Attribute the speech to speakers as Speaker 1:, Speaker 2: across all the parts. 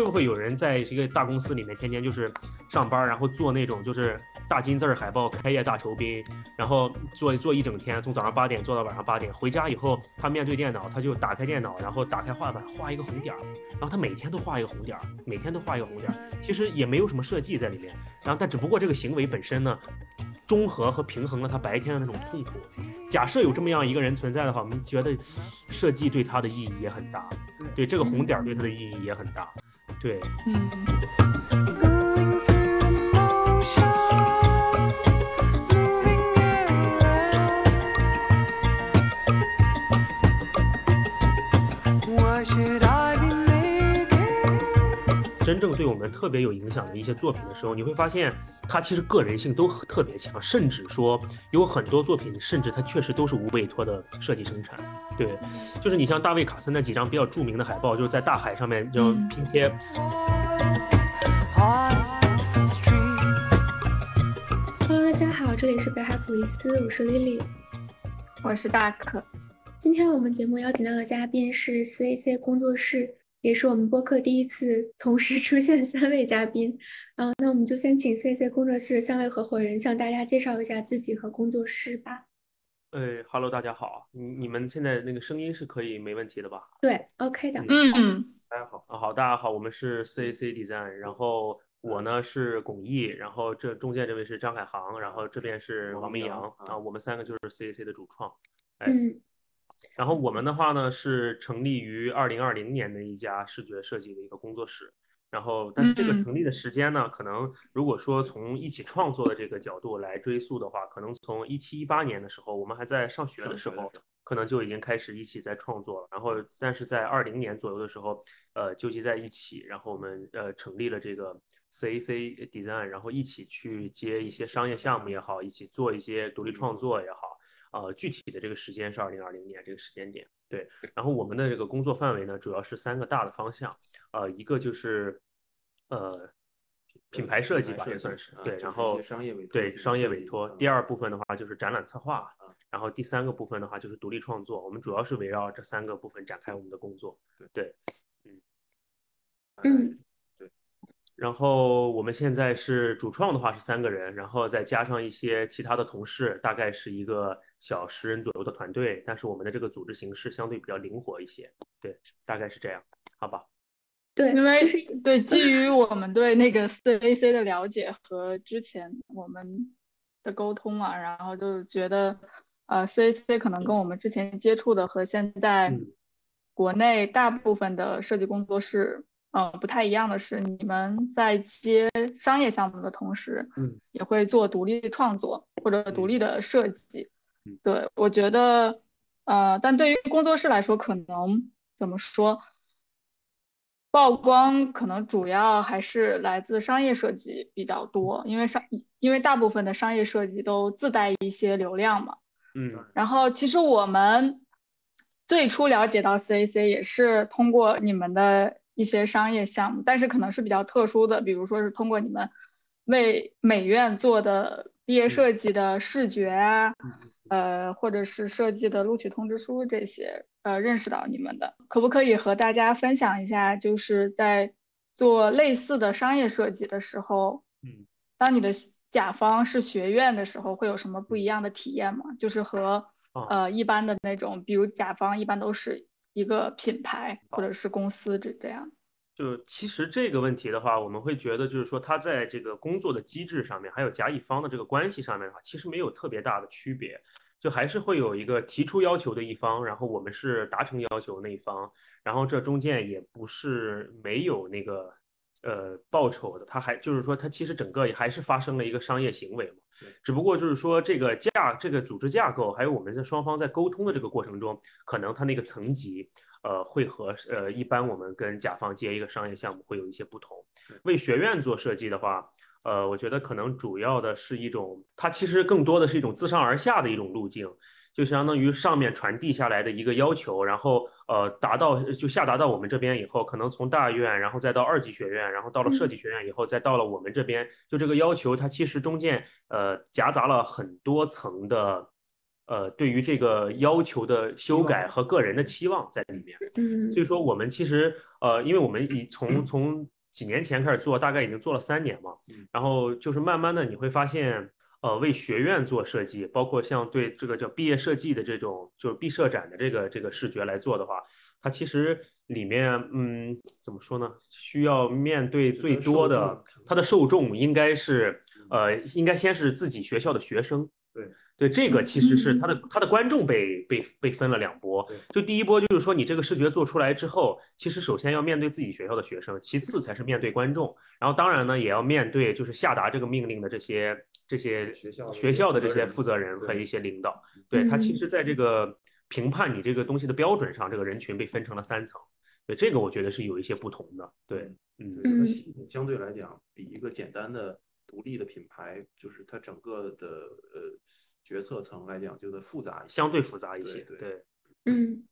Speaker 1: 会不会有人在一个大公司里面天天就是上班，然后做那种就是大金字儿海报、开业大酬宾，然后做做一整天，从早上八点做到晚上八点，回家以后他面对电脑，他就打开电脑，然后打开画板画一个红点儿，然后他每天都画一个红点儿，每天都画一个红点儿，其实也没有什么设计在里面，然后但只不过这个行为本身呢。中和和平衡了他白天的那种痛苦。假设有这么样一个人存在的话，我们觉得设计对他的意义也很大，对这个红点对他的意义也很大，对，
Speaker 2: 嗯。
Speaker 1: 真正对我们特别有影响的一些作品的时候，你会发现它其实个人性都特别强，甚至说有很多作品，甚至它确实都是无委托的设计生产。对，就是你像大卫·卡森那几张比较著名的海报，就是在大海上面就拼贴。
Speaker 3: Hello，大家好，这里是北海普利斯，我是 Lily，
Speaker 4: 我是大可。
Speaker 3: 今天我们节目邀请到的嘉宾是 CAC 工作室。也是我们播客第一次同时 出现三位嘉宾，嗯，那我们就先请 C C 工作室三位合伙人向大家介绍一下自己和工作室吧。
Speaker 1: 哎，Hello，大家好，你你们现在那个声音是可以没问题的吧？
Speaker 3: 对，OK 的。
Speaker 4: 嗯，
Speaker 1: 大家好啊，好，大家好，我们是 C C Design，然后我呢是巩义，然后这中间这位是张海航，然后这边是王明阳啊，我们三个就是 C C 的主创。
Speaker 3: 嗯。
Speaker 1: 然后我们的话呢是成立于二零二零年的一家视觉设计的一个工作室，然后但是这个成立的时间呢，可能如果说从一起创作的这个角度来追溯的话，可能从一七一八年的时候，我们还在上学的时候，可能就已经开始一起在创作了。然后但是在二零年左右的时候，呃，纠集在一起，然后我们呃成立了这个 CAC Design，然后一起去接一些商业项目也好，一起做一些独立创作也好。呃，具体的这个时间是二零二零年这个时间点，对。然后我们的这个工作范围呢，主要是三个大的方向，呃，一个就是呃品牌设计吧，也算是对。然后对商业委托，第二部分的话就是展览策划，然后第三个部分的话就是独立创作。我们主要是围绕这三个部分展开我们的工作，对，
Speaker 3: 嗯，嗯。
Speaker 1: 然后我们现在是主创的话是三个人，然后再加上一些其他的同事，大概是一个小十人左右的团队。但是我们的这个组织形式相对比较灵活一些，对，大概是这样，好吧？
Speaker 3: 对，
Speaker 4: 因为
Speaker 3: 是
Speaker 4: 对基于我们对那个 CAC 的了解和之前我们的沟通啊，然后就觉得呃 CAC 可能跟我们之前接触的和现在国内大部分的设计工作室。嗯，不太一样的是，你们在接商业项目的同时，
Speaker 1: 嗯，
Speaker 4: 也会做独立创作或者独立的设计。
Speaker 1: 嗯，
Speaker 4: 对我觉得，呃，但对于工作室来说，可能怎么说，曝光可能主要还是来自商业设计比较多，因为商因为大部分的商业设计都自带一些流量嘛。
Speaker 1: 嗯，
Speaker 4: 然后其实我们最初了解到 CAC 也是通过你们的。一些商业项目，但是可能是比较特殊的，比如说是通过你们为美院做的毕业设计的视觉啊，呃，或者是设计的录取通知书这些，呃，认识到你们的。可不可以和大家分享一下，就是在做类似的商业设计的时候，
Speaker 1: 嗯，
Speaker 4: 当你的甲方是学院的时候，会有什么不一样的体验吗？就是和呃一般的那种，比如甲方一般都是。一个品牌或者是公司这这样，
Speaker 1: 就其实这个问题的话，我们会觉得就是说，它在这个工作的机制上面，还有甲乙方的这个关系上面的话，其实没有特别大的区别，就还是会有一个提出要求的一方，然后我们是达成要求那一方，然后这中间也不是没有那个呃报酬的，它还就是说，它其实整个也还是发生了一个商业行为嘛。只不过就是说，这个架、这个组织架构，还有我们在双方在沟通的这个过程中，可能它那个层级，呃，会和呃一般我们跟甲方接一个商业项目会有一些不同。为学院做设计的话，呃，我觉得可能主要的是一种，它其实更多的是一种自上而下的一种路径。就相当于上面传递下来的一个要求，然后呃达到就下达到我们这边以后，可能从大院，然后再到二级学院，然后到了设计学院以后，再到了我们这边，就这个要求，它其实中间呃夹杂了很多层的呃对于这个要求的修改和个人的期望在里面。
Speaker 3: 嗯
Speaker 1: 所以说我们其实呃，因为我们已从 从几年前开始做，大概已经做了三年嘛
Speaker 5: 嗯，
Speaker 1: 然后就是慢慢的你会发现，呃，为学院做设计，包括像对这个叫毕业设计的这种就是毕设展的这个这个视觉来做的话，它其实里面嗯怎么说呢，需要面对最多的它的受众应该是呃应该先是自己学校的学生。
Speaker 5: 对
Speaker 1: 对，这个其实是
Speaker 3: 嗯。
Speaker 1: 它的他的观众被被被分了两波，就第一波就是说你这个视觉做出来之后，其实首先要面对自己学校的学生，其次才是面对观众，然后当然呢也要面对就是下达这个命令的这些这些
Speaker 5: 学校的
Speaker 1: 学校的这些
Speaker 5: 负责人
Speaker 1: 和一些领导，对他其
Speaker 3: 嗯。
Speaker 1: 实在这个评判你这个东西的标准上，这个人群被分成了三层，对这个我觉得是有一些不同的，对，嗯，
Speaker 5: 相对来讲比一个简单的独立的品牌，就是它整个的呃决策层来讲，就是复杂一些。
Speaker 1: 相对复杂一些，
Speaker 5: 对
Speaker 1: 对。
Speaker 3: 嗯，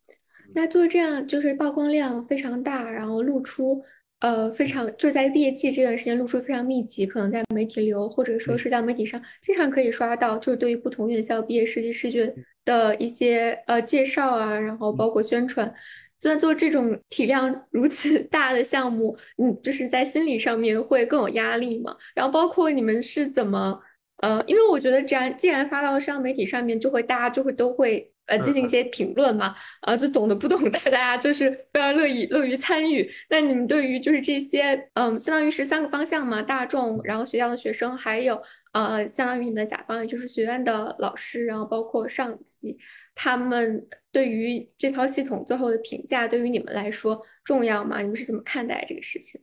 Speaker 3: 那做这样就是曝光量非常大，然后露出呃非常就在毕业季这段时间露出非常密集，可能在媒体流或者说
Speaker 1: 嗯
Speaker 3: 社交媒体上经常可以刷到，就是对于不同院校毕业设计师卷的一些呃介绍啊，然后包括宣传。虽然做这种体量如此 大的项目，嗯，就是在心理上面会更有压力嘛。然后包括你们是怎么呃，因为我觉得既然既然发到社交媒体上面，就会大家就会都会呃进行一些评论嘛，啊，就懂的不懂的，大家就是非常乐意乐于参与。那你们对于就是这些，嗯，相当于是三个方向嘛，大众，然后学校的学生，还有呃，相当于你们的甲方，也就是学院的老师，然后包括上级，他们对于这套系统最后的评价，对于你们来说重要吗？你们是怎么看待这个事情？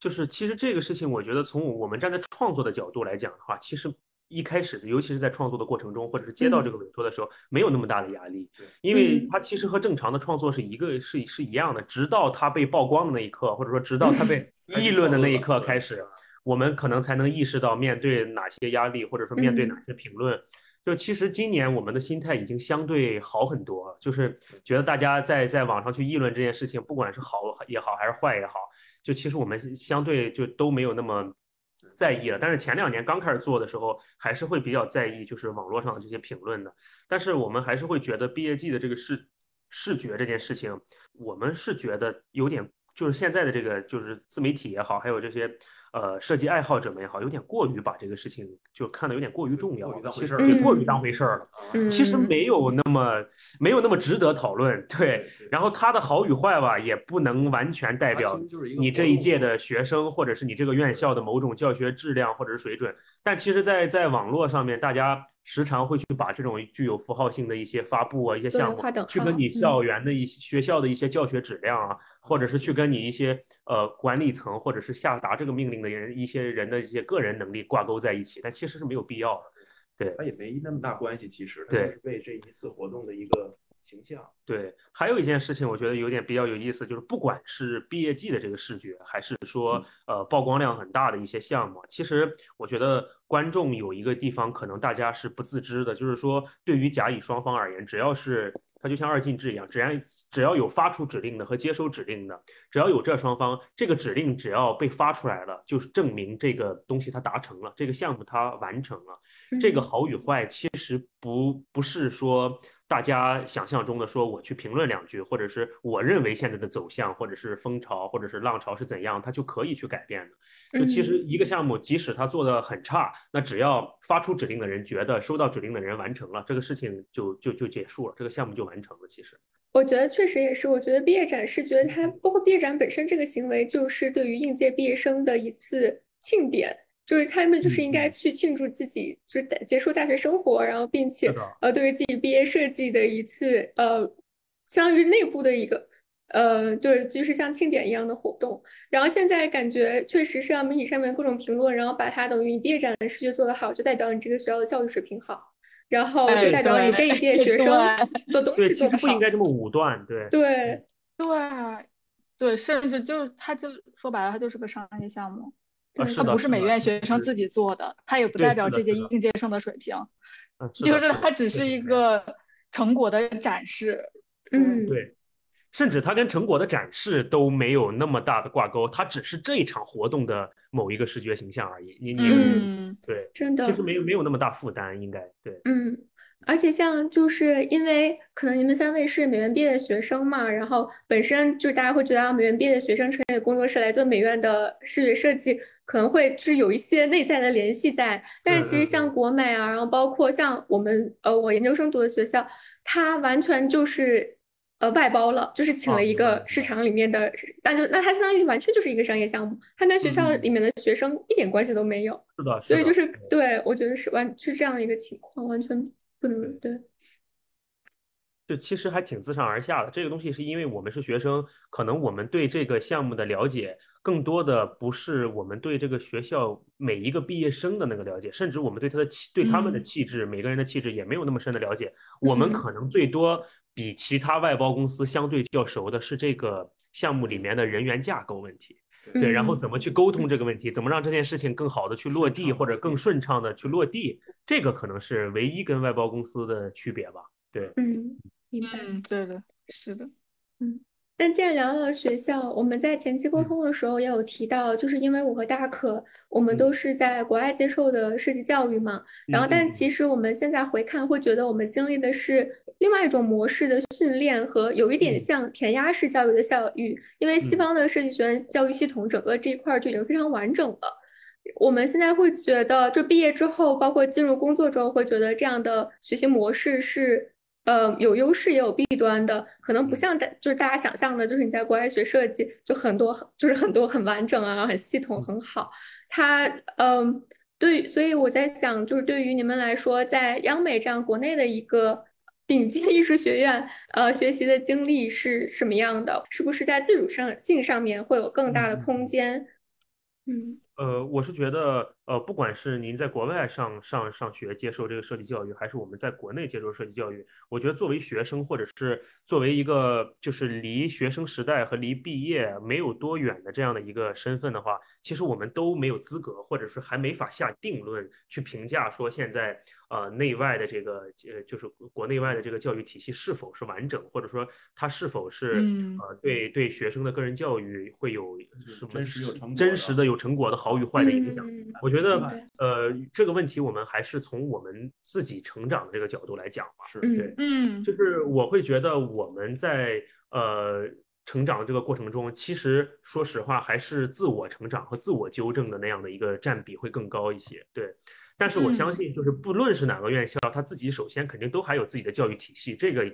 Speaker 1: 就是其实这个事情，我觉得从我们站在创作的角度来讲的话，其实一开始，尤其是在创作的过程中，或者是接到这个委托的时候，没有那么大的压力
Speaker 5: 对，
Speaker 1: 因为
Speaker 3: 嗯。
Speaker 1: 它其实和正常的创作是一个是是一样的，直到它被曝光的那一刻，或者说直到它被 议论的那一刻开始，我们可能才能意识到面对哪些压力，或者说面对哪些评论。就其实今年我们的心态已经相对好很多，就是觉得大家在在网上去议论这件事情，不管是好也好还是坏也好，就其实我们相对就都没有那么在意了。但是前两年刚开始做的时候，还是会比较在意，就是网络上的这些评论的。但是我们还是会觉得毕业季的这个视视觉这件事情，我们是觉得有点，就是现在的这个就是自媒体也好，还有这些呃设计爱好者们也好，有点过于把这个事情就看得有点过于重要
Speaker 5: 过于
Speaker 1: 了，其实
Speaker 5: 当回事儿
Speaker 1: 过于当回事儿了。
Speaker 3: 嗯
Speaker 1: 其实没有那么没有那么值得讨论，对。然后它的好与坏吧，也不能完全代表你这一届的学生，或者是你这个院校的某种教学质量或者是水准。但其实在，在网络上面，大家时常会去把这种具有符号性的一些发布啊、一些项目，去跟你校园的一些学校的一些教学质量啊，或者是去跟你一些呃管理层或者是下达这个命令的人一些人的一些个人能力挂钩在一起，但其实是没有必要的。对。
Speaker 5: 他也没那么大关系，其实它
Speaker 1: 对
Speaker 5: 就是为这一次活动的一个形象。
Speaker 1: 对，还有一件事情，我觉得有点比较有意思，就是不管是毕业季的这个视觉，还是说呃曝光量很大的一些项目，其实我觉得观众有一个地方可能大家是不自知的，就是说对于甲乙双方而言，只要是它就像二进制一样，只要只要有发出指令的和接收指令的，只要有这双方，这个指令只要被发出来了，就是证明这个东西它达成了，这个项目它完成了。这个
Speaker 3: 嗯
Speaker 1: 好与坏其实不不是说大家想象中的说我去评论两句，或者是我认为现在的走向，或者是风潮，或者是浪潮是怎样，它就可以去改变的。就其实
Speaker 3: 嗯
Speaker 1: 一个项目，即使它做的很差，那只要发出指令的人觉得收到指令的人完成了，这个事情就就就结束了，这个项目就完成了。其实，
Speaker 3: 我觉得确实也是，我觉得毕业展是觉得它包括毕业展本身这个行为，就是对于应届毕业生的一次庆典，就是他们就是应该去庆祝自己就是大结束大学生活，然后并且呃对于自己毕业设计的一次呃相当于内部的一个呃对，就是像庆典一样的活动。然后现在感觉确实是让媒体上面各种评论，然后把它等于你毕业展的视觉做得好，就代表你这个学校的教育水平好。然后就
Speaker 4: 哎
Speaker 3: 代表你这一届 学生的东西做得好
Speaker 1: 实不应。该这么武断。对，
Speaker 3: 对，
Speaker 4: 对对，甚至就是他就说白了，他就是个商业项目，
Speaker 3: 对
Speaker 1: 啊是的，
Speaker 4: 它不是美院学生自己做的，它也不代表这届
Speaker 1: 是的是的
Speaker 4: 应届生的水平，就是
Speaker 1: 的是的
Speaker 4: 它只是一个成果的展示。
Speaker 3: 嗯，
Speaker 1: 对，甚至它跟成果的展示都没有那么大的挂钩，它只是这一场活动的某一个视觉形象而已。你你对，
Speaker 3: 真的
Speaker 1: 其实没有没有那么大负担，应该对。
Speaker 3: 嗯，而且像就是因为可能你们三位是美院毕业的学生嘛，然后本身就是大家会觉得啊，美院毕业的学生成立工作室来做美院的视觉设计，可能会就是有一些内在的联系在。但是其实像国美啊，然后包括像我们呃我研究生读的学校，它完全就是呃外包了，就是请了一个市场里面的，那就那它相当于完全就是一个商业项目，它跟学校里面的学生一点关系都没有。
Speaker 1: 是的，
Speaker 3: 所以就是对我觉得是完是这样的一个情况，完全。不能对，
Speaker 1: 就其实还挺自上而下的。这个东西是因为我们是学生，可能我们对这个项目的了解，更多的不是我们对这个学校每一个毕业生的那个了解，甚至我们对他的气，对他们的气质，每个人的气质也没有那么深的了解。我们可能最多比其他外包公司相对较熟的是这个项目里面的人员架构问题。对，然后怎么去沟通这个问题？怎么让这件事情更好的去落地，或者更顺畅的去落地？这个可能是唯一跟外包公司的区别吧。对，
Speaker 3: 嗯，明白。
Speaker 4: 嗯，对的，是的，
Speaker 3: 嗯。但既然聊到了学校，我们在前期沟通的时候也有提到，就是因为我和大可，我们都是在国外接受的设计教育嘛。然后，但其实我们现在回看，会觉得我们经历的是另外一种模式的训练和有一点像填鸭式教育的教育。因为西方的设计学院教育系统整个这一块就已经非常完整了。我们现在会觉得，就毕业之后，包括进入工作之后，会觉得这样的学习模式是。呃，有优势也有弊端的，可能不像大就是大家想象的，就是你在国外学设计，就很多就是很多很完整啊，很系统很好。它嗯，对，所以我在想，就是对于你们来说，在央美这样国内的一个顶尖艺术学院，呃，学习的经历是什么样的？是不是在自主上性上面会有更大的空间？嗯，
Speaker 1: 呃，我是觉得。呃，不管是您在国外上上上学接受这个设计教育，还是我们在国内接受设计教育，我觉得作为学生，或者是作为一个就是离学生时代和离毕业没有多远的这样的一个身份的话，其实我们都没有资格，或者是还没法下定论去评价说现在呃内外的这个呃就是国内外的这个教育体系是否是完整，或者说它是否是呃对对学生的个人教育会有什么
Speaker 5: 真实有
Speaker 1: 真实的有成果的好与坏的影响，我。觉得呃，这个问题我们还是从我们自己成长的这个角度来讲吧。
Speaker 5: 是
Speaker 1: 对，
Speaker 4: 嗯，
Speaker 1: 就是我会觉得我们在呃成长这个过程中，其实说实话还是自我成长和自我纠正的那样的一个占比会更高一些。对，但是我相信，就是不论是哪个院校，他自己首先肯定都还有自己的教育体系。这个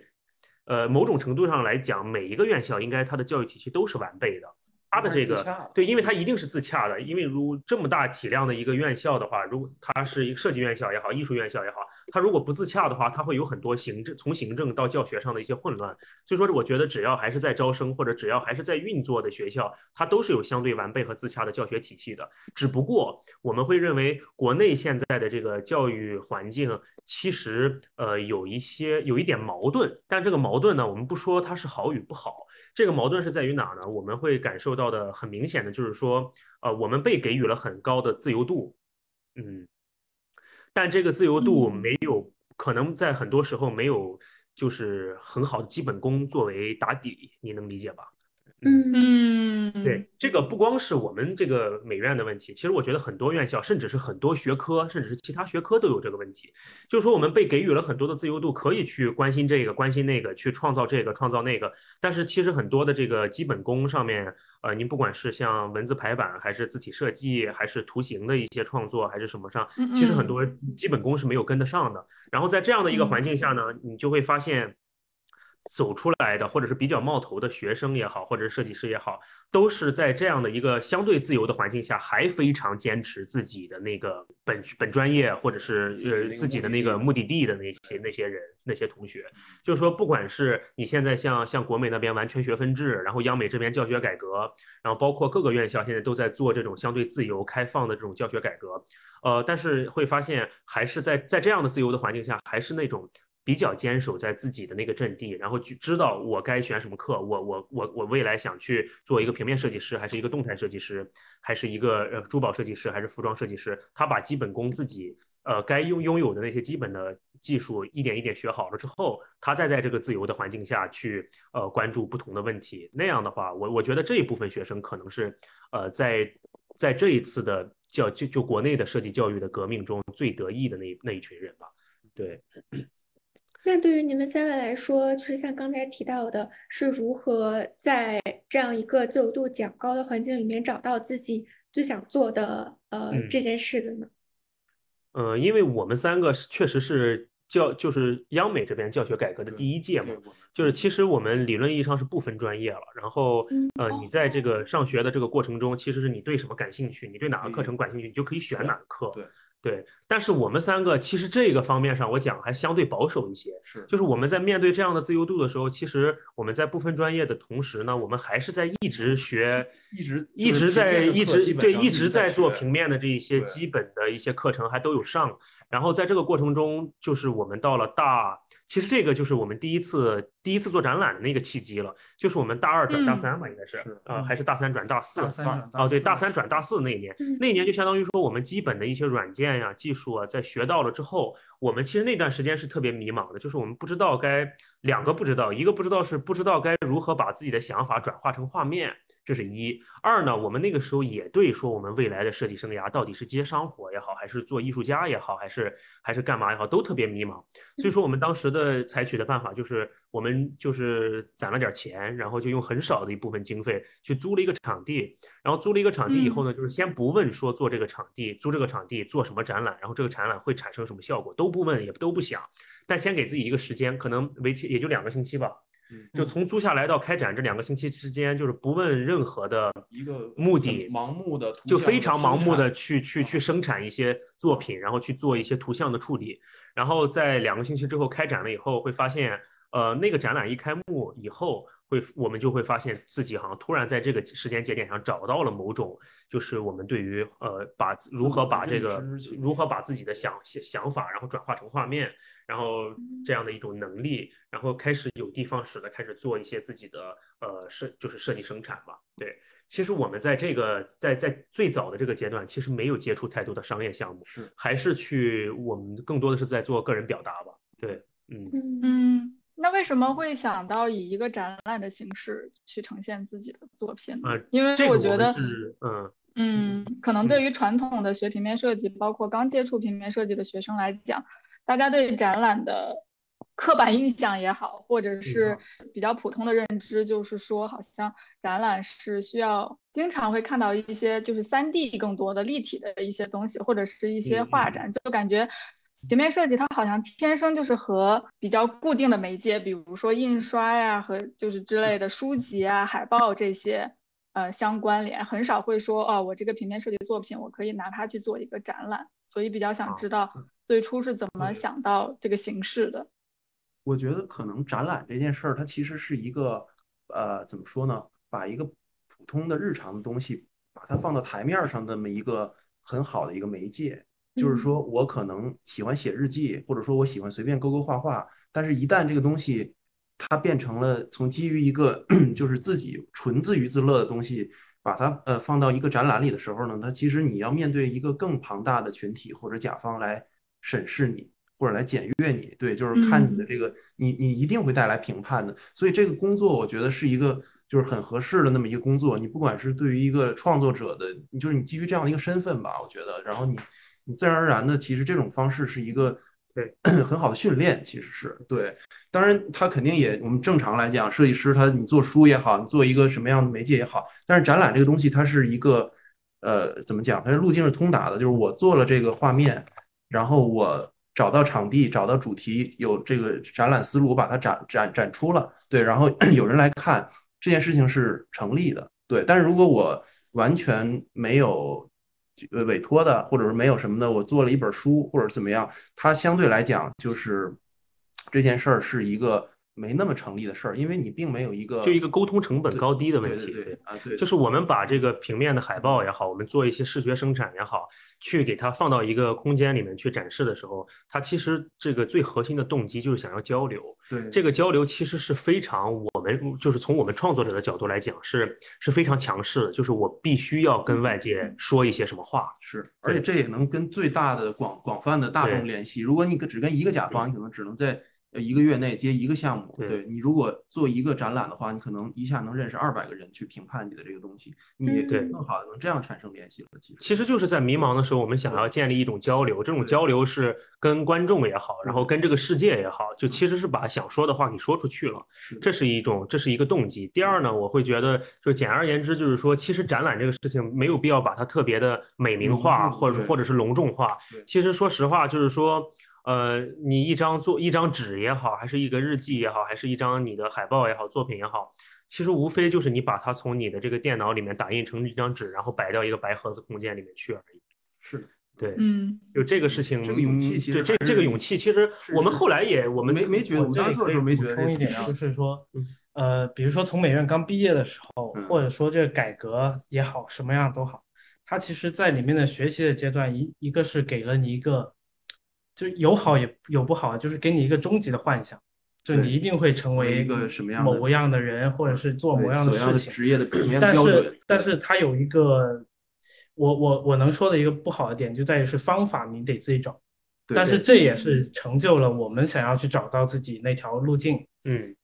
Speaker 1: 呃，某种程度上来讲，每一个院校应该它的教育体系都是完备的。他的这个对，因为他一定是自洽的，因为如这么大体量的一个院校的话，如果它是一个设计院校也好，艺术院校也好，它如果不自洽的话，它会有很多行政从行政到教学上的一些混乱。所以说，我觉得只要还是在招生或者只要还是在运作的学校，它都是有相对完备和自洽的教学体系的。只不过我们会认为，国内现在的这个教育环境其实呃有一些有一点矛盾，但这个矛盾呢，我们不说它是好与不好。这个矛盾是在于哪呢？我们会感受到的很明显的就是说，呃，我们被给予了很高的自由度，嗯，但这个自由度没有可能在很多时候没有就是很好的基本功作为打底，你能理解吧？
Speaker 3: 嗯
Speaker 4: 嗯，
Speaker 1: 对，这个不光是我们这个美院的问题，其实我觉得很多院校，甚至是很多学科，甚至是其他学科都有这个问题。就是说，我们被给予了很多的自由度，可以去关心这个，关心那个，去创造这个，创造那个。但是，其实很多的这个基本功上面，呃，您不管是像文字排版，还是字体设计，还是图形的一些创作，还是什么上，其实很多基本功是没有跟得上的。然后在这样的一个环境下呢，你就会发现。走出来的，或者是比较冒头的学生也好，或者是设计师也好，都是在这样的一个相对自由的环境下，还非常坚持自己的那个本本专业，或者是呃自己的那个目的地的那些那些人那些同学。就是说，不管是你现在像像国美那边完全学分制，然后央美这边教学改革，然后包括各个院校现在都在做这种相对自由开放的这种教学改革，呃，但是会发现还是在在这样的自由的环境下，还是那种。比较坚守在自己的那个阵地，然后去知道我该选什么课，我我我我未来想去做一个平面设计师，还是一个动态设计师，还是一个呃珠宝设计师，还是服装设计师？他把基本功自己呃该拥拥有的那些基本的技术一点一点学好了之后，他再在这个自由的环境下去呃关注不同的问题。那样的话，我我觉得这一部分学生可能是呃在在这一次的教就就国内的设计教育的革命中最得意的那那一群人吧。对。
Speaker 3: 那对于你们三位来说，就是像刚才提到的，是如何在这样一个自由度较高的环境里面找到自己最想做的呃
Speaker 1: 嗯
Speaker 3: 这件事的呢？
Speaker 1: 呃，因为我们三个是确实是教，就是央美这边教学改革的第一届嘛
Speaker 5: 对，
Speaker 1: 就是其实我们理论意义上是不分专业了，然后
Speaker 3: 嗯
Speaker 1: 呃，你在这个上学的这个过程中，其实是你对什么感兴趣，你对哪个课程感兴趣，你就可以选哪个课。
Speaker 5: 对
Speaker 1: 对，但是我们三个其实这个方面上，我讲还相对保守一些。
Speaker 5: 是
Speaker 1: 就是我们在面对这样的自由度的时候，其实我们在不分专业的同时呢，我们还是在一直学，
Speaker 5: 一直
Speaker 1: 一直在一直对一
Speaker 5: 直在
Speaker 1: 做平面的这一些基本的一些课程还都有上，然后在这个过程中，就是我们到了大，其实这个就是我们第一次第一次做展览的那个契机了，就是我们大二转大
Speaker 4: 嗯
Speaker 1: 三吧，应该是
Speaker 5: 是
Speaker 1: 呃还是大三转大四
Speaker 6: 大三转大
Speaker 1: 哦对大三转大四那一年，
Speaker 3: 嗯
Speaker 1: 那一年就相当于说我们基本的一些软件呀、技术啊，在学到了之后，我们其实那段时间是特别迷茫的，就是我们不知道该两个不知道，一个不知道是不知道该如何把自己的想法转化成画面，这是一；二呢，我们那个时候也对说我们未来的设计生涯到底是接商活也好，还是做艺术家也好，还是还是干嘛也好，都特别迷茫。所以说我们当时的采取的办法就是，我们就是攒了点钱，然后就用很少的一部分经费去租了一个场地，然后租了一个场地以后呢，就是先不问说做这个场地、租这个场地做什么展览，然后这个展览会产生什么效果，都不问也都不想，但先给自己一个时间，可能为期也就两个星期吧。
Speaker 5: 嗯
Speaker 1: 就从租下来到开展这两个星期之间，就是不问任何的
Speaker 5: 一个
Speaker 1: 目的，
Speaker 5: 盲目的
Speaker 1: 就非常盲目的去去去生产一些作品，然后去做一些图像的处理，然后在两个星期之后开展了以后，会发现，呃，那个展览一开幕以后，会我们就会发现自己好像突然在这个时间节点上找到了某种，就是我们对于呃把如何把这个如何把自己的想想想法，然后转化成画面，然后这样的一种能力，然后开始有的放矢的开始做一些自己的呃设就是设计生产吧，对。其实我们在这个在在最早的这个阶段，其实没有接触太多的商业项目，
Speaker 5: 是
Speaker 1: 还是去我们更多的是在做个人表达吧。对，嗯
Speaker 3: 嗯
Speaker 4: 嗯，那为什么会想到以一个展览的形式去呈现自己的作品呢？
Speaker 1: 呃
Speaker 4: 因为我觉得，
Speaker 1: 是嗯
Speaker 4: 嗯，可能对于传统的学平面设计，包括刚接触平面设计的学生来讲，大家对展览的刻板印象也好，或者是比较普通的认知，就是说好像展览是需要经常会看到一些就是三 D 更多的立体的一些东西，或者是一些画展，就感觉。平面设计它好像天生就是和比较固定的媒介，比如说印刷呀和就是之类的书籍啊、海报这些，呃相关联，很少会说哦，我这个平面设计作品我可以拿它去做一个展览，所以比较想知道最初是怎么想到这个形式的。
Speaker 5: 我觉得可能展览这件事儿，它其实是一个呃，怎么说呢？把一个普通的日常的东西，把它放到台面上这么一个很好的一个媒介。就是说我可能喜欢写日记，或者说我喜欢随便勾勾画画，但是一旦这个东西它变成了从基于一个 就是自己纯自娱自乐的东西，把它呃放到一个展览里的时候呢，它其实你要面对一个更庞大的群体或者甲方来审视你。或者来检阅你，对，就是看你的这个，你你一定会带来评判的。所以这个工作，我觉得是一个就是很合适的那么一个工作。你不管是对于一个创作者的，你就是你基于这样的一个身份吧，我觉得，然后你你自然而然的，其实这种方式是一个
Speaker 1: 对
Speaker 5: 很好的训练，其实是对。当然，他肯定也，我们正常来讲，设计师他你做书也好，你做一个什么样的媒介也好，但是展览这个东西，它是一个呃，怎么讲？它是路径是通达的，就是我做了这个画面，然后我。找到场地，找到主题，有这个展览思路，我把它展展展出了，对，然后 有人来看，这件事情是成立的，对。但是如果我完全没有呃委托的，或者是没有什么的，我做了一本书或者怎么样，它相对来讲就是这件事儿是一个没那么成立的事儿，因为你并没有一个
Speaker 1: 就一个沟通成本高低的问题，
Speaker 5: 对啊对，
Speaker 1: 就是我们把这个平面的海报也好，我们做一些视觉生产也好，去给它放到一个空间里面去展示的时候，它其实这个最核心的动机就是想要交流。
Speaker 5: 对
Speaker 1: 这个交流其实是非常我们就是从我们创作者的角度来讲是是非常强势的，就是我必须要跟外界说一些什么话。
Speaker 5: 是，而且这也能跟最大的广广泛的大众联系。如果你只跟一个甲方，你可能只能在呃一个月内接一个项目。
Speaker 1: 对
Speaker 5: 对你如果做一个展览的话，你可能一下能认识二百个人去评判你的这个东西，你
Speaker 3: 对
Speaker 5: 更好的能这样产生联系了。其实
Speaker 1: 其实就是在迷茫的时候，我们想要建立一种交流，这种交流是跟观众也好，然后跟这个世界也好，就
Speaker 5: 嗯
Speaker 1: 其实是把想说的话给说出去了。这是一种，这是一个动机。第二呢，我会觉得，就简而言之，就是说，其实展览这个事情没有必要把它特别的美名化，或者或者是隆重化。其实说实话，就是说，呃，你一张做一张纸也好，还是一个日记也好，还是一张你的海报也好，作品也好，其实无非就是你把它从你的这个电脑里面打印成一张纸，然后摆到一个白盒子空间里面去而已。
Speaker 5: 是的，
Speaker 1: 对，
Speaker 4: 嗯
Speaker 1: 就这个事情，
Speaker 5: 这个勇气其实对这
Speaker 1: 这个勇气，其实我们后来也我们
Speaker 5: 没没觉得，
Speaker 6: 我这里
Speaker 5: 我当时做的
Speaker 6: 可以补
Speaker 5: 时候没觉得
Speaker 6: 充一点，
Speaker 5: 啊
Speaker 6: 就是说
Speaker 1: 嗯，
Speaker 6: 呃，比如说从美院刚毕业的时候，
Speaker 5: 嗯
Speaker 6: 或者说这个改革也好，什么样都好，它其实在里面的学习的阶段，一一个是给了你一个，就有好也有不好，就是给你一个终极的幻想，就你一定会成为
Speaker 5: 为一个什么样的
Speaker 6: 某样的人，或者是做某样的事情。
Speaker 5: 的职业的什么样的
Speaker 6: 但是
Speaker 5: 标准？
Speaker 6: 但是它有一个，我我我能说的一个不好的点就在于是方法你得自己找，但是这也是成就了我们想要去找到自己那条路径。
Speaker 1: 嗯，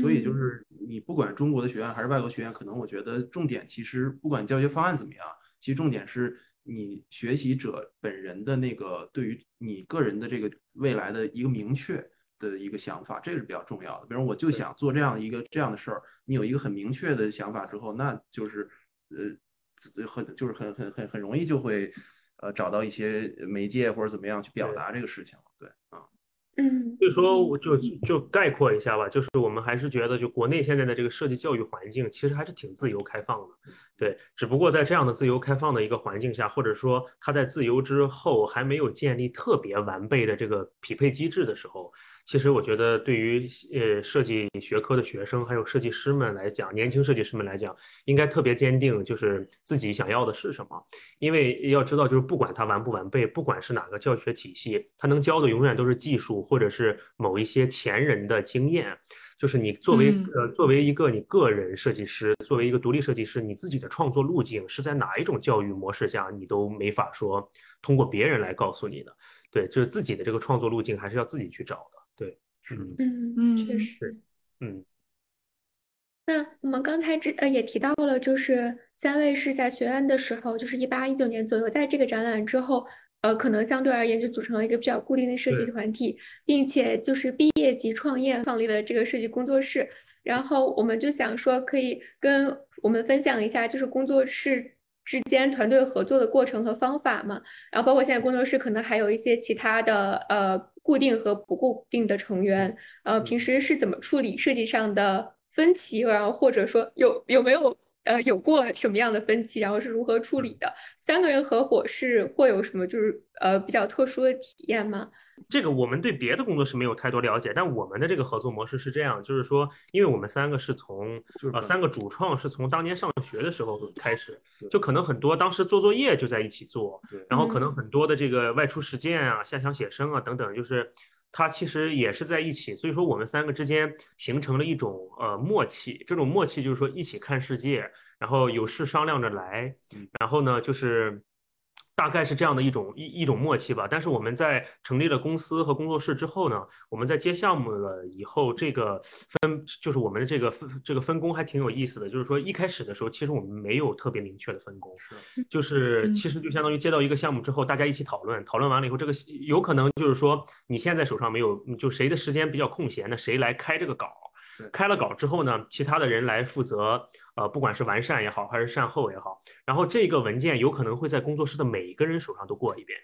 Speaker 5: 所以就
Speaker 3: 嗯
Speaker 5: 是你不管中国的学院还是外国学院，可能我觉得重点其实不管教学方案怎么样，其实重点是你学习者本人的那个对于你个人的这个未来的一个明确的一个想法，这个是比较重要的。比如我就想做这样一个这样的事儿，你有一个很明确的想法之后，那就是呃很就是很很很很容易就会呃找到一些媒介或者怎么样去表达这个事情了。对啊，
Speaker 3: 嗯，
Speaker 1: 所以说，我就就概括一下吧，就是我们还是觉得，就国内现在的这个设计教育环境，其实还是挺自由开放的，对。只不过在这样的自由开放的一个环境下，或者说它在自由之后还没有建立特别完备的这个匹配机制的时候，其实我觉得对于呃设计学科的学生还有设计师们来讲，年轻设计师们来讲，应该特别坚定，就是自己想要的是什么。因为要知道，就是不管它完不完备，不管是哪个教学体系，它能教的永远都是技术或者是某一些前人的经验。就是你作为
Speaker 4: 嗯
Speaker 1: 呃作为一个你个人设计师，作为一个独立设计师，你自己的创作路径是在哪一种教育模式下，你都没法说通过别人来告诉你的。对，就是自己的这个创作路径还是要自己去找的。对，嗯
Speaker 3: 嗯，确
Speaker 4: 嗯
Speaker 3: 实。
Speaker 1: 嗯。
Speaker 3: 那我们刚才这呃也提到了，就是三位是在学院的时候，就是一八一九年左右，在这个展览之后，呃，可能相对而言就组成了一个比较固定的设计团体，并且就是毕业即创业，创立了这个设计工作室。然后我们就想说，可以跟我们分享一下，就是工作室之间团队合作的过程和方法嘛。然后包括现在工作室可能还有一些其他的呃固定和不固定的成员，呃，平时是怎么处理设计上的分歧，然后或者说有有没有呃有过什么样的分歧，然后是如何处理的？三个人合伙是会有什么就是呃比较特殊的体验吗？
Speaker 1: 这个我们对别的工作室没有太多了解，但我们的这个合作模式是这样，就是说，因为我们三个是从
Speaker 5: 就是
Speaker 1: 呃三个主创是从当年上学的时候开始，就可能很多当时做作业就在一起做，然后可能
Speaker 3: 嗯
Speaker 1: 很多的这个外出实践啊、下乡写生啊等等，就是它其实也是在一起，所以说我们三个之间形成了一种呃默契，这种默契就是说一起看世界，然后有事商量着来
Speaker 5: 嗯，
Speaker 1: 然后呢就是。大概是这样的一种一一种默契吧，但是我们在成立了公司和工作室之后呢，我们在接项目了以后，这个分就是我们的这个分这个分工还挺有意思的，就是说一开始的时候，其实我们没有特别明确的分工，
Speaker 5: 是。
Speaker 1: 就是
Speaker 4: 嗯。
Speaker 1: 其实就相当于接到一个项目之后，大家一起讨论，讨论完了以后，这个有可能就是说你现在手上没有，就谁的时间比较空闲，那谁来开这个稿。开了稿之后呢，其他的人来负责，呃，不管是完善也好，还是善后也好，然后这个文件有可能会在工作室的每一个人手上都过一遍。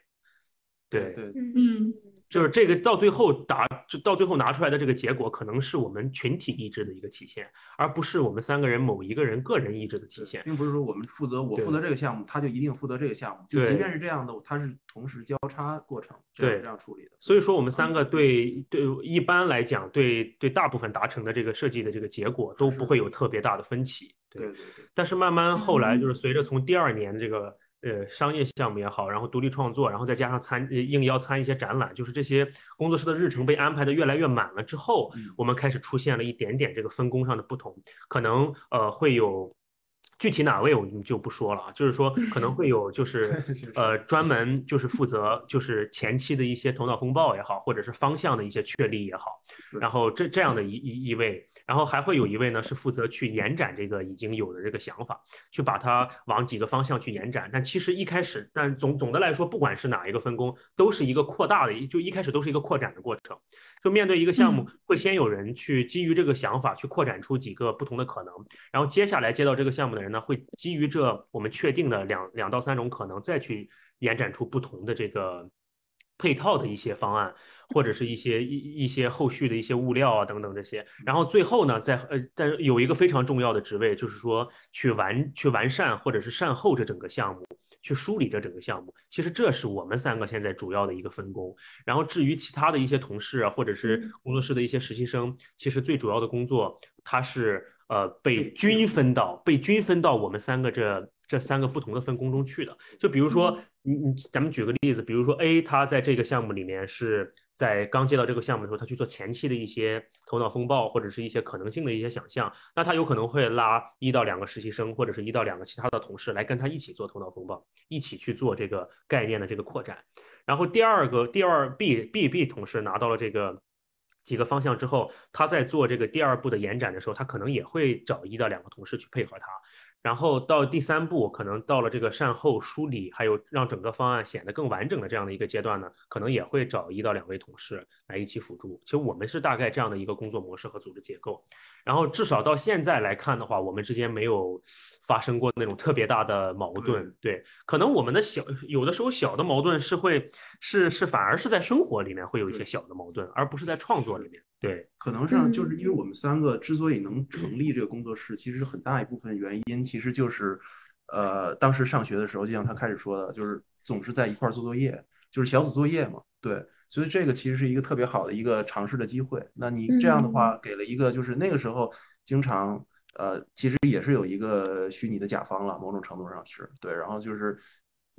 Speaker 1: 对，
Speaker 5: 对
Speaker 3: 嗯
Speaker 4: 嗯
Speaker 1: 就是这个到最后达，就到最后拿出来的这个结果，可能是我们群体意志的一个体现，而不是我们三个人某一个人个人意志的体现。
Speaker 5: 并不是说我们负责我负责这个项目，他就一定负责这个项目。就即便是这样的，它是同时交叉过程，这样
Speaker 1: 对
Speaker 5: 这样处理的。
Speaker 1: 所以说，我们三个对对一般来讲，对对大部分达成的这个设计的这个结果都不会有特别大的分歧。
Speaker 5: 对对对，
Speaker 1: 但是慢慢后来
Speaker 4: 嗯
Speaker 1: 就是随着从第二年这个呃商业项目也好，然后独立创作，然后再加上参呃应邀参一些展览，就是这些工作室的日程被安排的越来越满了之后
Speaker 5: 嗯，
Speaker 1: 我们开始出现了一点点这个分工上的不同，可能呃会有。具体哪位我们就不说了啊，就是说可能会有就 是呃专门就是负责就是前期的一些头脑风暴也好，或者是方向的一些确立也好，然后这这样的一一一位，然后还会有一位呢是负责去延展这个已经有的这个想法，去把它往几个方向去延展。但其实一开始，但总总的来说，不管是哪一个分工，都是一个扩大的，就一开始都是一个扩展的过程。就面对一个项目，会先有人去基于这个想法去扩展出几个不同的可能，然后接下来接到这个项目的人呢，会基于这我们确定的两两到三种可能，再去延展出不同的这个配套的一些方案。或者是一些一一些后续的一些物料啊等等这些，然后最后呢，在呃，但是有一个非常重要的职位，就是说去完去完善或者是善后这整个项目，去梳理这整个项目。其实这是我们三个现在主要的一个分工。然后至于其他的一些同事啊，或者是工作室的一些实习生，其实最主要的工作，他是呃被均分到被均分到我们三个这这三个不同的分工中去的。就比如说。你你，咱们举个例子，比如说 A，他在这个项目里面是在刚接到这个项目的时候，他去做前期的一些头脑风暴或者是一些可能性的一些想象，那他有可能会拉一到两个实习生或者是一到两个其他的同事来跟他一起做头脑风暴，一起去做这个概念的这个扩展。然后第二个第二 B B B 同事拿到了这个几个方向之后，他在做这个第二步的延展的时候，他可能也会找一到两个同事去配合他。然后到第三步，可能到了这个善后梳理，还有让整个方案显得更完整的这样的一个阶段呢，可能也会找一到两位同事来一起辅助。其实我们是大概这样的一个工作模式和组织结构。然后至少到现在来看的话，我们之间没有发生过那种特别大的矛盾。对，可能我们的小有的时候小的矛盾是会是是反而是在生活里面会有一些小的矛盾，而不是在创作里面。对，
Speaker 5: 可能上就是因为我们三个之所以能成立这个工作室，其实很大一部分原因其实就是，呃，当时上学的时候，就像他开始说的，就是总是在一块儿做作业，就是小组作业嘛。对。所以这个其实是一个特别好的一个尝试的机会。那你这样的话，给了一个就是那个时候经常呃，其实也是有一个虚拟的甲方了，某种程度上是对。然后就是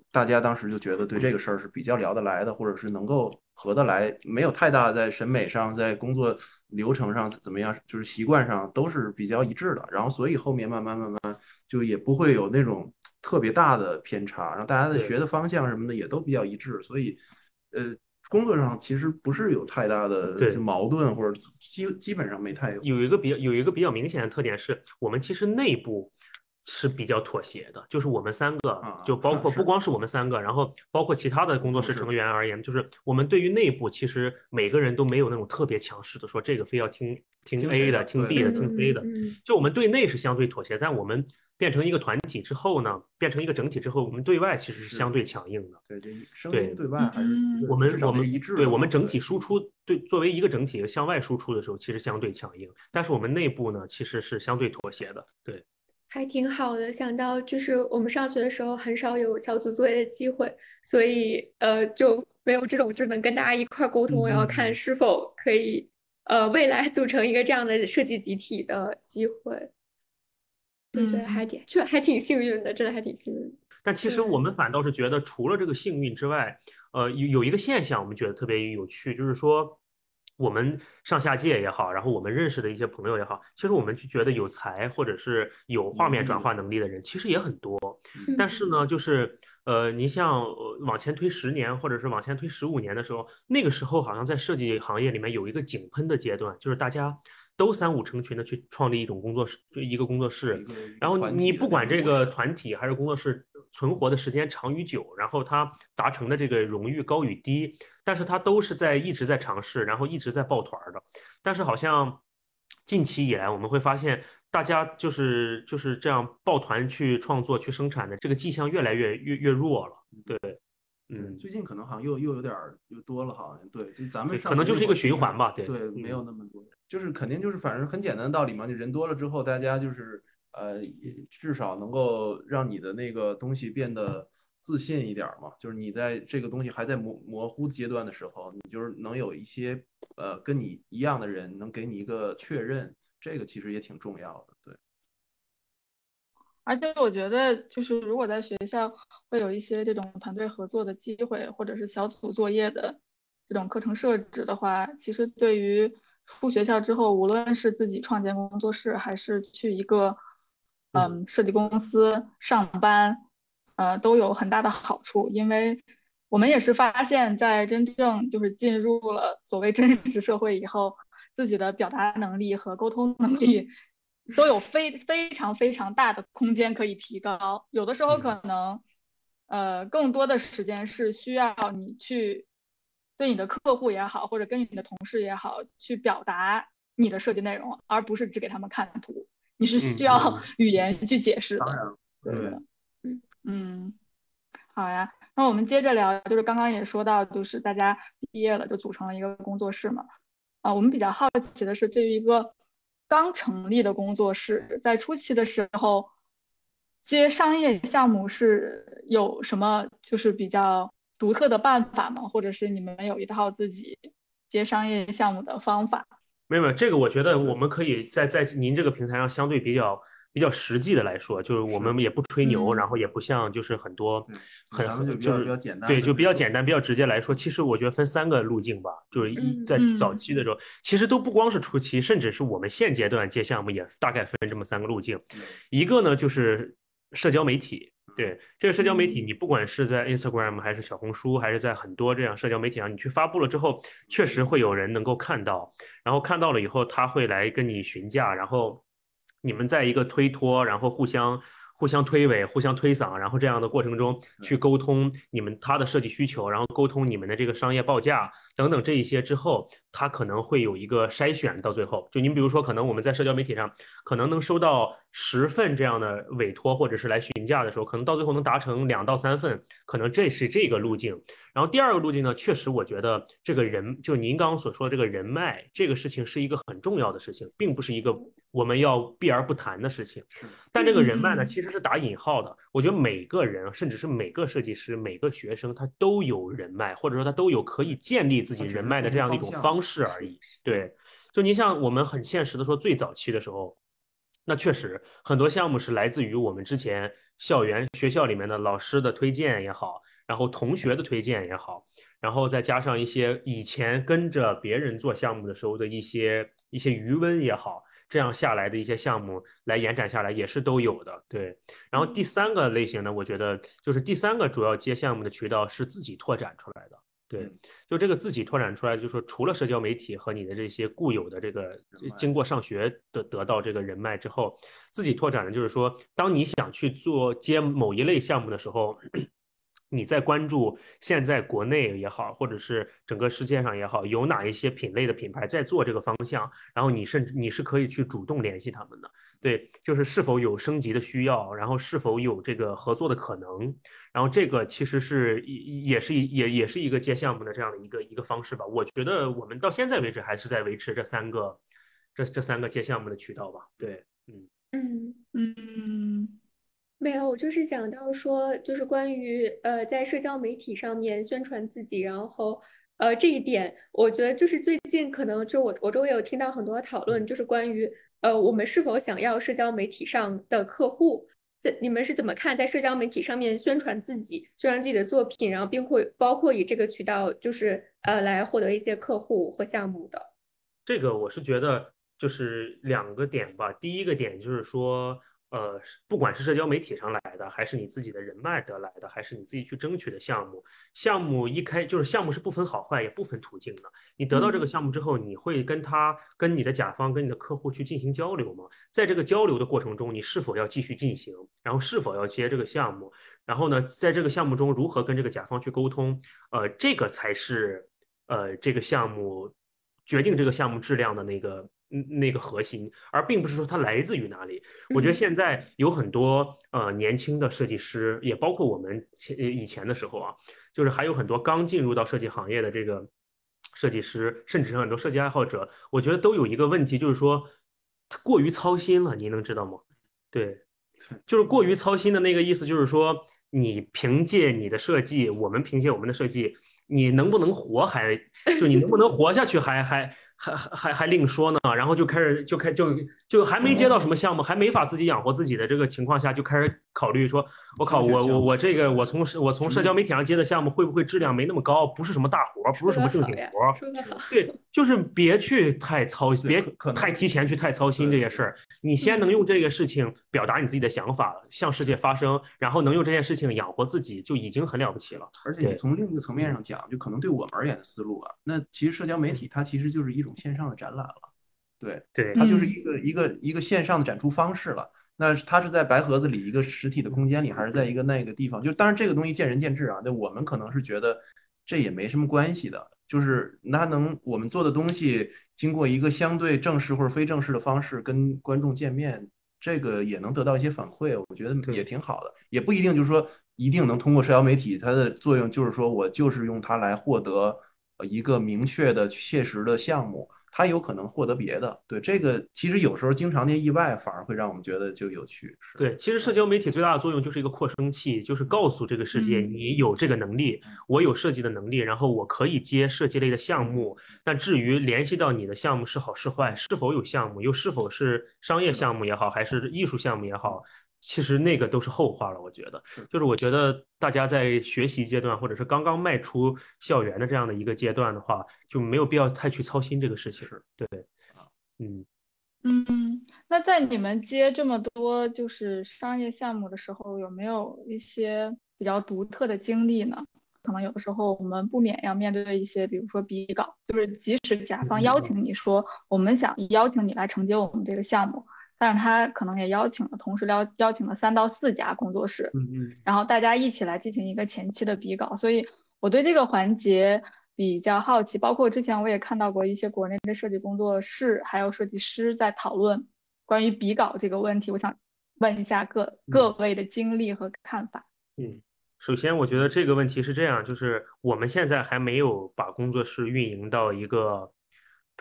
Speaker 5: 大家当时就觉得对这个事儿是比较聊得来的，或者是能够合得来，没有太大在审美上、在工作流程上怎么样，就是习惯上都是比较一致的。然后所以后面慢慢慢慢就也不会有那种特别大的偏差，然后大家的学的方向什么的也都比较一致，所以呃。工作上其实不是有太大的矛盾，或者基基本上没太有。
Speaker 1: 有一个比较有一个比较明显的特点是，我们其实内部是比较妥协的，就是我们三个，就包括不光是我们三个，然后包括其他的工作室成员而言，就是我们对于内部其实每个人都没有那种特别强势的说这个非要听听 A 的，听 B 的，听 C 的，就我们对内是相对妥协，但我们。变成一个团体之后呢，变成一个整体之后，我们对外其实是相对强硬的。
Speaker 5: 对，对声音对外还是
Speaker 1: 我们我们
Speaker 5: 一致。
Speaker 1: 对我们整体输出，对作为一个整体向外输出的时候，其实相对强硬。但是我们内部呢，其实是相对妥协的。对，
Speaker 3: 还挺好的。想到就是我们上学的时候很少有小组作业的机会，所以呃就没有这种就能跟大家一块沟通，然后看是否可以呃未来组成一个这样的设计集体的机会。对对，还挺，就还挺幸运的，真的还挺幸运。
Speaker 1: 但其实我们反倒是觉得，除了这个幸运之外，呃，有有一个现象，我们觉得特别有趣，就是说，我们上下届也好，然后我们认识的一些朋友也好，其实我们就觉得有才或者是有画面转化能力的人，其实也很多。但是呢，就是呃，你像往前推十年，或者是往前推十五年的时候，那个时候好像在设计行业里面有一个井喷的阶段，就是大家。都三五成群的去创立一种工作室，就一个工作室。然后你不管这个团体还是工作室存活的时间长与久，然后他达成的这个荣誉高与低，但是他都是在一直在尝试，然后一直在抱团的。但是好像近期以来，我们会发现大家就是就是这样抱团去创作、去生产的这个迹象越来越越越弱了。对。嗯，
Speaker 5: 最近可能好像又又有点又多了，好像对，就咱们
Speaker 1: 可能就是一个循环吧，对，
Speaker 5: 对，没有那么多，就是肯定就是反正很简单的道理嘛，就人多了之后，大家就是呃，至少能够让你的那个东西变得自信一点嘛，就是你在这个东西还在模模糊阶段的时候，你就是能有一些呃跟你一样的人能给你一个确认，这个其实也挺重要的，对。
Speaker 4: 而且我觉得，就是如果在学校会有一些这种团队合作的机会，或者是小组作业的这种课程设置的话，其实对于出学校之后，无论是自己创建工作室，还是去一个嗯。设计公司上班，呃都有很大的好处，因为我们也是发现，在真正就是进入了所谓真实社会以后，自己的表达能力和沟通能力都有非非常非常大的空间可以提高。有的时候可能，呃，更多的时间是需要你去对你的客户也好，或者跟你的同事也好，去表达你的设计内容，而不是只给他们看图。你是需要 语言去解释的。
Speaker 5: 当然，
Speaker 4: 对嗯，好呀。那我们接着聊，就是刚刚也说到，就是大家毕业了就组成了一个工作室嘛。啊，我们比较好奇的是，对于一个刚成立的工作室，在初期的时候接商业项目是有什么就是比较独特的办法吗？或者是你们有一套自己接商业项目的方法？
Speaker 1: 没有没有，这个我觉得我们可以在在您这个平台上相对比较比较实际的来说，就是我们也不吹牛，
Speaker 4: 嗯。
Speaker 1: 然后也不像就是很多
Speaker 5: 对
Speaker 1: 很很就是
Speaker 5: 比较简单
Speaker 1: 对，就比较简单、比较直接来说，其实我觉得分三个路径吧，就是一
Speaker 3: 嗯
Speaker 1: 在早。
Speaker 4: 嗯
Speaker 1: 期的时候，其实都不光是初期，甚至是我们现阶段接项目也大概分这么三个路径，一个呢就是社交媒体。对这个社交媒体，
Speaker 4: 嗯。
Speaker 1: 你不管是在 Instagram 还是小红书，还是在很多这样社交媒体上，你去发布了之后，确实会有人能够看到，然后看到了以后，他会来跟你询价，然后你们在一个推脱，然后互相互相推诿、互相推搡，然后这样的过程中去沟通你们他的设计需求，然后沟通你们的这个商业报价等等这一些之后，他可能会有一个筛选到最后。就您比如说，可能我们在社交媒体上可能能收到十份这样的委托或者是来询价的时候，可能到最后能达成两到三份，可能这是这个路径。然后第二个路径呢，确实我觉得这个人，就您刚刚所说的这个人脉，这个事情是一个很重要的事情，并不是一个我们要避而不谈的事情。但这个人脉呢，
Speaker 4: 嗯
Speaker 1: 其实是打引号的。我觉得每个人，甚至是每个设计师、每个学生，他都有人脉，或者说他都有可以建立自己人脉的这样的一种
Speaker 5: 方
Speaker 1: 式而已。对，就您像我们很现实的说，最早期的时候。那确实，很多项目是来自于我们之前校园学校里面的老师的推荐也好，然后同学的推荐也好，然后再加上一些以前跟着别人做项目的时候的一些一些余温也好，这样下来的一些项目来延展下来也是都有的。对，然后第三个类型呢，我觉得就是第三个主要接项目的渠道是自己拓展出来的。对
Speaker 5: 嗯，
Speaker 1: 就这个自己拓展出来，就是说除了社交媒体和你的这些固有的这个经过上学的得到这个人脉之后，自己拓展的就是说，当你想去做接某一类项目的时候，你在关注现在国内也好，或者是整个世界上也好，有哪一些品类的品牌在做这个方向，然后你甚至你是可以去主动联系他们的。对，就是是否有升级的需要，然后是否有这个合作的可能，然后这个其实是也也是也也是一个接项目的这样的一个一个方式吧。我觉得我们到现在为止还是在维持这三个这这三个接项目的渠道吧。对，嗯。
Speaker 3: 嗯。
Speaker 4: 嗯
Speaker 3: 没有，我就是讲到说，就是关于呃，在社交媒体上面宣传自己，然后呃这一点，我觉得就是最近可能就我我周围有听到很多讨论，就是关于呃我们是否想要社交媒体上的客户，在你们是怎么看在社交媒体上面宣传自己，宣传自己的作品，然后并会包括以这个渠道就是呃来获得一些客户和项目的。
Speaker 1: 这个我是觉得就是两个点吧。第一个点就是说，呃，不管是社交媒体上来的，还是你自己的人脉得来的，还是你自己去争取的项目，项目一开就是项目是不分好坏，也不分途径的。你得到这个
Speaker 3: 嗯
Speaker 1: 项目之后，你会跟他、跟你的甲方、跟你的客户去进行交流吗？在这个交流的过程中，你是否要继续进行，然后是否要接这个项目？然后呢，在这个项目中如何跟这个甲方去沟通？呃，这个才是呃这个项目决定这个项目质量的那个嗯那个核心，而并不是说它来自于哪里。我觉得
Speaker 3: 嗯
Speaker 1: 现在有很多呃年轻的设计师，也包括我们前以前的时候啊，就是还有很多刚进入到设计行业的这个设计师，甚至是很多设计爱好者，我觉得都有一个问题，就是说过于操心了，您能知道吗？对，就是过于操心的那个意思，就是说你凭借你的设计，我们凭借我们的设计，你能不能活还就你能不能活下去还还还还还还另说呢。然后就开始就开就就还没接到什么项目，还没法自己养活自己的这个情况下，就开始考虑说，我靠，我我我这个我从我从社交媒体上接的项目会不会质量没那么高？不是什么大活儿，不是什么正经活儿。
Speaker 3: 说得好，
Speaker 1: 对，就是别去太操，别太提前去太操心这些事儿。你先能用这个事情表达你自己的想法，向世界发声，然后能用这件事情养活自己，就已经很了不起了。
Speaker 5: 而且你从另一个层面上讲，就可能对我们而言的思路啊，那其实社交媒体它其实就是一种线上的展览了，对，
Speaker 1: 对，
Speaker 5: 它就是
Speaker 4: 嗯
Speaker 5: 一个一个一个线上的展出方式了。那它是在白盒子里一个实体的空间里，还是在一个那个地方？就当然这个东西见仁见智啊。那我们可能是觉得这也没什么关系的，就是那能我们做的东西经过一个相对正式或者非正式的方式跟观众见面，这个也能得到一些反馈，我觉得也挺好的。也不一定就是说一定能通过社交媒体，它的作用就是说我就是用它来获得呃一个明确的、切实的项目，它有可能获得别的。对这个，其实有时候经常那意外反而会让我们觉得就有趣。是
Speaker 1: 对，其实社交媒体最大的作用就是一个扩声器，就是告诉这个世界
Speaker 4: 嗯
Speaker 1: 你有这个能力，我有设计的能力，然后我可以接设计类的项目。但至于联系到你的项目是好是坏，是否有项目，又是否是商业项目也好，还是艺术项目也好，其实那个都是后话了。我觉得，
Speaker 5: 是
Speaker 1: 就是我觉得大家在学习阶段，或者是刚刚迈出校园的这样的一个阶段的话，就没有必要太去操心这个事情。
Speaker 5: 是
Speaker 1: 对，嗯。
Speaker 4: 嗯，那在你们接这么多就是商业项目的时候，有没有一些比较独特的经历呢？可能有的时候我们不免要面对一些，比如说比稿，就是即使甲方邀请你说我们想邀请你来承接我们这个项目，但是他可能也邀请了，同时邀邀请了三到四家工作室，
Speaker 5: 嗯嗯，
Speaker 4: 然后大家一起来进行一个前期的比稿，所以我对这个环节比较好奇。包括之前我也看到过一些国内的设计工作室还有设计师在讨论关于比稿这个问题，我想问一下各各位的经历和看法。
Speaker 1: 嗯，首先我觉得这个问题是这样，就是我们现在还没有把工作室运营到一个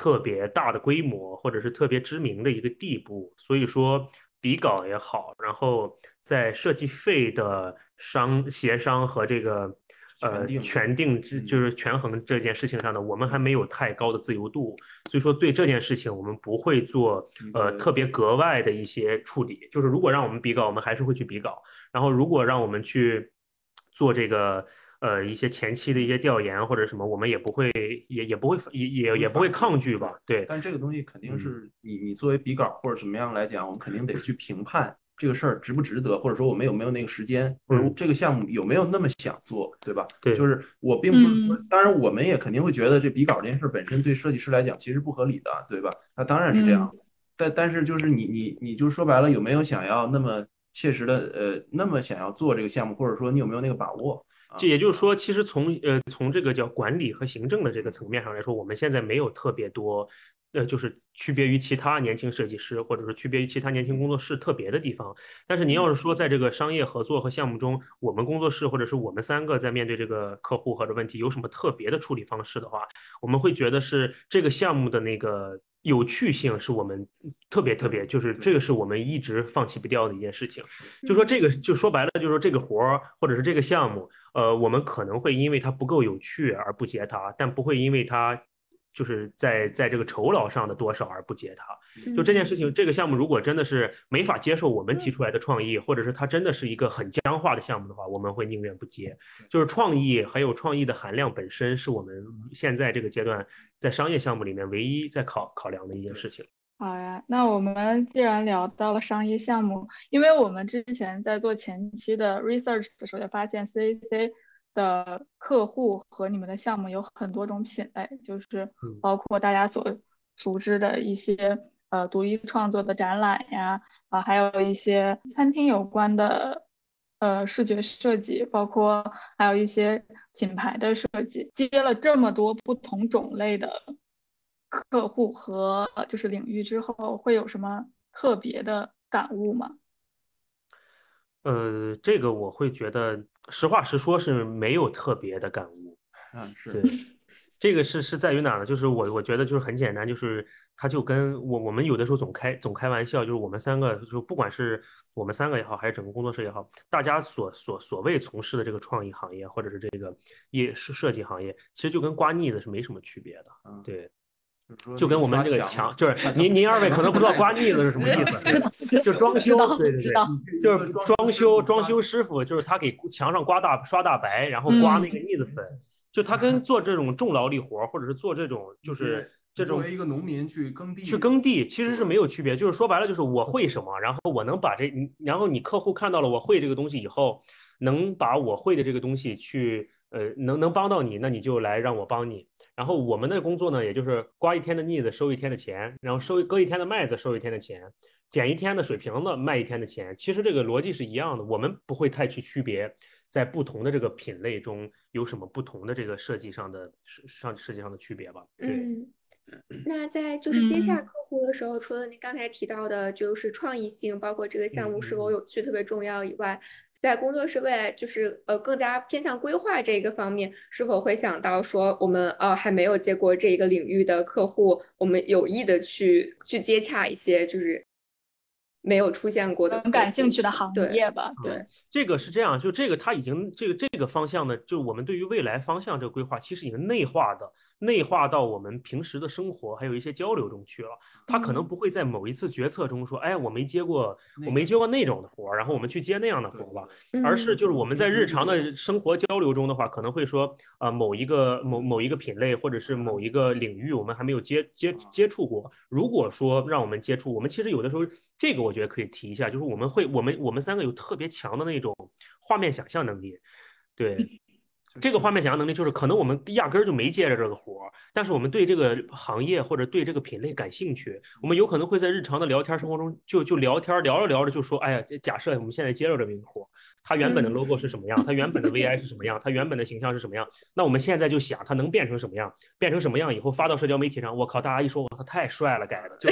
Speaker 1: 特别大的规模，或者是特别知名的一个地步，所以说比稿也好，然后在设计费的商协商和这个呃
Speaker 5: 权定
Speaker 1: 之
Speaker 5: 嗯。
Speaker 1: 就是权衡这件事情上呢，我们还没有太高的自由度，所以说对这件事情我们不会做呃特别格外的一些处理，就是如果让我们比稿，我们还是会去比稿。然后如果让我们去做这个呃一些前期的一些调研或者什么，我们也不会也也不会也也也不会抗拒吧？对
Speaker 5: 但这个东西肯定
Speaker 1: 嗯
Speaker 5: 是你你作为笔稿或者怎么样来讲，我们肯定得去评判这个事儿值不值得，或者说我们有没有那个时间，或者
Speaker 1: 嗯
Speaker 5: 这个项目有没有那么想做，对吧？
Speaker 1: 对
Speaker 5: 就是我并不是说
Speaker 4: 嗯，
Speaker 5: 当然我们也肯定会觉得这笔稿这件事本身对设计师来讲其实不合理的，对吧？那当然是这样，但但是就是你你你就说白了，有没有想要那么切实的呃那么想要做这个项目，或者说你有没有那个把握？啊
Speaker 1: 这也就是说，其实从呃从这个叫管理和行政的这个层面上来说，我们现在没有特别多，呃，就是区别于其他年轻设计师，或者是区别于其他年轻工作室特别的地方。但是您要是说在这个商业合作和项目中，我们工作室或者是我们三个在面对这个客户或者问题有什么特别的处理方式的话，我们会觉得是这个项目的那个有趣性是我们特别特别，就是这个是我们一直放弃不掉的一件事情。就说这个，就说白了，就是说这个活儿或者是这个项目，呃，我们可能会因为它不够有趣而不接它，但不会因为它就是在在这个酬劳上的多少而不接它。就这件事情，这个项目如果真的是没法接受我们提出来的创意，或者是它真的是一个很僵化的项目的话，我们会宁愿不接。就是创意还有创意的含量本身是我们现在这个阶段在商业项目里面唯一在考考量的一件事情。
Speaker 4: 好呀，那我们既然聊到了商业项目，因为我们之前在做前期的 research 的时候，也发现 CAC 的客户和你们的项目有很多种品类，就是
Speaker 1: 嗯
Speaker 4: 包括大家所熟知的一些呃独立创作的展览呀，啊，还有一些餐厅有关的呃视觉设计，包括还有一些品牌的设计，接了这么多不同种类的客户和呃就是领域之后，会有什么特别的感悟吗？
Speaker 1: 呃，这个我会觉得，实话实说是没有特别的感悟。
Speaker 5: 嗯是
Speaker 1: 对，这个是是在于哪呢？就是我我觉得就是很简单，就是他就跟我我们有的时候总开总开玩笑，就是我们三个就不管是我们三个也好，还是整个工作室也好，大家所所所谓从事的这个创意行业或者是这个业设设计行业，其实就跟刮腻子是没什么区别的。
Speaker 5: 嗯
Speaker 1: 对，就跟我们这个墙，就是您您二位可能不知道刮腻子是什么意思，就装修，对对对，就是装修装修师傅，就是他给墙上刮大刷大白，然后刮那个腻子粉，就他跟做这种重劳力活或者是做这种就是这种
Speaker 5: 作为一个农民去耕地，
Speaker 1: 去耕地其实是没有区别，就是说白了就是我会什么，然后我能把这，然后你客户看到了我会这个东西以后，能把我会的这个东西去。呃，能能帮到你，那你就来让我帮你。然后我们的工作呢，也就是刮一天的腻子收一天的钱，然后收割一天的麦子收一天的钱，捡一天的水瓶子卖一天的钱。其实这个逻辑是一样的，我们不会太去区别在不同的这个品类中有什么不同的这个设计上的上设计上的区别吧。
Speaker 3: 嗯，那在就是接洽客户的时候，除了您刚才提到的，就是创意性，包括这个项目是否有趣特别重要以外。在工作室未来就是呃更加偏向规划这一个方面，是否会想到说我们呃还没有接过这一个领域的客户，我们有意的去去接洽一些就是。没有出现过的
Speaker 4: 很感兴趣的行业吧？
Speaker 3: 对，
Speaker 1: 这个是这样，就这个它已经这个这个方向呢，就我们对于未来方向这个规划，其实已经内化的内化到我们平时的生活还有一些交流中去了。他可能不会在某一次决策中说，哎，我没接过，我没接过那种的活儿，然后我们去接那样的活儿吧。而是就是我们在日常的生活交流中的话，可能会说，啊，某一个某某一个品类或者是某一个领域，我们还没有接接接触过。如果说让我们接触，我们其实有的时候这个我。我觉得可以提一下，就是我们会，我们我们三个有特别强的那种画面想象能力。对，这个画面想象能力，就是可能我们压根儿就没接着这个活儿，但是我们对这个行业或者对这个品类感兴趣，我们有可能会在日常的聊天生活中就就聊天聊着聊着就说，哎呀，假设我们现在接着这个活儿，它原本的 logo 是什么样，它原本的 VI 是什么样，它原本的形象是什么样，那我们现在就想它能变成什么样，变成什么样以后发到社交媒体上，我靠，大家一说，我操，太帅了，改的就。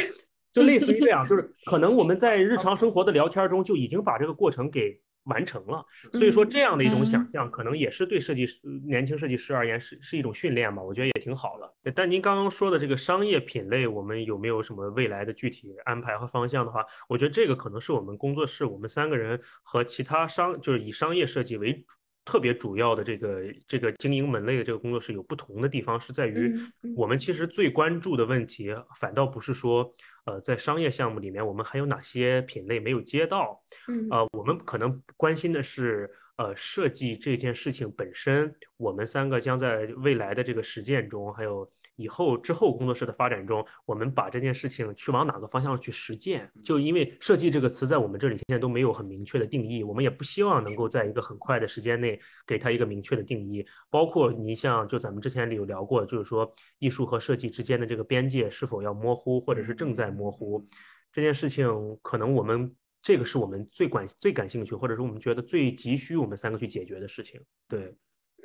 Speaker 1: 就类似于这样，就是可能我们在日常生活的聊天中就已经把这个过程给完成了。所以说，这样的一种想象，可能也是对设计师、年轻设计师而言是是一种训练吧。我觉得也挺好的。但您刚刚说的这个商业品类，我们有没有什么未来的具体安排和方向的话，我觉得这个可能是我们工作室我们三个人和其他商就是以商业设计为主。特别主要的这个这个经营门类的这个工作室有不同的地方，是在于我们其实最关注的问题，反倒不是说，呃，在商业项目里面我们还有哪些品类没有接到，嗯呃，我们可能关心的是，呃，设计这件事情本身，我们三个将在未来的这个实践中，还有。以后之后工作室的发展中，我们把这件事情去往哪个方向去实践？就因为设计这个词在我们这里现在都没有很明确的定义，我们也不希望能够在一个很快的时间内给它一个明确的定义。包括你像就咱们之前有聊过，就是说艺术和设计之间的这个边界是否要模糊，或者是正在模糊这件事情，可能我们这个是我们最感最感兴趣，或者是我们觉得最急需我们三个去解决的事情。对，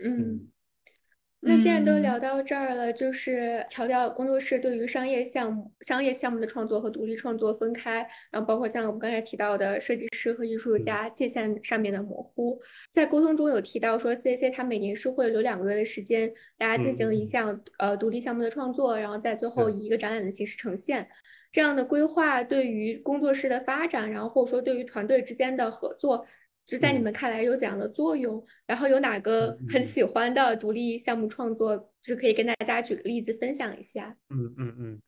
Speaker 3: 嗯。那既然都聊到这儿了，就是调调工作室对于商业项目、商业项目的创作和独立创作分开，然后包括像我们刚才提到的设计师和艺术家界限上面的模糊，在沟通中有提到说，C C 它每年是会留两个月的时间，大家进行一项呃独立项目的创作，然后在最后以一个展览的形式呈现。这样的规划对于工作室的发展，然后或者说对于团队之间的合作。就在你们看来有怎样的作用？然后有哪个很喜欢的独立项目创作，就可以跟大家举个例子分享一下。
Speaker 1: 嗯嗯嗯，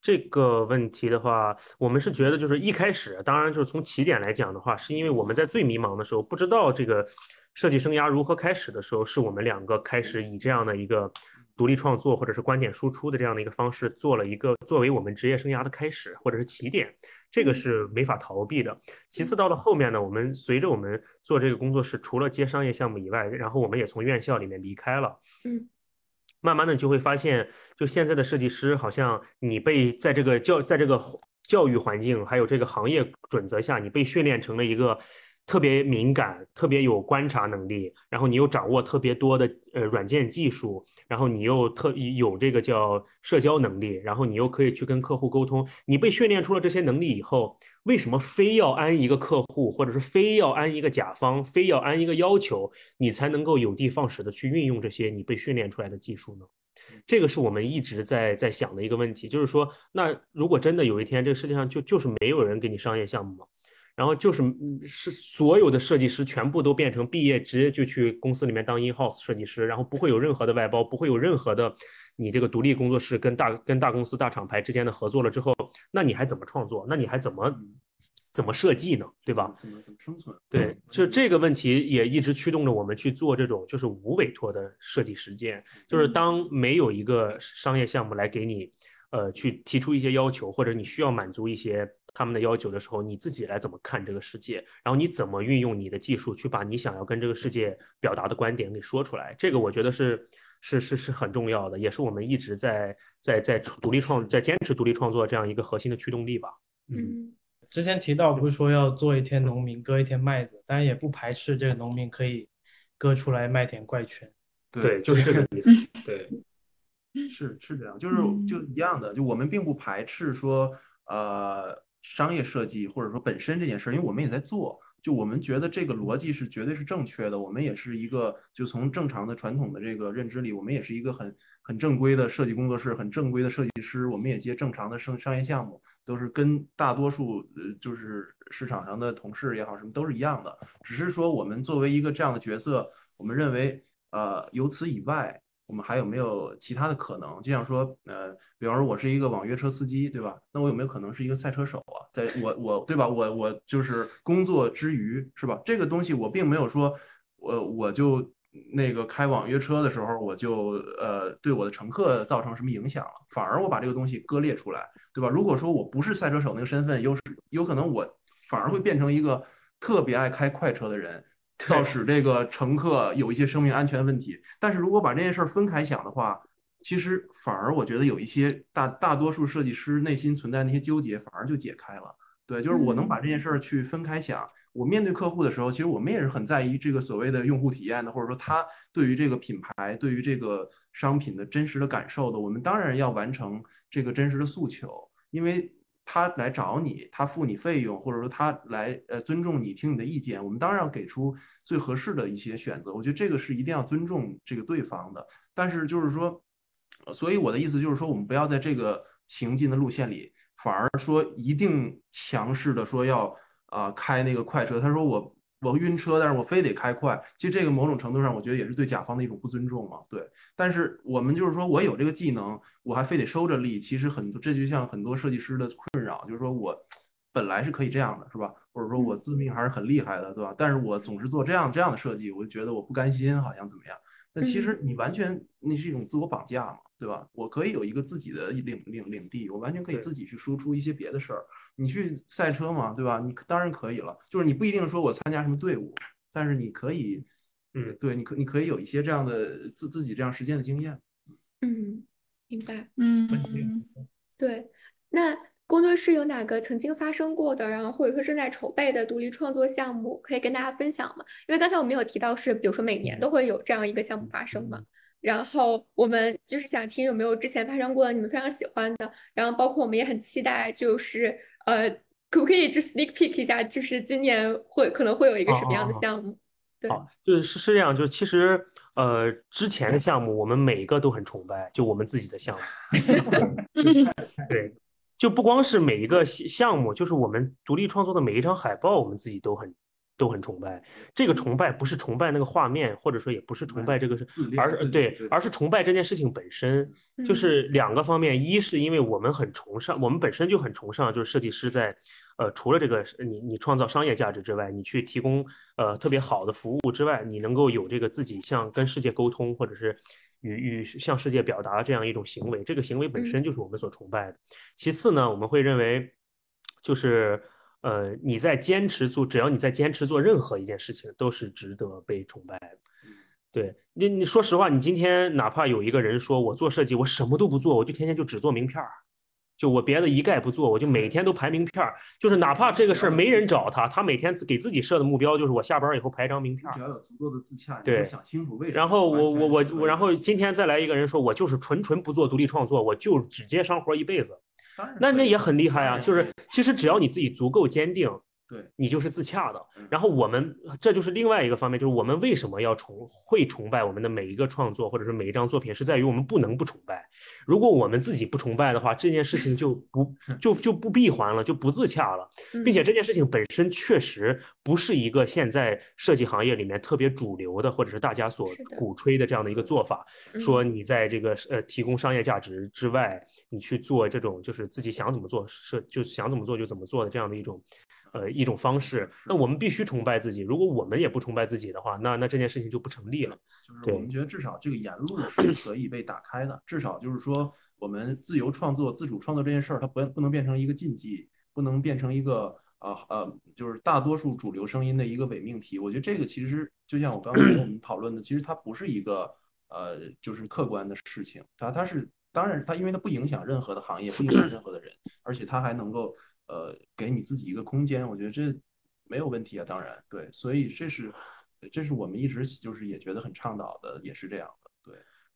Speaker 1: 这个问题的话，我们是觉得就是一开始，当然就是从起点来讲的话，是因为我们在最迷茫的时候，不知道这个设计生涯如何开始的时候，是我们两个开始以这样的一个。独立创作或者是观点输出的这样的一个方式，做了一个作为我们职业生涯的开始或者是起点，这个是没法逃避的。其次到了后面呢，我们随着我们做这个工作室，除了接商业项目以外，然后我们也从院校里面离开了。
Speaker 3: 嗯，
Speaker 1: 慢慢的就会发现，就现在的设计师，好像你被在这个教在这个教育环境还有这个行业准则下，你被训练成了一个。特别敏感，特别有观察能力，然后你又掌握特别多的呃软件技术，然后你又特有这个叫社交能力，然后你又可以去跟客户沟通。你被训练出了这些能力以后，为什么非要安一个客户，或者是非要安一个甲方，非要安一个要求，你才能够有的放矢的去运用这些你被训练出来的技术呢？这个是我们一直在在想的一个问题，就是说，那如果真的有一天这个世界上就就是没有人给你商业项目吗？然后就是嗯是所有的设计师全部都变成毕业直接就去公司里面当 in house 设计师，然后不会有任何的外包，不会有任何的你这个独立工作室跟大跟大公司大厂牌之间的合作了之后，那你还怎么创作？那你还怎么怎么设计呢？对吧？
Speaker 5: 怎么怎么生存？
Speaker 1: 对，就这个问题也一直驱动着我们去做这种就是无委托的设计实践，就是当没有一个商业项目来给你，呃，去提出一些要求，或者你需要满足一些他们的要求的时候，你自己来怎么看这个世界，然后你怎么运用你的技术去把你想要跟这个世界表达的观点给说出来，这个我觉得是是是是很重要的，也是我们一直在在在独立创在坚持独立创作这样一个核心的驱动力吧。
Speaker 3: 嗯
Speaker 6: 之前提到不是说要做一天农民割一天麦子，当然也不排斥这个农民可以割出来麦田怪圈。
Speaker 1: 对，就是这个意思。对，
Speaker 5: 是是这样，就是
Speaker 4: 嗯。
Speaker 5: 就一样的，就我们并不排斥说呃商业设计或者说本身这件事儿，因为我们也在做，就我们觉得这个逻辑是绝对是正确的，我们也是一个就从正常的传统的这个认知里，我们也是一个很很正规的设计工作室，很正规的设计师，我们也接正常的商商业项目，都是跟大多数呃就是市场上的同事也好什么都是一样的，只是说我们作为一个这样的角色，我们认为呃由此以外。我们还有没有其他的可能？就像说，呃，比方说我是一个网约车司机，对吧？那我有没有可能是一个赛车手啊？在我我对吧？我我就是工作之余，是吧？这个东西我并没有说，我我就那个开网约车的时候，我就呃对我的乘客造成什么影响了，反而我把这个东西割裂出来，对吧？如果说我不是赛车手那个身份，有有可能我反而会变成一个特别爱开快车的人。造使这个乘客有一些生命安全问题。但是如果把这件事儿分开想的话，其实反而我觉得有一些大大多数设计师内心存在那些纠结，反而就解开了。对，就是我能把这件事儿去分开想。我面对客户的时候，其实我们也是很在意这个所谓的用户体验的，或者说他对于这个品牌、对于这个商品的真实的感受的。我们当然要完成这个真实的诉求，因为。他来找你，他付你费用，或者说他来呃尊重你，听你的意见，我们当然要给出最合适的一些选择。我觉得这个是一定要尊重这个对方的。但是就是说，所以我的意思就是说，我们不要在这个行进的路线里，反而说一定强势的说要啊、开那个快车。他说我。我晕车，但是我非得开快，其实这个某种程度上，我觉得也是对甲方的一种不尊重嘛。对，但是我们就是说我有这个技能，我还非得收着力，其实很多这就像很多设计师的困扰，就是说我本来是可以这样的，是吧？或者说我自命还是很厉害的，对吧？但是我总是做这样这样的设计，我就觉得我不甘心，好像怎么样？但其实你完全那是一种自我绑架嘛，对吧？我可以有一个自己的领领领地，我完全可以自己去输出一些别的事儿。你去赛车嘛，对吧？你当然可以了，就是你不一定说我参加什么队伍，但是你可以，
Speaker 1: 嗯，
Speaker 5: 对，你可你可以有一些这样的自自己这样实践的经验。
Speaker 3: 嗯，明白。
Speaker 4: 嗯，
Speaker 3: 对，那工作室有哪个曾经发生过的，然后或者说正在筹备的独立创作项目，可以跟大家分享吗？因为刚才我们有提到是，比如说每年都会有这样一个项目发生嘛。然后我们就是想听有没有之前发生过的你们非常喜欢的，然后包括我们也很期待，就是呃，可不可以就 sneak peek 一下，就是今年会可能会有一个什么样的项目？对，
Speaker 1: 好，就是是是这样，就其实呃之前的项目我们每一个都很崇拜，就我们自己的项目，对，就不光是每一个项目，就是我们独立创作的每一张海报，我们自己都很。都很崇拜，这个崇拜不是崇拜那个画面，或者说也不是崇拜这个是，而是对，而是崇拜这件事情本身，就是两个方面。一是因为我们很崇尚，我们本身就很崇尚，就是设计师在，呃，除了这个你你创造商业价值之外，你去提供呃特别好的服务之外，你能够有这个自己向跟世界沟通，或者是与与向世界表达这样一种行为，这个行为本身就是我们所崇拜的。其次呢，我们会认为就是。呃，你在坚持做，只要你在坚持做任何一件事情，都是值得被崇拜的。对你，你说实话，你今天哪怕有一个人说我做设计，我什么都不做，我就天天就只做名片儿，就我别的一概不做，我就每天都排名片儿，就是哪怕这个事儿没人找他，他每天给自己设的目标就是我下班以后排张名片儿。
Speaker 5: 只要有足够的自洽，
Speaker 1: 对，
Speaker 5: 想清楚为什么。
Speaker 1: 然后我我我我，然后今天再来一个人说，我就是纯纯不做独立创作，我就只接商活一辈子。那那也很厉害啊！就是其实只要你自己足够坚定，
Speaker 5: 对，
Speaker 1: 你就是自洽的
Speaker 5: 嗯。
Speaker 1: 然后我们这就是另外一个方面，就是我们为什么要崇会崇拜我们的每一个创作或者是每一张作品，是在于我们不能不崇拜。如果我们自己不崇拜的话，这件事情就不 就就不闭环了，就不自洽了。并且
Speaker 3: 嗯
Speaker 1: 这件事情本身确实不是一个现在设计行业里面特别主流的，或者是大家所鼓吹的这样的一个做法。说你在这个呃提供商业价值之外，你去做这种就是自己想怎么做是就想怎么做就怎么做的这样的一种呃一种方式。那我们必须崇拜自己，如果我们也不崇拜自己的话，那那这件事情就不成立了。
Speaker 5: 就是我们觉得至少这个言路是可以被打开的，至少就是说我们自由创作、自主创作这件事儿，它不不能变成一个禁忌，不能变成一个呃呃，就是大多数主流声音的一个伪命题。我觉得这个其实就像我刚才我们讨论的，其实它不是一个呃就是客观的事情，它它是当然它因为它不影响任何的行业，不影响任何的人，而且它还能够呃给你自己一个空间，我觉得这没有问题啊，当然对，所以这是。这是我们一直就是也觉得很倡导的，也是这样，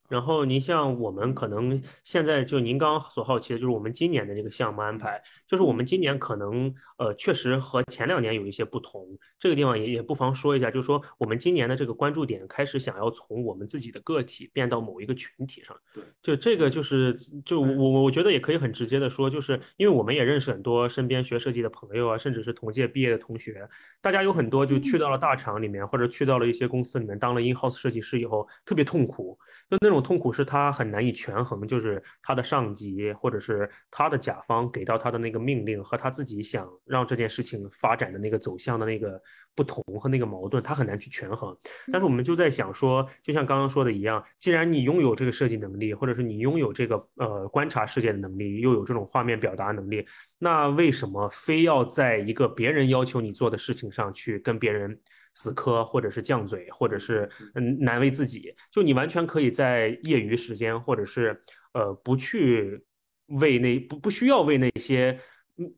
Speaker 1: 然后您像我们可能现在就您刚刚所好奇的就是我们今年的这个项目安排，就是我们今年可能呃确实和前两年有一些不同，这个地方也也不妨说一下，就是说我们今年的这个关注点开始想要从我们自己的个体变到某一个群体上，
Speaker 5: 对，
Speaker 1: 就这个就是就我我我觉得也可以很直接的说，就是因为我们也认识很多身边学设计的朋友啊，甚至是同届毕业的同学，大家有很多就去到了大厂里面，或者去到了一些公司里面当了 in house 设计师以后，特别痛苦，就那种痛苦是他很难以权衡，就是他的上级或者是他的甲方给到他的那个命令和他自己想让这件事情发展的那个走向的那个不同和那个矛盾，他很难去权衡。但是我们就在想说，就像刚刚说的一样，既然你拥有这个设计能力，或者是你拥有这个呃观察世界的能力，又有这种画面表达能力，那为什么非要在一个别人要求你做的事情上去跟别人死磕，或者是犟嘴，或者是嗯难为自己？就你完全可以在业余时间，或者是呃不去为那不不需要为那些。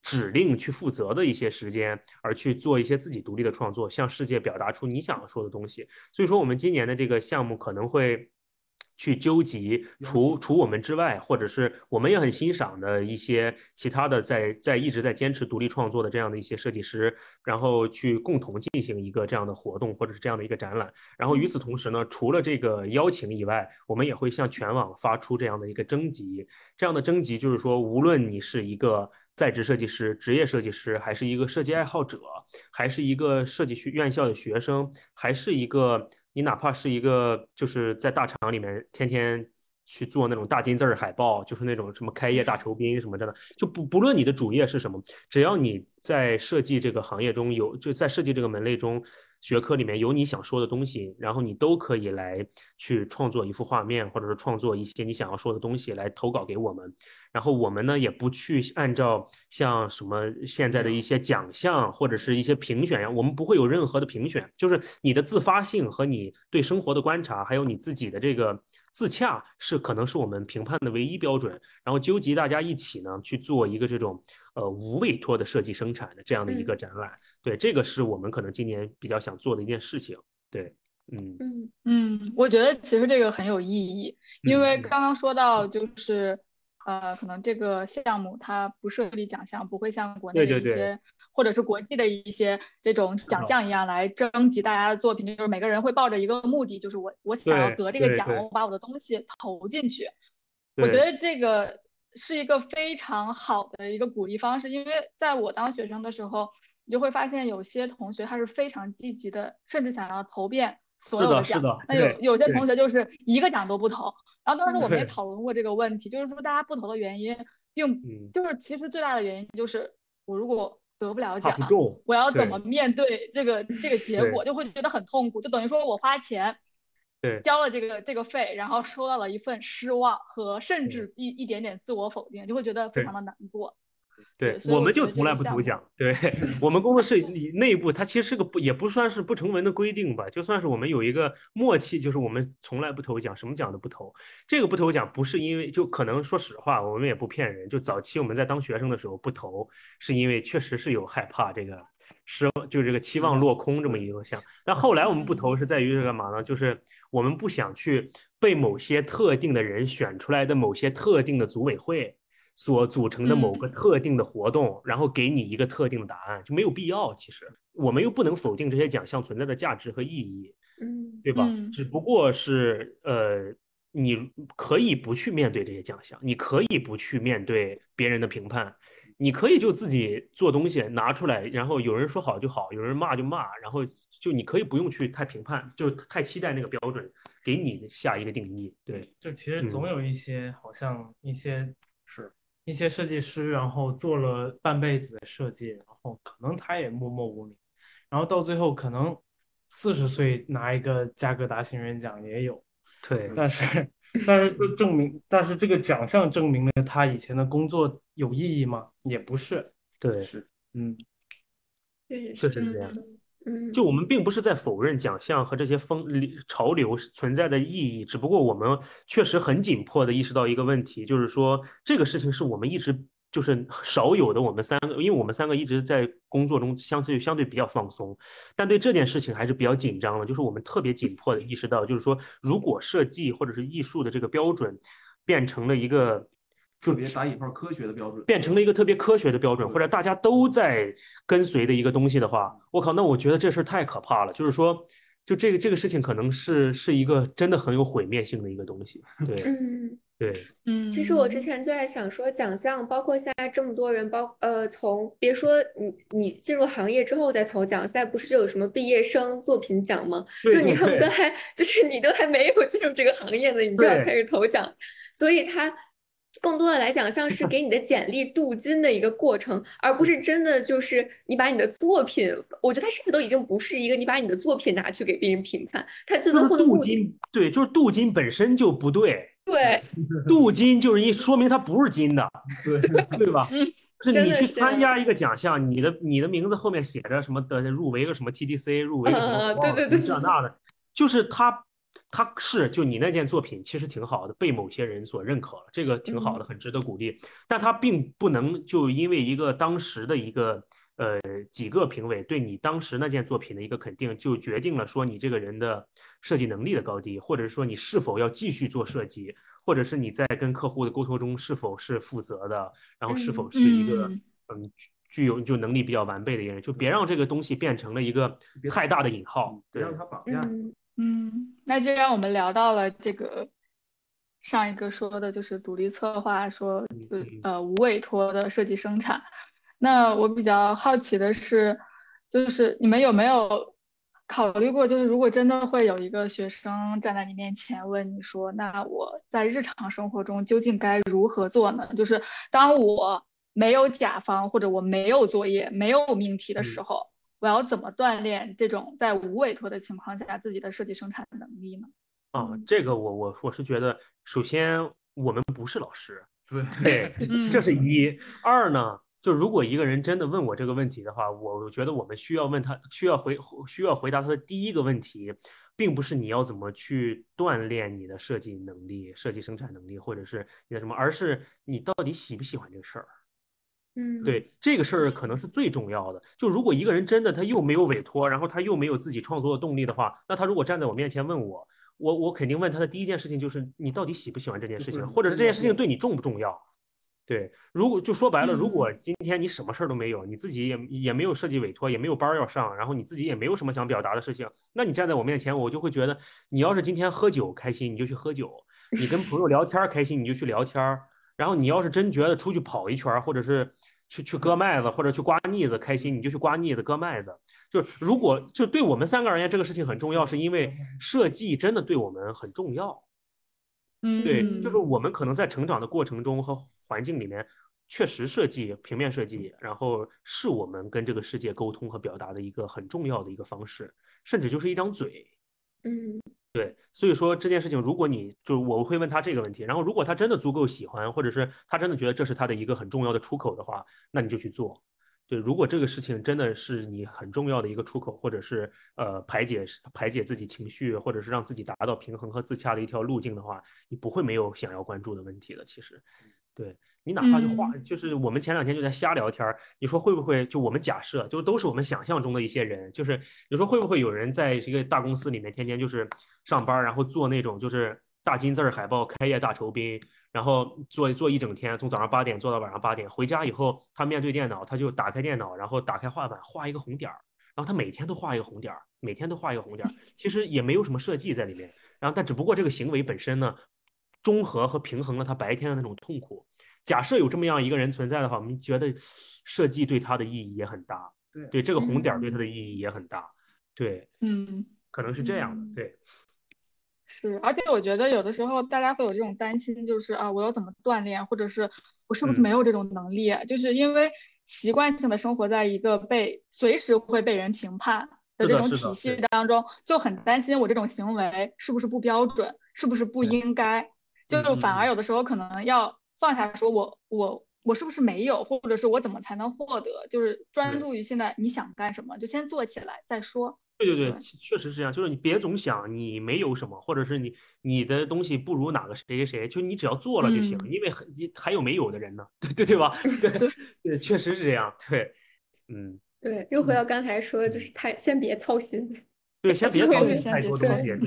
Speaker 1: 指令去负责的一些时间，而去做一些自己独立的创作，向世界表达出你想要说的东西。所以说，我们今年的这个项目可能会去纠集除除我们之外，或者是我们也很欣赏的一些其他的在在一直在坚持独立创作的这样的一些设计师，然后去共同进行一个这样的活动，或者是这样的一个展览。然后与此同时呢，除了这个邀请以外，我们也会向全网发出这样的一个征集。这样的征集就是说，无论你是一个在职设计师、职业设计师，还是一个设计爱好者，还是一个设计学院校的学生，还是一个你哪怕是一个就是在大厂里面天天去做那种大金字儿海报，就是那种什么开业大酬宾什么的，就不不论你的主业是什么，只要你在设计这个行业中有，就在设计这个门类中。学科里面有你想说的东西，然后你都可以来去创作一幅画面，或者是创作一些你想要说的东西来投稿给我们。然后我们呢也不去按照像什么现在的一些奖项或者是一些评选呀，我们不会有任何的评选，就是你的自发性和你对生活的观察，还有你自己的这个自洽，是可能是我们评判的唯一标准。然后纠集大家一起呢去做一个这种呃无委托的设计生产的这样的一个展览。对，这个是我们可能今年比较想做的一件事情。对，嗯
Speaker 3: 嗯
Speaker 4: 嗯，我觉得其实这个很有意义，因为刚刚说到就是，呃，可能这个项目它不设立奖项，不会像国内
Speaker 1: 对对对
Speaker 4: 的一些或者是国际的一些这种奖项一样来征集大家的作品，就是每个人会抱着一个目的，就是我我想要得这个奖，我把我的东西投进去。我觉得这个是一个非常好的一个鼓励方式，因为在我当学生的时候，你就会发现有些同学他是非常积极的，甚至想要投遍所
Speaker 1: 是
Speaker 4: 有奖。
Speaker 1: 的是的
Speaker 4: 那有有些同学就是一个奖都不投。然后当时我们也讨论过这个问题，就是说大家不投的原因，并
Speaker 1: 嗯
Speaker 4: 就是其实最大的原因就是我如果得不了奖，我要怎么面对这个这个结果，就会觉得很痛苦，就等于说我花钱。
Speaker 1: 对
Speaker 4: 交了这个这个费，然后收到了一份失望和甚至一一点点自我否定，就会觉得非常的难过。
Speaker 1: 对我们就从来不投奖。对 我们工作室内部，它其实是个不也不算是不成文的规定吧，就算是我们有一个默契，就是我们从来不投奖，什么奖都不投。这个不投奖不是因为就可能说实话，我们也不骗人，就早期我们在当学生的时候不投，是因为确实是有害怕这个失就这个期望落空这么一个项。但后来我们不投是在于是干嘛呢？就是我们不想去被某些特定的人选出来的某些特定的组委会。所组成的某个
Speaker 4: 嗯
Speaker 1: 特定的活动，然后给你一个特定的答案，就没有必要。其实我们又不能否定这些奖项存在的价值和意义，
Speaker 3: 嗯
Speaker 1: 对吧？
Speaker 4: 嗯
Speaker 1: 只不过是呃，你可以不去面对这些奖项，你可以不去面对别人的评判，你可以就自己做东西拿出来，然后有人说好就好，有人骂就骂，然后就你可以不用去太评判，就太期待那个标准给你下一个定义。对，
Speaker 6: 就其实总
Speaker 1: 嗯
Speaker 6: 有一些好像一些
Speaker 5: 是
Speaker 6: 一些设计师，然后做了半辈子的设计，然后可能他也默默无名，然后到最后可能四十岁拿一个加格达新人奖也有，
Speaker 1: 对，
Speaker 6: 但是。但是这证明，但是这个奖项证明了他以前的工作有意义吗？也不是，
Speaker 1: 对，
Speaker 5: 是，
Speaker 6: 嗯，
Speaker 3: 确实
Speaker 1: 是这样
Speaker 3: 的。
Speaker 1: 就我们并不是在否认奖项和这些风潮流存在的意义，只不过我们确实很紧迫的意识到一个问题，就是说这个事情是我们一直就是少有的。我们三个，因为我们三个一直在工作中相对相对比较放松，但对这件事情还是比较紧张的。就是我们特别紧迫的意识到，就是说如果设计或者是艺术的这个标准变成了一个
Speaker 5: 特别打引号科学的标准，
Speaker 1: 变成了一个特别科学的标准，或者大家都在跟随的一个东西的话，我靠，那我觉得这事儿太可怕了。就是说，就这个这个事情可能是是一个真的很有毁灭性的一个东西。对
Speaker 3: 嗯。
Speaker 1: 对，
Speaker 4: 嗯，
Speaker 3: 其实我之前就在想说，奖项包括现在这么多人，包呃，从别说你你进入行业之后再投奖，现在不是就有什么毕业生作品奖吗？
Speaker 1: 对
Speaker 3: 就你恨不得还就是你都还没有进入这个行业呢，你就要开始投奖，所以它更多的来讲像是给你的简历镀金的一个过程，而不是真的就是你把你的作品，我觉得它甚至都已经不是一个你把你的作品拿去给别人评判，它最
Speaker 1: 就是
Speaker 3: 最后的目的，
Speaker 1: 镀金，对，就是镀金本身就不对，
Speaker 3: 对，
Speaker 1: 镀金就是一说明它不是金的，
Speaker 5: 对，
Speaker 1: 对吧？
Speaker 4: 嗯
Speaker 1: 是你去参加一个奖项，你的你的名字后面写着什么的，入围个什么 TDC，入围个什么
Speaker 3: 啊
Speaker 1: 多少
Speaker 3: 对对对
Speaker 1: 这那的，就是他他是就你那件作品其实挺好的，被某些人所认可了，这个挺好的，很值得鼓励。但他并不能就因为一个当时的一个呃几个评委对你当时那件作品的一个肯定，就决定了说你这个人的设计能力的高低，或者是说你是否要继续做设计，或者是你在跟客户的沟通中是否是负责的，然后是否是一个
Speaker 4: 嗯
Speaker 1: 嗯具具有就能力比较完备的一个人，就别让这个东西变成了一个太大的引号。对
Speaker 5: 别让他绑架。
Speaker 3: 嗯
Speaker 4: 嗯，那既然我们聊到了这个上一个说的就是独立策划，说就呃无委托的设计生产，那我比较好奇的是，就是你们有没有考虑过，就是如果真的会有一个学生站在你面前问你说，那我在日常生活中究竟该如何做呢？就是当我没有甲方或者我没有作业、没有命题的时
Speaker 1: 嗯。
Speaker 4: 候，我要怎么锻炼这种在无委托的情况下自己的设计生产能力呢？
Speaker 1: 啊
Speaker 3: 嗯，
Speaker 1: 这个我我我是觉得，首先我们不是老师，
Speaker 5: 对
Speaker 1: 这是一。二呢，就如果一个人真的问我这个问题的话，我觉得我们需要问他，需要回需要回答他的第一个问题，并不是你要怎么去锻炼你的设计能力、设计生产能力，或者是你的什么，而是你到底喜不喜欢这个事儿。
Speaker 3: 嗯，
Speaker 1: 对这个事儿可能是最重要的。就如果一个人真的他又没有委托，然后他又没有自己创作的动力的话，那他如果站在我面前问我，我我肯定问他的第一件事情就是你到底喜不喜欢这件事情，或者是这件事情对你重不重要？对，如果就说白了，如
Speaker 4: 嗯
Speaker 1: 果今天你什么事儿都没有，你自己也也没有设计委托，也没有班儿要上，然后你自己也没有什么想表达的事情，那你站在我面前，我就会觉得，你要是今天喝酒开心，你就去喝酒；你跟朋友聊天儿开心，你就去聊天儿。然后你要是真觉得出去跑一圈，或者是去去割麦子，或者去刮腻子开心，你就去刮腻子、割麦子。就是如果就对我们三个而言，这个事情很重要，是因为设计真的对我们很重要。
Speaker 4: 嗯，
Speaker 1: 对，就是我们可能在成长的过程中和环境里面，确实设计平面设计，然后是我们跟这个世界沟通和表达的一个很重要的一个方式，甚至就是一张嘴。
Speaker 3: 嗯
Speaker 1: 对，所以说这件事情，如果你就我会问他这个问题，然后如果他真的足够喜欢，或者是他真的觉得这是他的一个很重要的出口的话，那你就去做。对，如果这个事情真的是你很重要的一个出口，或者是呃排解排解自己情绪，或者是让自己达到平衡和自洽的一条路径的话，你不会没有想要关注的问题的。其实，对你哪怕就画，
Speaker 4: 嗯。
Speaker 1: 就是我们前两天就在瞎聊天儿，你说会不会就我们假设，就都是我们想象中的一些人，就是你说会不会有人在一个大公司里面天天就是上班，然后做那种就是大金字儿海报开业大酬宾，然后做做一整天，从早上八点做到晚上八点，回家以后他面对电脑，他就打开电脑，然后打开画板画一个红点儿，然后他每天都画一个红点儿，每天都画一个红点儿，其实也没有什么设计在里面，然后但只不过这个行为本身呢，中和和平衡了他白天的那种痛苦。假设有这么样一个人存在的话，我们觉得设计对他的意义也很大，
Speaker 5: 对。
Speaker 1: 对这个红点儿对
Speaker 3: 嗯
Speaker 1: 他的意义也很大，对，
Speaker 4: 嗯，
Speaker 1: 可能是这样的，
Speaker 3: 嗯
Speaker 1: 对，
Speaker 4: 是，而且我觉得有的时候大家会有这种担心，就是啊，我要怎么锻炼，或者是我是不是
Speaker 1: 嗯。
Speaker 4: 没有这种能力啊？就是因为习惯性的生活在一个被随时会被人评判的这种体系当中，就很担心我这种行为是不是不标准，是不是不应该，就
Speaker 1: 嗯嗯嗯
Speaker 4: 反而有的时候可能要放下，说我我我是不是没有，或者是我怎么才能获得，就是专注于现在你想干什么，就先做起来再说。
Speaker 1: 对对对，
Speaker 4: 对
Speaker 1: 确确实是这样，就是你别总想你没有什么，或者是你你的东西不如哪个谁谁谁，就你只要做了就行，
Speaker 4: 嗯
Speaker 1: 因为很你还有没有的人呢，对对对吧？对
Speaker 4: 对
Speaker 1: 对，确实是这样，对，嗯，
Speaker 3: 对，又回到刚才说的，就是太先别操心。
Speaker 1: 对，先别操心太多东西，对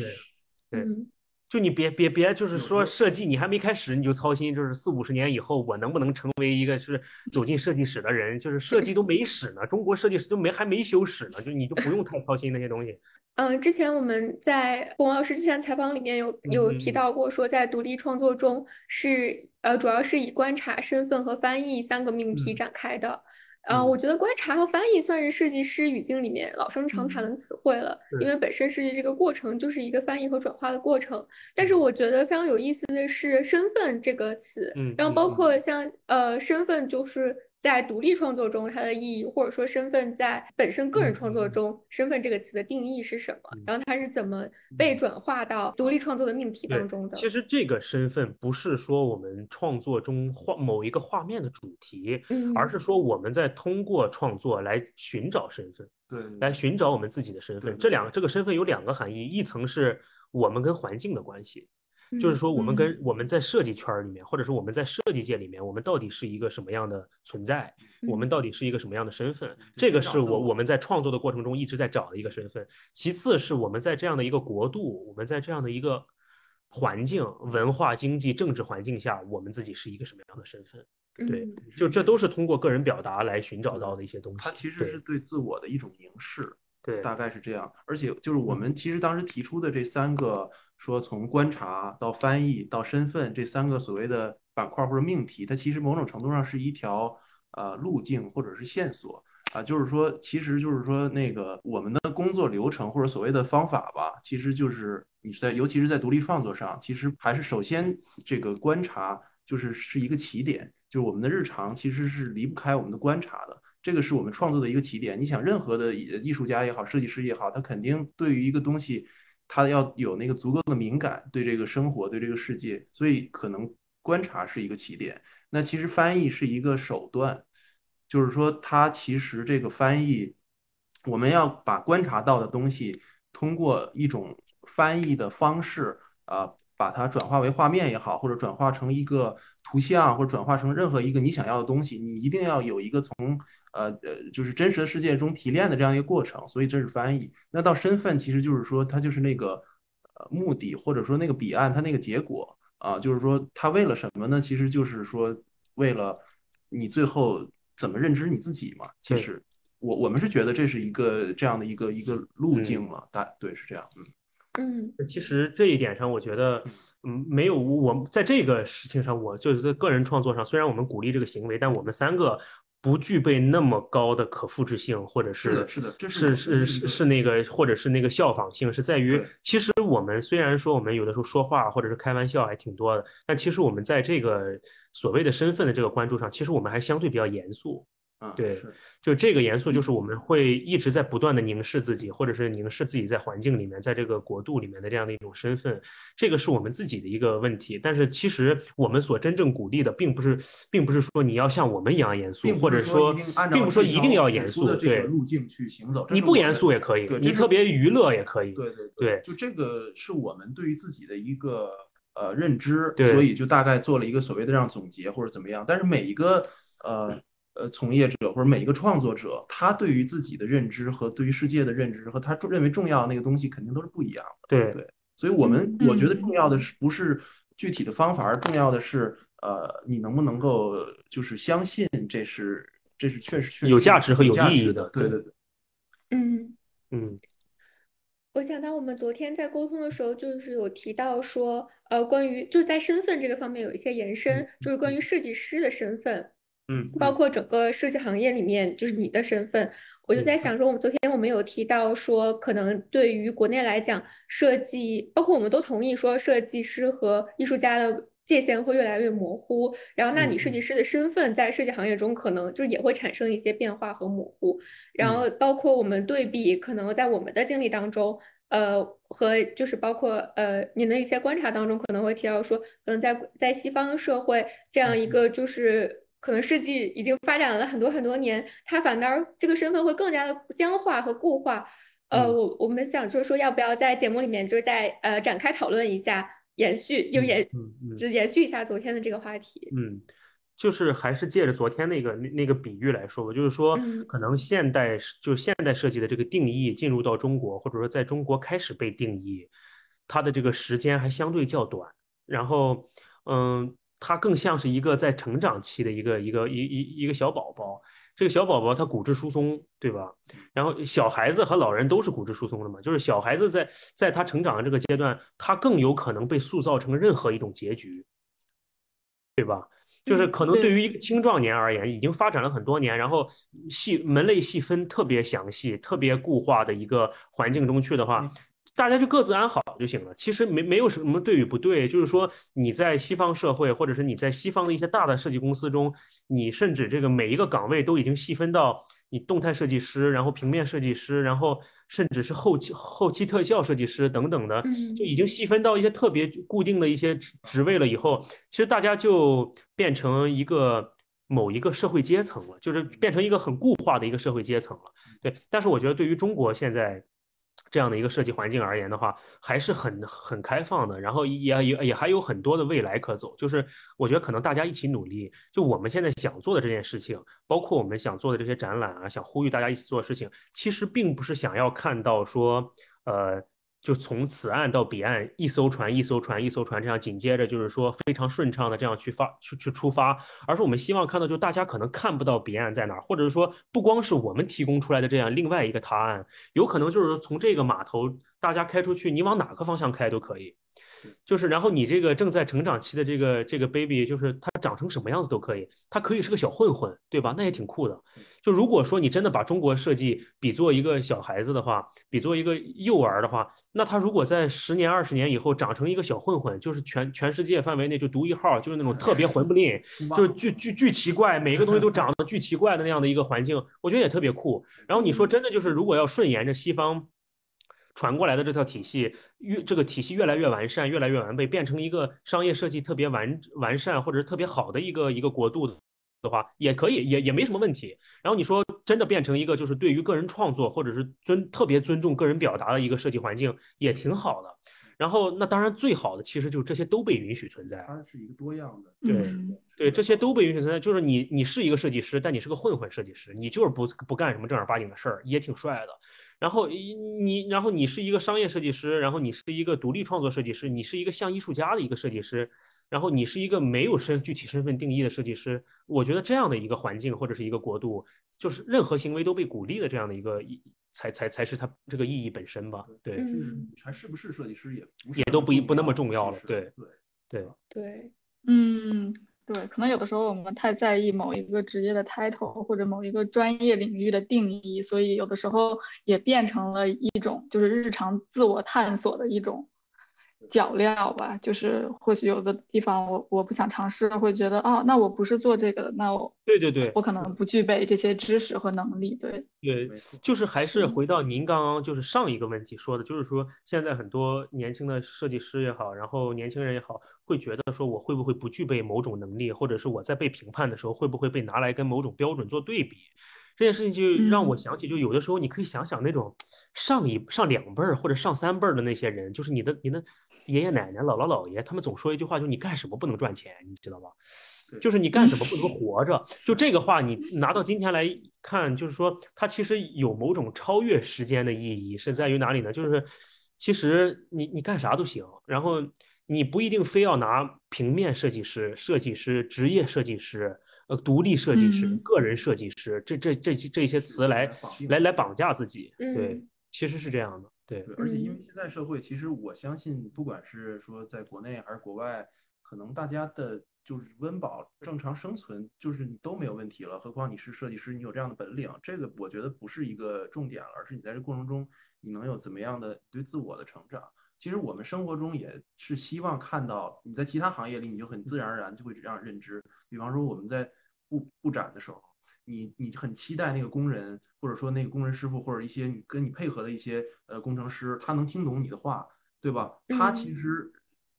Speaker 1: 对。
Speaker 3: 嗯，
Speaker 1: 就你别别别，就是说设计你还没开始你就操心，就是四五十年以后我能不能成为一个是走进设计史的人，就是设计都没史呢，中国设计师都没还没修史呢，就你就不用太操心那些东西。
Speaker 3: 嗯，之前我们在龚老师之前采访里面有有提到过，说在独立创作中是呃，主要是以观察、身份和翻译三个命题
Speaker 1: 嗯
Speaker 3: 展开的。呃，
Speaker 1: 嗯
Speaker 3: 我觉得观察和翻译算是设计师语境里面老生常谈的词汇了，因为本身设计这个过程就是一个翻译和转化的过程。但是我觉得非常有意思的是“身份”这个词，
Speaker 1: 嗯
Speaker 3: 然后包括像呃身份就是。在独立创作中，它的意义，或者说身份在本身个人
Speaker 1: 嗯
Speaker 3: 创作中，身份这个词的定义是什么？
Speaker 1: 嗯
Speaker 3: 然后它是怎么被转化到独立创作的命题当中的？
Speaker 1: 其实这个身份不是说我们创作中画某一个画面的主题，
Speaker 3: 嗯，
Speaker 1: 而是说我们在通过创作来寻找身份。
Speaker 5: 对
Speaker 1: 来寻找我们自己的身份。这两个这个身份有两个含义，一层是我们跟环境的关系，就是
Speaker 3: 嗯
Speaker 1: 说我们跟我们在设计圈儿里面，或者说我们在设计界里面，我们到底是一个什么样的存在，我们
Speaker 3: 嗯
Speaker 1: 到底是一个什么样的身份，这个是
Speaker 5: 我
Speaker 1: 我我们在创作的过程中一直在找的一个身份。其次是我们在这样的一个国度，我们在这样的一个环境、文化、经济、政治环境下，我们自己是一个什么样的身份？对
Speaker 3: 嗯
Speaker 1: 就这都是通过个人表达来寻找到的一些东西。
Speaker 5: 它其实是对自我的一种凝视，
Speaker 1: 对
Speaker 5: 大概是这样。而且就是我
Speaker 1: 嗯
Speaker 5: 们其实当时提出的这三个，说从观察到翻译到身份这三个所谓的板块或者命题，它其实某种程度上是一条呃路径或者是线索啊，就是说，其实就是说那个我们的工作流程或者所谓的方法吧，其实就是你在尤其是在独立创作上，其实还是首先这个观察就是是一个起点，就是我们的日常其实是离不开我们的观察的。这个是我们创作的一个起点。你想，任何的艺艺术家也好，设计师也好，他肯定对于一个东西，他要有那个足够的敏感，对这个生活，对这个世界，所以可能观察是一个起点。那其实翻译是一个手段，就是说，它其实这个翻译，我们要把观察到的东西，通过一种翻译的方式，啊、把它转化为画面也好，或者转化成一个图像，或者转化成任何一个你想要的东西，你一定要有一个从呃呃，就是真实的世界中提炼的这样一个过程，所以这是翻译。那到身份，其实就是说，它就是那个呃目的，或者说那个彼岸，它那个结果啊，就是说它为了什么呢？其实就是说为了你最后怎么认知你自己嘛。其实我我们是觉得这是一个这样的一个一个路
Speaker 1: 嗯
Speaker 5: 径了，大对是这样，嗯。
Speaker 3: 嗯
Speaker 1: 其实这一点上，我觉得，嗯，没有我在这个事情上，我就是在个人创作上，虽然我们鼓励这个行为，但我们三个不具备那么高的可复制性，或者
Speaker 5: 是的是的是
Speaker 1: 是是是那个，或者是那个效仿性，是在于，其实我们虽然说我们有的时候说话或者是开玩笑还挺多的，但其实我们在这个所谓的身份的这个关注上，其实我们还相对比较严肃。
Speaker 5: 嗯，
Speaker 1: 对就这个严肃，就是我们会一直在不断的凝视自己，或者是凝视自己在环境里面，在这个国度里面的这样的一种身份，这个是我们自己的一个问题。但是其实我们所真正鼓励的，并不是，并不是说你要像我们一样严肃，或者说并不是说一定要严肃，
Speaker 5: 的这个
Speaker 1: 对，
Speaker 5: 路径去行走。
Speaker 1: 你不严肃也可以，你特别娱乐也可以，
Speaker 5: 对对
Speaker 1: 对
Speaker 5: 就这个是我们对于自己的一个呃认知，
Speaker 1: 对
Speaker 5: 所以就大概做了一个所谓的这样总结或者怎么样。但是每一个呃呃从业者或者每一个创作者，他对于自己的认知和对于世界的认知和他认为重要的那个东西，肯定都是不一样的。
Speaker 1: 对
Speaker 5: 对，所以我们
Speaker 3: 嗯
Speaker 5: 我觉得
Speaker 4: 嗯
Speaker 5: 重要的是不是具体的方法，而重要的是，呃，你能不能够就是相信这是这是确实确实
Speaker 1: 有价值和有意义的
Speaker 5: 对
Speaker 1: 对
Speaker 5: 对。
Speaker 3: 嗯。
Speaker 1: 嗯
Speaker 3: 我想到我们昨天在沟通的时候，就是有提到说，呃，关于就是在身份这个方面有一些延伸，就是关于设计师的身份，
Speaker 1: 嗯
Speaker 3: 包括整个设计行业里面，就是你的身份，我就在想说，我们昨天我们有提到说，可能对于国内来讲，设计，包括我们都同意说，设计师和艺术家的界限会越来越模糊，然后那你设计师的身份在设计行业中可能就也会产生一些变化和模糊，然后包括我们对比，可能在我们的经历当中。呃，和就是包括呃，您的一些观察当中，可能会提到说，可能在在西方社会这样一个就是可能设计已经发展了很多很多年，它反倒这个身份会更加的僵化和固化。呃，
Speaker 1: 嗯
Speaker 3: 我我们想就是说，要不要在节目里面就是在呃展开讨论一下，延续就延
Speaker 1: 嗯嗯
Speaker 3: 就延续一下昨天的这个话题。
Speaker 1: 嗯，就是还是借着昨天那个那那个比喻来说吧，就是说
Speaker 3: 嗯
Speaker 1: 可能现代就是现代设计的这个定义进入到中国，或者说在中国开始被定义，它的这个时间还相对较短，然后嗯，它更像是一个在成长期的一个一个一一一个小宝宝。这个小宝宝他骨质疏松，对吧？然后小孩子和老人都是骨质疏松的嘛，就是小孩子在在他成长的这个阶段，他更有可能被塑造成任何一种结局，对吧？就是
Speaker 3: 嗯
Speaker 1: 可能对
Speaker 4: 对
Speaker 1: 于一个青壮年而言，已经发展了很多年，然后细门类细分特别详细、特别固化的一个环境中去的话，大家就各自安好就行了。其实没没有什么对与不对，就是说你在西方社会，或者是你在西方的一些大的设计公司中，你甚至这个每一个岗位都已经细分到你动态设计师，然后平面设计师，然后甚至是后期后期特效设计师等等的，
Speaker 3: 嗯
Speaker 1: 就已经细分到一些特别固定的一些职职位了。以后，其实大家就变成一个某一个社会阶层了，就是变成一个很固化的一个社会阶层了。对，但是我觉得对于中国现在这样的一个设计环境而言的话，还是很很开放的，然后也也也还有很多的未来可走。就是我觉得可能大家一起努力，就我们现在想做的这件事情，包括我们想做的这些展览啊，想呼吁大家一起做事情，其实并不是想要看到说，呃。就从此岸到彼岸，一艘船一艘船一艘船这样紧接着就是说非常顺畅的这样去发去去出发，而是我们希望看到，就大家可能看不到彼岸在哪儿，或者是说不光是我们提供出来的这样另外一个答案，有可能就是从这个码头大家开出去，你往哪个方向开都可以。就是，然后你这个正在成长期的这个这个 baby，就是他长成什么样子都可以，他可以是个小混混，对吧？那也挺酷的。就如果说你真的把中国设计比作一个小孩子的话，比作一个幼儿的话，那他如果在十年、二十年以后长成一个小混混，就是全全世界范围内就独一号，就是那种特别混不吝，就是巨巨巨奇怪，每一个东西都长得 巨奇怪的那样的一个环境，我觉得也特别酷。然后你说真的就是，如果要顺沿着西方。传过来的这套体系越这个体系越来越完善，越来越完备，变成一个商业设计特别完完善或者是特别好的一个一个国度的话，也可以，也也没什么问题。然后你说真的变成一个就是对于个人创作或者是尊特别尊重个人表达的一个设计环境，也挺好的。然后那当然最好的其实就是这些都被允许存在。
Speaker 5: 它是一个多样的，
Speaker 1: 对
Speaker 4: 嗯
Speaker 1: 对，这些都被允许存在。就是你，你是一个设计师，但你是个混混设计师，你就是不不干什么正儿八经的事儿，也挺帅的。然后你，然后你是一个商业设计师，然后你是一个独立创作设计师，你是一个像艺术家的一个设计师，然后你是一个没有身具体身份定义的设计师。我觉得这样的一个环境或者是一个国度，就是任何行为都被鼓励的这样的一个意，才才才是它这个意义本身吧。对
Speaker 5: 还是不是设计师也不是
Speaker 1: 也都不一不那么重要了对
Speaker 5: 对。
Speaker 1: 对，
Speaker 3: 对，
Speaker 4: 嗯，对，可能有的时候我们太在意某一个职业的 title 或者某一个专业领域的定义，所以有的时候也变成了一种就是日常自我探索的一种脚镣吧。就是或许有的地方我我不想尝试，会觉得哦，那我不是做这个的，那我
Speaker 1: 对对对
Speaker 4: 我可能不具备这些知识和能力。对，
Speaker 1: 对就是还是
Speaker 4: 是
Speaker 1: 回到您刚刚就是上一个问题说的，就是说现在很多年轻的设计师也好，然后年轻人也好，会觉得说我会不会不具备某种能力，或者是我在被评判的时候会不会被拿来跟某种标准做对比？这件事情就让我
Speaker 4: 嗯
Speaker 1: 想起，就有的时候你可以想想那种上一上两辈儿或者上三辈儿的那些人，就是你的你的爷爷奶奶、姥姥姥爷，他们总说一句话，就是你干什么不能赚钱，你知道吧？就是你干什么不能活着，就这个话，你拿到今天来看，就是说它其实有某种超越时间的意义，是在于哪里呢？就是其实你你干啥都行，然后你不一定非要拿平面设计师、设计师、职业设计师、呃独立设计师、
Speaker 4: 嗯
Speaker 1: 个人设计师这这这这些词来来来绑架自己。对
Speaker 3: 嗯，
Speaker 1: 其实是这样的。对，
Speaker 5: 对，而且因为
Speaker 3: 嗯
Speaker 5: 现在社会，其实我相信，不管是说在国内还是国外，可能大家的就是温饱、正常生存，就是你都没有问题了。何况你是设计师，你有这样的本领，这个我觉得不是一个重点了，而是你在这过程中，你能有怎么样的对自我的成长。其实我们生活中也是希望看到你在其他行业里，你就很自然而然就会这样认知。比方说我们在布布展的时候，你你很期待那个工人，或者说那个工人师傅，或者一些你跟你配合的一些呃工程师，他能听懂你的话，对吧？他其
Speaker 3: 嗯
Speaker 5: 实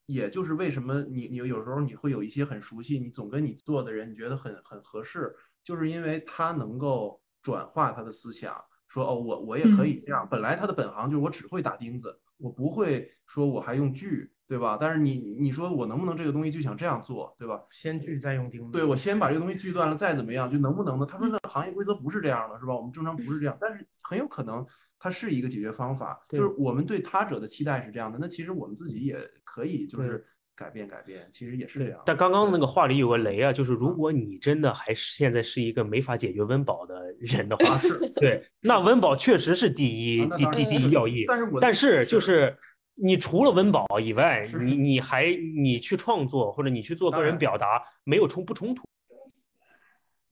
Speaker 5: 也就是为什么你你有时候你会有一些很熟悉，你总跟你做的人，你觉得很很合适，就是因为他能够转化他的思想，说哦，我我也可以这样。本来他的本行就是我只会打钉子，我不会说我还用锯，对吧？但是你你说我能不能这个东西就想这样做，对吧？
Speaker 6: 先锯再用钉子。
Speaker 5: 对，我先把这个东西锯断了，再怎么样，就能不能呢？他说那行业规则不是这样的，是吧？我们正常不是这样，但是很有可能它是一个解决方法，就是我们对他者的期待是这样的，那其实我们自己也可以就是改变改变，其实也是这样。
Speaker 1: 但刚刚那个话里有个雷啊，就是如
Speaker 5: 嗯
Speaker 1: 果你真的还是现在是一个没法解决温饱的人的话，
Speaker 5: 啊是，
Speaker 1: 对，那温饱确实是第一第第第一要义。
Speaker 5: 但是我
Speaker 1: 但是就是你除了温饱以外，你你还你去创作或者你去做个人表达，没有冲不冲突？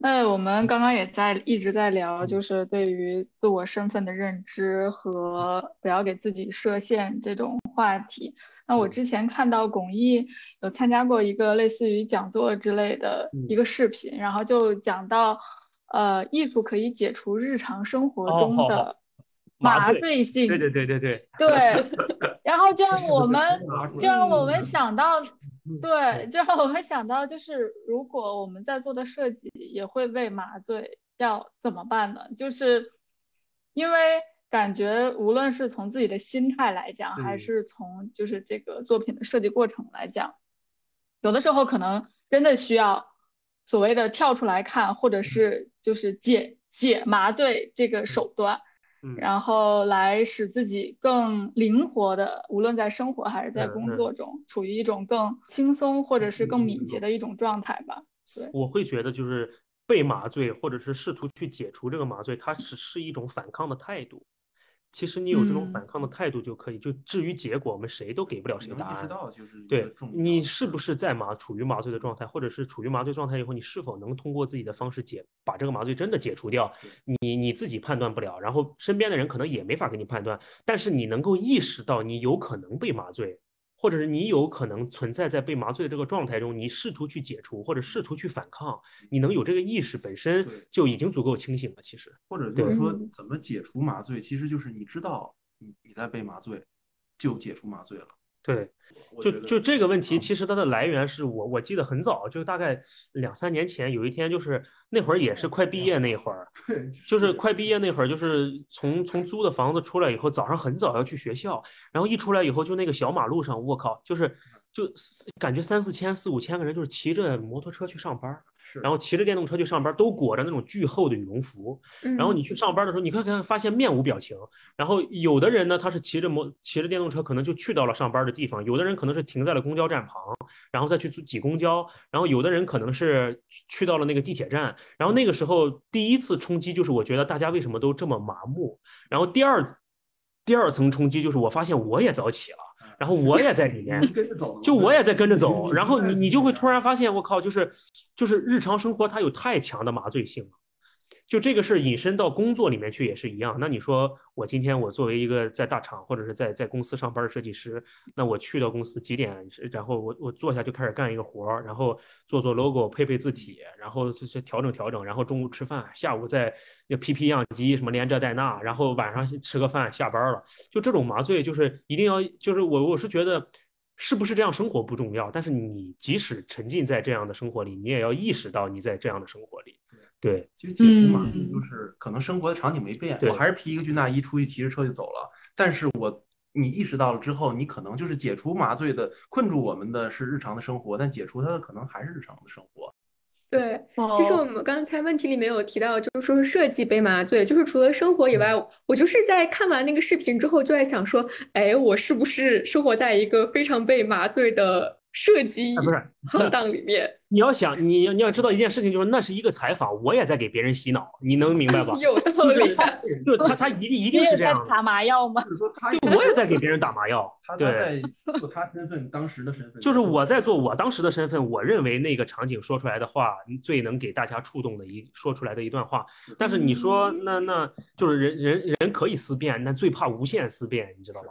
Speaker 4: 那我们刚刚也在一直在聊，
Speaker 5: 嗯。
Speaker 4: 就是对于自我身份的认知和不要给自己设限这种话题。那我
Speaker 5: 嗯。
Speaker 4: 之前看到巩义有参加过一个类似于讲座之类的
Speaker 1: 嗯。
Speaker 4: 一个视频，然后就讲到，呃，艺术可以解除日常生活
Speaker 1: 哦好好。
Speaker 4: 中的
Speaker 1: 麻醉
Speaker 4: 性。
Speaker 1: 对对对对对，
Speaker 4: 对，然后就让我们就让我们
Speaker 5: 嗯
Speaker 4: 想到，
Speaker 1: 嗯
Speaker 4: 对，就让我们想到，就是如果我们在做的设计也会被麻醉，要怎么办呢？就是因为感觉无论是从自己的心态来讲，还
Speaker 1: 嗯
Speaker 4: 是从就是这个作品的设计过程来讲，有的时候可能真的需要所谓的跳出来看，或者是就是解解麻醉这个手段。
Speaker 1: 嗯，
Speaker 4: 然后来使自己更灵活的，无论在生活还是在工作中，处于一种更轻松或者是更敏捷的一种状态吧。
Speaker 1: 我会觉得就是被麻醉，或者是试图去解除这个麻醉，它只是一种反抗的态度。其实你有这种
Speaker 4: 嗯
Speaker 1: 反抗的态度就可以。就至于结果，我们谁都给不了谁答案对你是不是在麻处于麻醉的状态，或者是处于麻醉状态以后，你是否能通过自己的方式解把这个麻醉真的解除掉？你你自己判断不了，然后身边的人可能也没法给你判断，但是你能够意识到你有可能被麻醉，或者是你有可能存在在被麻醉的这个状态中，你试图去解除或者试图去反抗，你能有这个意识本身就已经足够清醒了。其实，
Speaker 5: 或者就
Speaker 1: 对
Speaker 5: 是说
Speaker 3: 嗯
Speaker 5: 怎么解除麻醉，其实就是你知道你你在被麻醉，就解除麻醉了。
Speaker 1: 对，就就这个问题，
Speaker 5: 嗯。
Speaker 1: 其实它的来源是我我记得很早，就大概两三年前，有一天就是那会儿也是快毕业那会儿，
Speaker 5: 对，
Speaker 1: 就是快毕业。那会儿，就是从从租的房子出来以后，早上很早要去学校，然后一出来以后，就那个小马路上，我靠，就是就感觉三四千、四五千个人，就是骑着摩托车去上班然后骑着电动车去上班，都裹着那种巨厚的羽绒服，然后你去上班的时候，你看看发现面无表情。然后有的人呢，他是骑着摩骑着电动车，可能就去到了上班的地方；有的人可能是停在了公交站旁，然后再去挤公交；然后有的人可能是去到了那个地铁站。然后那个时候第一次冲击就是，我觉得大家为什么都这么麻木？然后第二第二层冲击就是，我发现我也早起了，然后我也在里面。
Speaker 5: 跟着走，
Speaker 1: 就我也在跟着走，然后你你就会 突
Speaker 5: 然
Speaker 1: 然发现，我靠，就是就是日常生活它有太强的麻醉性了。就这个事儿引申到工作里面去也是一样。那你说我今天我作为一个在大厂或者是在在公司上班的设计师，那我去到公司几点，然后我我坐下就开始干一个活儿，然后做做 logo，配配字体，然后就是调整调整，然后中午吃饭，下午再那 PP 样机什么连这带那，然后晚上吃个饭下班了。就这种麻醉，就是一定要，就是我我是觉得。是不是这样生活不重要，但是你即使沉浸在这样的生活里，你也要意识到你在这样的生活里。对，
Speaker 5: 其实解除麻醉
Speaker 4: 嗯
Speaker 5: 就是可能生活的场景没变，
Speaker 1: 对
Speaker 5: 我还是披一个军大衣出去骑着车就走了，但是我你意识到了之后，你可能就是解除麻醉的困住我们的是日常的生活，但解除它的可能还是日常的生活。
Speaker 3: 对，其实我
Speaker 4: 哦，
Speaker 3: 们刚才问题里面有提到，就是说是设计被麻醉，就是除了生活以外，
Speaker 1: 嗯
Speaker 3: 我就是在看完那个视频之后，就在想说，哎，我是不是生活在一个非常被麻醉的设计
Speaker 1: 啊，不是，
Speaker 3: 行当里面？
Speaker 1: 你要想，你你要知道一件事情，就是那是一个采访，我也在给别人洗脑，你能明白吧？
Speaker 3: 有道
Speaker 1: 就是
Speaker 3: 理，
Speaker 1: 就是他他一定一定是这样
Speaker 4: 打麻药吗？
Speaker 5: 就是说他
Speaker 1: 对，我也在给别人打麻药，
Speaker 5: 他他
Speaker 1: 对。
Speaker 5: 在做他身份当时的身份，
Speaker 1: 就是我在做我当时的身份，我认为那个场景说出来的话最能给大家触动的一说出来的一段话。但是你说那那就是人人人可以思辨，但最怕无限思辨，你知道吧？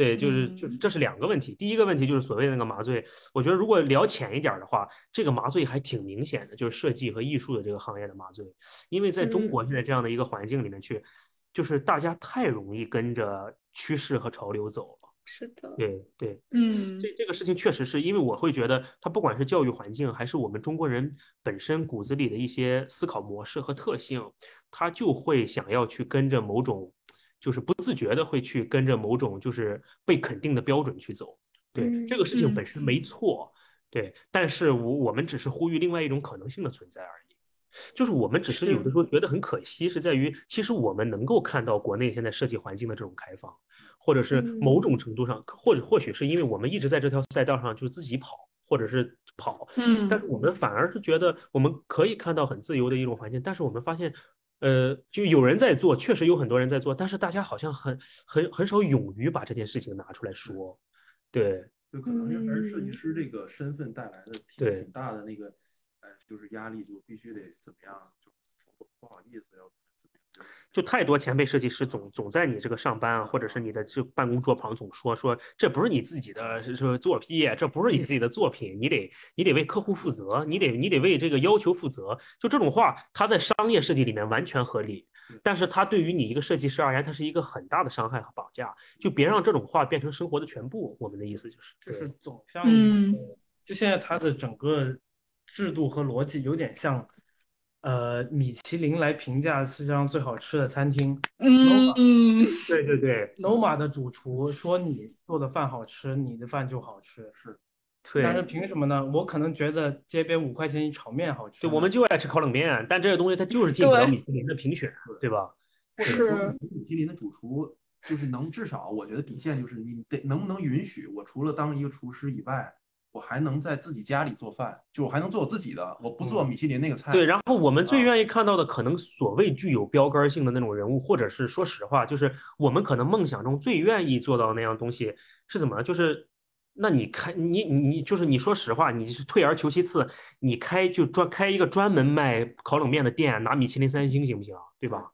Speaker 1: 对，就是就是
Speaker 4: 嗯。
Speaker 1: 这是两个问题。第一个问题就是所谓的那个麻醉，我觉得如果聊浅一点的话，这个麻醉还挺明显的，就是设计和艺术的这个行业的麻醉，因为在中国现在这样的一个环境里面去，就是大家太容易跟着趋势和潮流走了。
Speaker 3: 是的，
Speaker 1: 对对，
Speaker 4: 嗯。
Speaker 1: 这这个事情确实是因为我会觉得，它不管是教育环境，还是我们中国人本身骨子里的一些思考模式和特性，他就会想要去跟着某种，就是不自觉的会去跟着某种就是被肯定的标准去走。对，这个事情
Speaker 4: 嗯
Speaker 1: 本身没错，对，但是我我们只是呼吁另外一种可能性的存在而已。就是我们只是有的时候觉得很可惜，是在于其实我们能够看到国内现在设计环境的这种开放，或者是某种程度上，或者或许是因为我们一直在这条赛道上就是自己跑，或者是跑，但是
Speaker 4: 嗯
Speaker 1: 我们反而是觉得我们可以看到很自由的一种环境，但是我们发现，呃，就有人在做，确实有很多人在做，但是大家好像很很很少勇于把这件事情拿出来说，对。
Speaker 5: 就可能是还是设计
Speaker 3: 嗯
Speaker 5: 师这个身份带来的挺大的那个，呃，就是压力，就必须得怎么样，就不不好意思要。
Speaker 1: 就太多前辈设计师总总在你这个上班啊，或者是你的这办公桌旁总说说这不是你自己的是是作品，这不是你自己的作品，你得你得为客户负责，你得你得为这个要求负责。就这种话，它在商业设计里面完全合理，但是它对于你一个设计师而言，它是一个很大的伤害和绑架。就别让这种话变成生活的全部。我们的意思就是，
Speaker 6: 就是总像
Speaker 4: 嗯，
Speaker 6: 就现在它的整个制度和逻辑有点像，呃，米其林来评价世界上最好吃的餐厅
Speaker 4: 嗯嗯，
Speaker 1: 对对对，
Speaker 6: Noma 的主厨说你做的饭好吃，你的饭就好吃。
Speaker 5: 是，
Speaker 6: 但是
Speaker 1: 对。
Speaker 6: 凭什么呢？我可能觉得街边五块钱一炒面好吃
Speaker 1: 对，
Speaker 6: 呢。
Speaker 1: 我们就爱吃烤冷面，但这个东西它就是进不了
Speaker 4: 对
Speaker 1: 米其林的评选，对吧？
Speaker 5: 或者
Speaker 4: 是
Speaker 5: 说米其林的主厨就是能至少，我觉得底线就是你得能不能允许我除了当一个厨师以外，我还能在自己家里做饭，就我还能做我自己的，我不做米其林那个菜。
Speaker 1: 对，然后我们最
Speaker 5: 啊
Speaker 1: 愿意看到的，可能所谓具有标杆性的那种人物，或者是说实话，就是我们可能梦想中最愿意做到那样东西是怎么？就是，那你开你你你就是你说实话，你是退而求其次，你开就专开一个专门卖烤冷面的店，拿米其林三星行不行？对吧？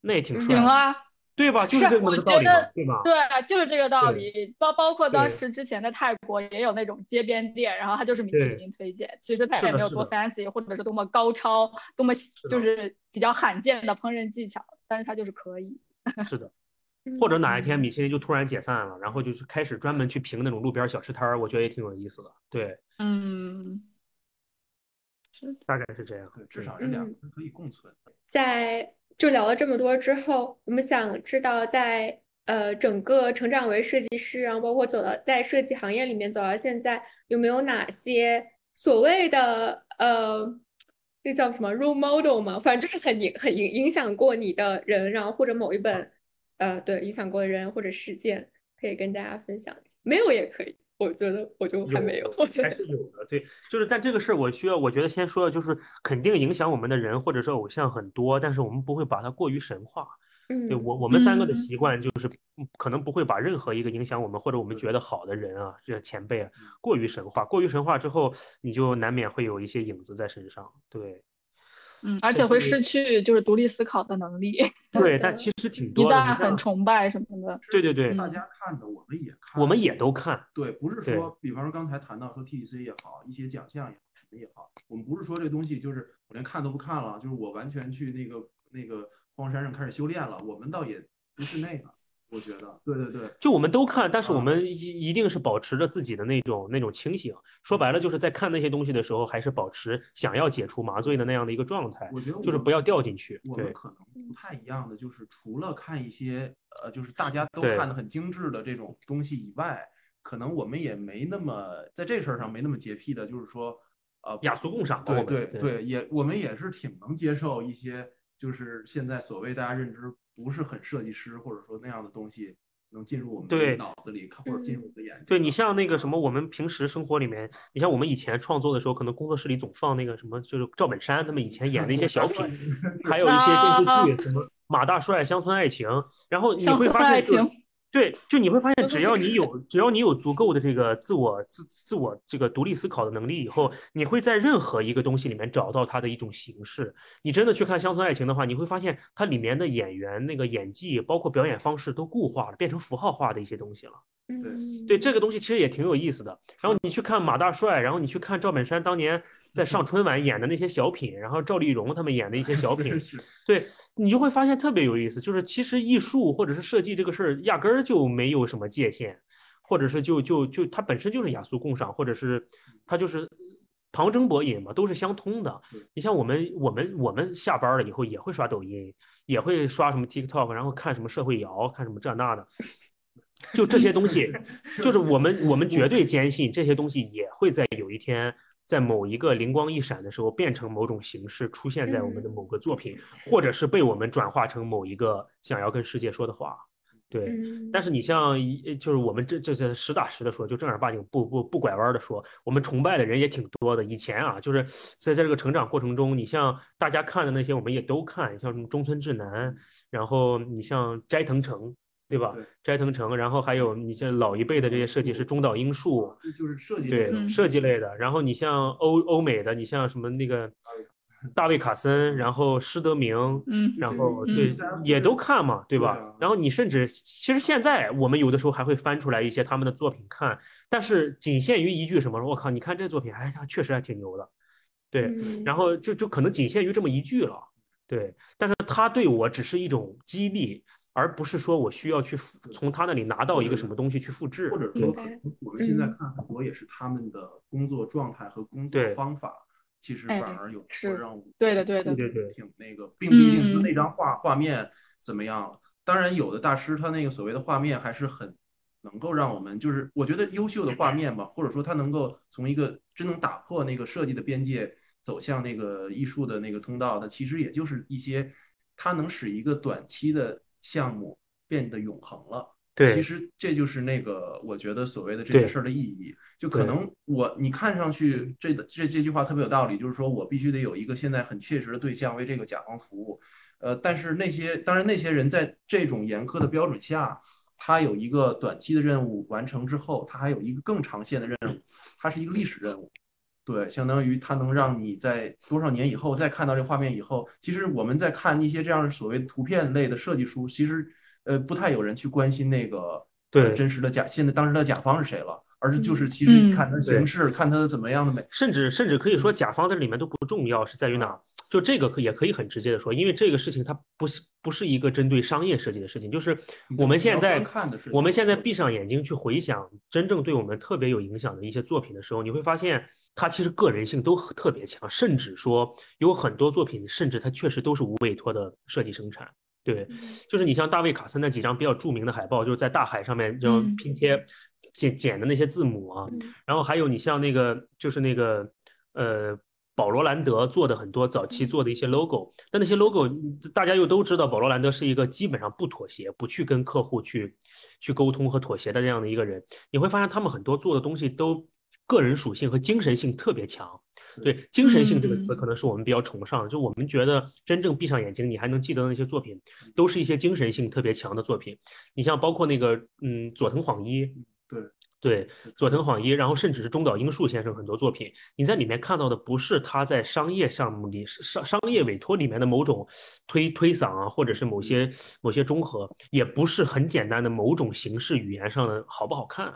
Speaker 1: 那也挺帅的，
Speaker 4: 行啊，
Speaker 1: 对吧？就是这么
Speaker 4: 我
Speaker 1: 个道理嘛
Speaker 4: 觉得，
Speaker 1: 对吧？
Speaker 4: 对，就是这个道理。包包括当时之前的泰国也有那种街边店，然后它就是米其林推荐，其实它也没有多 fancy，或者是多么高超，多么就是比较罕见的烹饪技巧，但是它就是可以。
Speaker 1: 是的。
Speaker 3: 嗯
Speaker 1: 或者哪一天米其林就突然解散了，然后就是开始专门去评那种路边小吃摊儿，我觉得也挺有意思的。对，
Speaker 4: 嗯，
Speaker 1: 大概是这样。
Speaker 5: 对，至少这两可以共存。
Speaker 3: 在就聊了这么多之后，我们想知道在呃整个成长为设计师，然后包括走到在设计行业里面走到现在，有没有哪些所谓的呃，那叫什么 role model 嘛？反正就是很影很影影响过你的人，然后或者某一本呃对影响过的人或者事件，可以跟大家分享一下。没有也可以，我觉得我就还没有。
Speaker 1: 还是有的，对，就是但这个事儿我需要，我觉得先说的就是肯定影响我们的人或者是偶像很多，但是我们不会把它过于神化。对
Speaker 3: 嗯
Speaker 1: 我我们三个的
Speaker 4: 嗯
Speaker 1: 习惯就是嗯可能不会把任何一个影响我们或者我们觉得好的人啊，这前辈啊过于神化，过于神化之后，你就难免会有一些影子在身上。对
Speaker 4: 嗯，而且会失去就是独立思考的能力，
Speaker 1: 对，但其实挺多的。
Speaker 4: 旦
Speaker 1: 你像
Speaker 4: 很崇拜什么的。
Speaker 1: 对对对，
Speaker 5: 大家看的我们也看，
Speaker 1: 我们也都看。
Speaker 5: 对，不是说，比方说刚才谈到说 TDC 也好，一些奖项也好，什么也好，我们不是说这东西就是我连看都不看了，就是我完全去那个那个荒山上开始修炼了，我们倒也不是那个，我觉得，对对对，
Speaker 1: 就我们都看，但是我
Speaker 5: 啊
Speaker 1: 们一一定是保持着自己的那种那种清醒。说白了，就是在看那些东西的时候，还是保持想要解除麻醉的那样的一个状态，
Speaker 5: 我觉得我
Speaker 1: 就是不要掉进去。
Speaker 5: 我们可能不太一样的，就是除了看一些呃，就是大家都看的很精致的这种东西以外，可能我们也没那么在这事儿上没那么洁癖的，就是说，呃
Speaker 1: 雅俗共赏
Speaker 5: 对对对，也我们也是挺能接受一些就是现在所谓大家认知不是很设计师或者说那样的东西能进入我们的脑子里，或者进入我们的眼睛。
Speaker 1: 对你像那个什么，我们平时生活里面，你像我们以前创作的时候，可能工作室里总放那个什么，就是赵本山他们以前演的一些小品，还有一些电视剧，什么马大帅、乡村爱情，然后你会发现就对，就你会发现，只要你有只要你有足够的这个自我自自我这个独立思考的能力以后，你会在任何一个东西里面找到它的一种形式。你真的去看《乡村爱情》的话，你会发现它里面的演员那个演技，包括表演方式都固化了，变成符号化的一些东西了。
Speaker 3: 嗯，
Speaker 1: 对这个东西其实也挺有意思的。然后你去看马大帅，然后你去看赵本山当年在上春晚演的那些小品，然后赵丽蓉他们演的一些小品，对你就会发现特别有意思。就是其实艺术或者是设计这个事儿，压根儿就没有什么界限，或者是就就就它本身就是雅俗共赏，或者是它就是旁征博引嘛，都是相通的。你像我们我们我们下班了以后也会刷抖音，也会刷什么 TikTok，然后看什么社会摇，看什么这那的。就这些东西，就是我们我们绝对坚信这些东西也会在有一天，在某一个灵光一闪的时候，变成某种形式，出现在我们的某个作品，或者是被我们转化成某一个想要跟世界说的话。对，
Speaker 3: 嗯，
Speaker 1: 但是你像一就是我们这这这实打实的说，就正儿八经不不不拐弯的说，我们崇拜的人也挺多的。以前啊，就是在在这个成长过程中，你像大家看的那些，我们也都看，像什么中村智男，然后你像斋藤诚，对吧
Speaker 5: 对？
Speaker 1: 斋藤诚，然后还有你像老一辈的这些设计师中岛英树，
Speaker 5: 这就是设计
Speaker 1: 对
Speaker 5: 类的
Speaker 4: 嗯
Speaker 1: 设计类的，然后你像欧欧美的，你像什么那个大卫卡森，然后施德明，
Speaker 4: 嗯
Speaker 1: 然后
Speaker 3: 嗯
Speaker 1: 对
Speaker 5: 嗯
Speaker 1: 也都看嘛，对吧
Speaker 5: 对啊？
Speaker 1: 然后你甚至其实现在我们有的时候还会翻出来一些他们的作品看，但是仅限于一句什么，我靠，你看这作品，哎，他确实还挺牛的，对，
Speaker 3: 嗯
Speaker 1: 然后就就可能仅限于这么一句了，对，但是他对我只是一种激励，而不是说我需要去复从他那里拿到一个什么东西去复制，
Speaker 5: 或者说可能我们现在
Speaker 3: 嗯
Speaker 5: 看很多也是他们的工作状态和工作方法，其实
Speaker 4: 哎
Speaker 5: 反而有让我
Speaker 4: 对的对的
Speaker 1: 对对对
Speaker 5: 挺那个，并不一定那张画画面怎么样。当然，有的大师他那个所谓的画面还是很能够让我们，就是我觉得优秀的画面吧，或者说他能够从一个真能打破那个设计的边界，走向那个艺术的那个通道，它其实也就是一些它能使一个短期的项目变得永恒了。
Speaker 1: 对
Speaker 5: 其实这就是那个我觉得所谓的这件事儿的意义。就可能我你看上去这这这句话特别有道理，就是说我必须得有一个现在很切实的对象为这个甲方服务。呃，但是那些当然那些人在这种严苛的标准下，他有一个短期的任务完成之后，他还有一个更长线的任务，它是一个历史任务。对，相当于它能让你在多少年以后再看到这画面以后，其实我们在看一些这样的所谓图片类的设计书，其实呃不太有人去关心那个呃
Speaker 1: 对
Speaker 5: 真实的甲现在当时的甲方是谁了，而是就是
Speaker 3: 嗯
Speaker 5: 其实
Speaker 4: 嗯
Speaker 5: 看它的形式，看它的怎么样的美。
Speaker 1: 甚至甚至可以说甲方在里面都不重要，是在于哪？就这个可也可以很直接的说，因为这个事情它不是不是一个针对商业设计的事情，就是我们现在我们现在闭上眼睛去回想真正对我们特别有影响的一些作品的时候，你会发现它其实个人性都特别强，甚至说有很多作品，甚至他确实都是无委托的设计生产。对，就是你像大卫·卡森那几张比较著名的海报，就是在大海上面就
Speaker 4: 嗯。
Speaker 1: 拼贴剪剪的那些字母啊，
Speaker 3: 嗯。
Speaker 1: 然后还有你像那个就是那个呃保罗兰德做的很多早期做的一些 logo，但那些 logo 大家又都知道，保罗兰德是一个基本上不妥协、不去跟客户去去沟通和妥协的这样的一个人。你会发现他们很多做的东西都个人属性和精神性特别强。对，精神性这个词
Speaker 4: 嗯
Speaker 1: 可能是我们比较崇尚的，就我们觉得真正闭上眼睛你还能记得的那些作品，都是一些精神性特别强的作品。你像包括那个嗯佐藤晃一，
Speaker 5: 对
Speaker 1: 对，佐藤晃一，然后甚至是中岛英树先生很多作品，你在里面看到的不是他在商业项目里商商业委托里面的某种推推搡啊，或者是某些某些中和，也不是很简单的某种形式语言上的好不好看，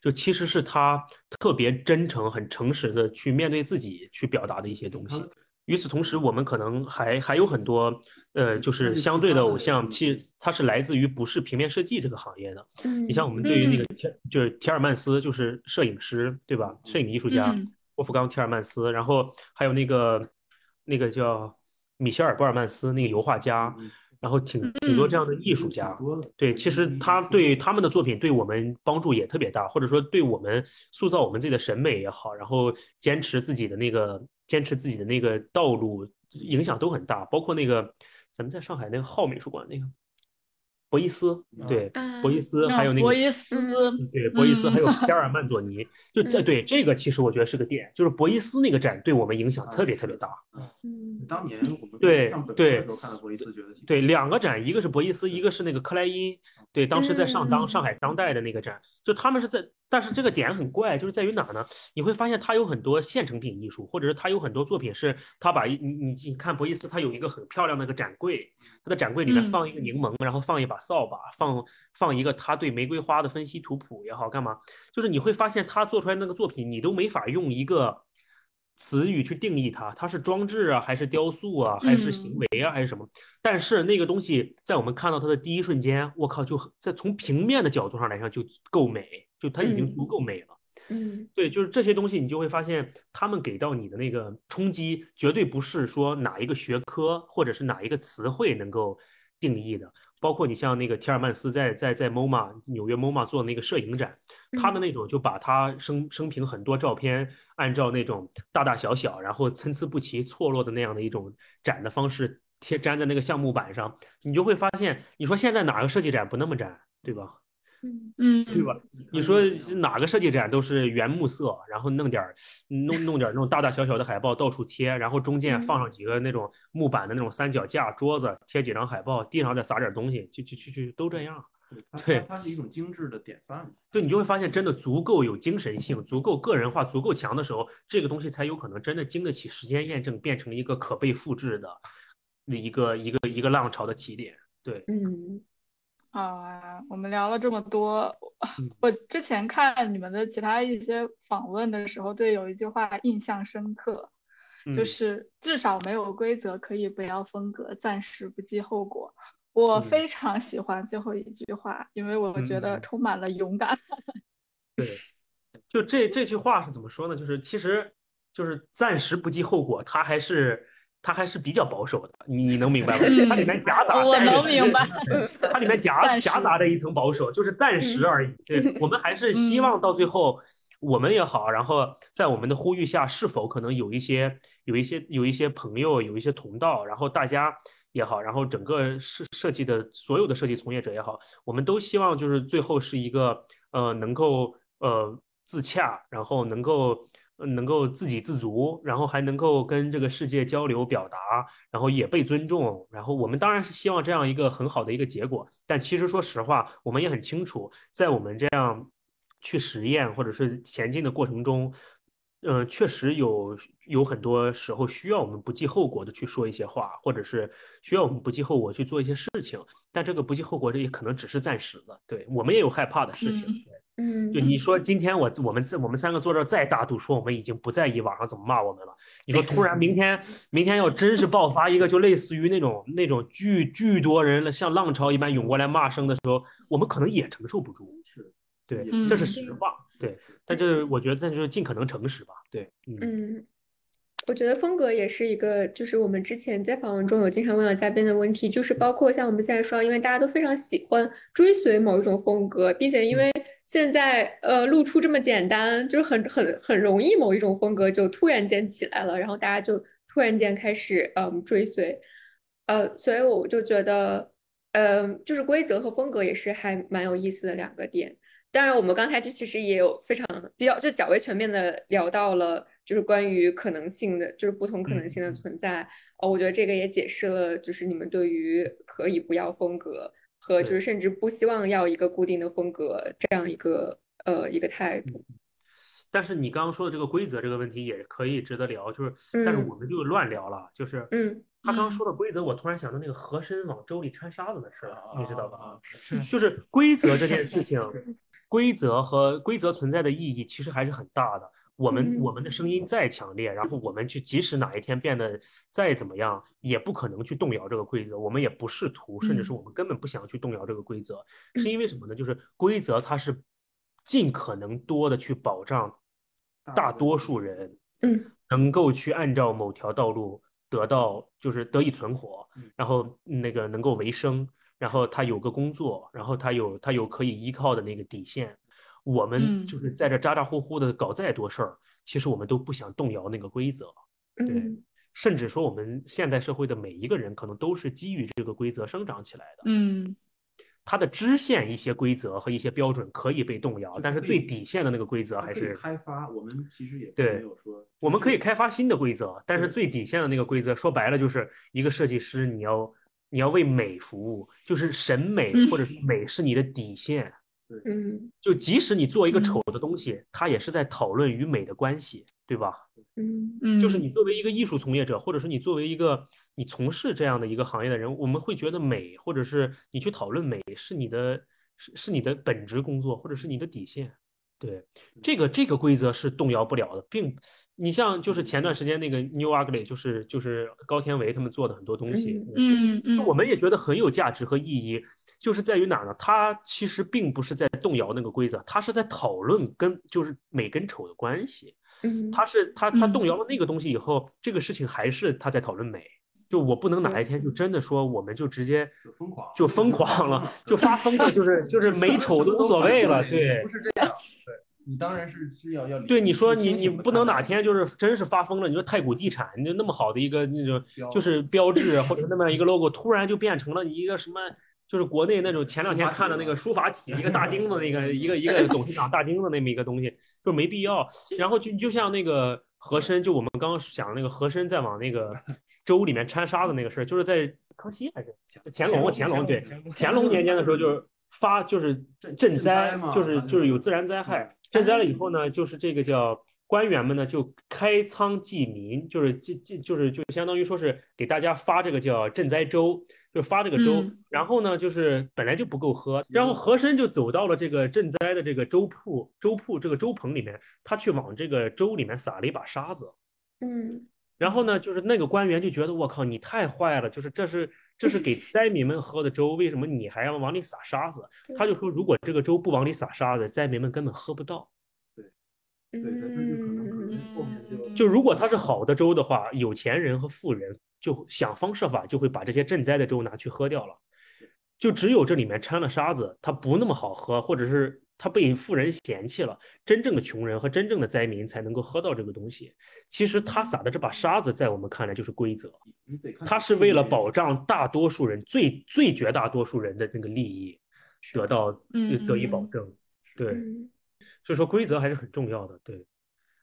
Speaker 1: 就其实是他特别真诚、很诚实的去面对自己去表达的一些东西。与此同时，我们可能还还有很多，呃，就是相对的偶像，其实它是来自于不是平面设计这个行业的。
Speaker 3: 嗯
Speaker 1: 你像我们对于那个铁就是提尔曼斯，就是摄影师，对吧？摄影艺术家
Speaker 4: 嗯
Speaker 1: 沃夫冈·提尔曼斯，然后还有那个那个叫米歇尔·博尔曼斯那个油画家，然后挺挺多这样的艺术家。对，其实他对他们的作品对我们帮助也特别大，或者说对我们塑造我们自己的审美也好，然后坚持自己的那个坚持自己的那个道路影响都很大。包括那个咱们在上海那个浩美术馆那个博伊斯，对，博伊斯还有那个
Speaker 4: 博伊斯，
Speaker 1: 对，博伊斯还有皮尔曼佐尼，就这对这个其实我觉得是个点，就是博伊斯那个展对我们影响特别特别大。
Speaker 5: 嗯，当年我们
Speaker 1: 对对
Speaker 5: 时候看到博伊斯，觉得
Speaker 1: 对两个展，一个是博伊斯，一个是那个克莱因，对，当时在上当上海当代的那个展，就他们是在，但是这个点很怪，就是在于哪呢？你会发现他有很多现成品艺术，或者是他有很多作品是他把一你你你看博伊斯，他有一个很漂亮的一个展柜，他的展柜里面放一个柠檬，然后放一把扫把，放放一个他对玫瑰花的分析图谱也好，干嘛？就是你会发现他做出来那个作品，你都没法用一个。词语去定义它，它是装置啊，还是雕塑啊，还是行为啊，还是什么？但是那个东西在我们看到它的第一瞬间，我靠，就在从平面的角度上来讲就够美，就它已经足够美了。
Speaker 3: 嗯，
Speaker 1: 对，就是这些东西，你就会发现他们给到你的那个冲击，绝对不是说哪一个学科或者是哪一个词汇能够定义的。包括你像那个提尔曼斯在在在 MoMA 纽约 MoMA 做那个摄影展，他的那种就把他生生平很多照片按照那种大大小小，然后参差不齐错落的那样的一种展的方式贴粘在那个橡木板上，你就会发现，你说现在哪个设计展不那么展，对吧？
Speaker 4: 嗯
Speaker 1: 对吧？你说哪个设计展都是原木色，然后弄点儿弄弄点儿那种大大小小的海报到处贴，然后中间放上几个那种木板的那种三脚架桌子，贴几张海报，地上再撒点东西，就就就就都这样。
Speaker 5: 对，它是一种精致的典范。
Speaker 1: 对，你就会发现，真的足够有精神性、足够个人化、足够强的时候，这个东西才有可能真的经得起时间验证，变成一个可被复制的一个一个一个浪潮的起点。对，
Speaker 3: 嗯。
Speaker 4: 好啊，我们聊了这么多，我之前看你们的其他一些访问的时候，对有一句话印象深刻，就是至少没有规则可以不要风格，暂时不计后果。我非常喜欢最后一句话，因为我觉得充满了勇敢。
Speaker 1: 对，就这这句话是怎么说呢？就是其实就是暂时不计后果，它还是。它还是比较保守的，你能明白吗？它里面夹杂，
Speaker 4: 我能明白，
Speaker 1: 它里面 夹夹杂着一层保守，就是暂时而已。对，我们还是希望到最后，我们也好，然后在我们的呼吁下，是否可能有一些、有一些、有一些朋友，有一些同道，然后大家也好，然后整个设设计的所有的设计从业者也好，我们都希望就是最后是一个呃能够呃自洽，然后能够。能够自给自足，然后还能够跟这个世界交流表达，然后也被尊重，然后我们当然是希望这样一个很好的一个结果。但其实说实话，我们也很清楚，在我们这样去实验或者是前进的过程中，嗯，确实有有很多时候需要我们不计后果的去说一些话，或者是需要我们不计后果去做一些事情。但这个不计后果，这也可能只是暂时的。对我们也有害怕的事情。
Speaker 3: 嗯，
Speaker 1: 就你说今天我我们我们三个坐这再大度说我们已经不在意网上怎么骂我们了。你说突然明天明天要真是爆发一个就类似于那种那种巨巨多人像浪潮一般涌过来骂声的时候，我们可能也承受不住。
Speaker 5: 是，
Speaker 1: 对，这是实话。对，但就是我觉得但就是尽可能诚实吧。对，
Speaker 3: 嗯。我觉得风格也是一个，就是我们之前在访问中有经常问到嘉宾的问题，就是包括像我们现在说，因为大家都非常喜欢追随某一种风格，并且因为现在呃露出这么简单，就是很很很容易某一种风格就突然间起来了，然后大家就突然间开始嗯追随，呃，所以我就觉得，嗯，就是规则和风格也是还蛮有意思的两个点。当然，我们刚才就其实也有非常比较就较为全面的聊到了。就是关于可能性的，就是不同可能性的存在。哦，我觉得这个也解释了，就是你们对于可以不要风格和就是甚至不希望要一个固定的风格这样一个呃一个态度。
Speaker 1: 但是你刚刚说的这个规则这个问题也可以值得聊，就是但是我们就乱聊了，就是
Speaker 3: 嗯，
Speaker 1: 他刚刚说的规则，我突然想到那个和珅往粥里掺沙子的事儿，你知道
Speaker 5: 吧？
Speaker 1: 是，就是 规则这件事情，规则和规则存在的意义其实还是很大的。我们我们的声音再强烈，然后我们去，即使哪一天变得再怎么样，也不可能去动摇这个规则。我们也不试图，甚至是我们根本不想去动摇这个规则，是因为什么呢？就是规则它是尽可能多的去保障大多数人，
Speaker 3: 嗯，
Speaker 1: 能够去按照某条道路得到就是得以存活，然后那个能够维生，然后他有个工作，然后他有他有可以依靠的那个底线。我们
Speaker 4: 嗯
Speaker 1: 就是在这咋咋呼呼的搞再多事儿，其实我们都不想动摇那个规则。对
Speaker 3: 嗯
Speaker 1: 甚至说我们现代社会的每一个人可能都是基于这个规则生长起来的。
Speaker 4: 嗯
Speaker 1: 它的支线一些规则和一些标准可以被动摇，但是最底线的那个规则还是
Speaker 5: 开发。我们其实也
Speaker 1: 对
Speaker 5: 没有说，
Speaker 1: 我们可以开发新的规则，但是最底线的那个规则，说白了就是一个设计师，你要你要为美服务，就是审美
Speaker 4: 嗯
Speaker 1: 或者是美是你的底线。
Speaker 3: 嗯
Speaker 1: 就即使你做一个
Speaker 4: 嗯
Speaker 1: 丑的东西，它也是在讨论与美的关系，对吧？
Speaker 3: 嗯
Speaker 4: 嗯，
Speaker 1: 就是你作为一个艺术从业者，或者说你作为一个你从事这样的一个行业的人，我们会觉得美，或者是你去讨论美是你的是是你的本职工作，或者是你的底线。对，这个这个规则是动摇不了的，并你像就是前段时间那个 New Ugly，就是就是高天维他们做的很多东西，
Speaker 4: 嗯嗯
Speaker 1: 我们也觉得很有价值和意义，就是在于哪呢？他其实并不是在动摇那个规则，他是在讨论跟就是美跟丑的关系。
Speaker 3: 嗯，
Speaker 1: 它是它它
Speaker 4: 嗯
Speaker 1: 动摇了那个东西以后，这个事情还是他在讨论美。就我不能哪一天就真的说我们就直接
Speaker 5: 就疯狂
Speaker 1: 就疯狂了，就发疯的，就是就是美丑都无所谓了。对
Speaker 5: 不是这样。对，你当然是是要要
Speaker 1: 对，你说你你不能哪天就是真是发疯了，你说太古地产，你就那么好的一个那种就是标志或者那么一个 logo，突然就变成了一个什么？就是国内那种前两天看的那个书法体，一个大钉子那个 一个一个董事长大钉子那么一个东西，就没必要。然后就就像那个和珅，就我们刚刚讲那个和珅在往那个粥里面掺沙子那个事儿，就是在康熙还是乾隆？乾隆对，乾隆年间的时候 就是发就是
Speaker 5: 赈灾嘛
Speaker 1: 就是就是有自然灾害，赈灾了以后呢，就是这个叫官员们呢就开仓济民，就是济济就是就相当于说是给大家发这个叫赈灾粥，就发这个粥，
Speaker 4: 嗯
Speaker 1: 然后呢就是本来就不够喝，然后和珅就走到了这个赈灾的这个粥铺粥铺这个粥棚里面，他去往这个粥里面撒了一把沙子。
Speaker 3: 嗯
Speaker 1: 然后呢，就是那个官员就觉得我靠，你太坏了，就是这是这是给 灾民们喝的粥，为什么你还要往里撒沙子？他就说，如果这个粥不往里撒沙子，灾民们根本喝不到。
Speaker 5: 对对，那就可能可能后面就
Speaker 1: 如果它是好的粥的话，有钱人和富人就想方设法就会把这些赈灾的粥拿去喝掉了。就只有这里面掺了沙子，它不那么好喝，或者是它被富人嫌弃了，真正的穷人和真正的灾民才能够喝到这个东西。其实他撒的这把沙子，在我们看来就是规则。他是为了保障大多数人最最绝大多数人的那个利益得到得以保证。对，所以说规则还是很重要的。对，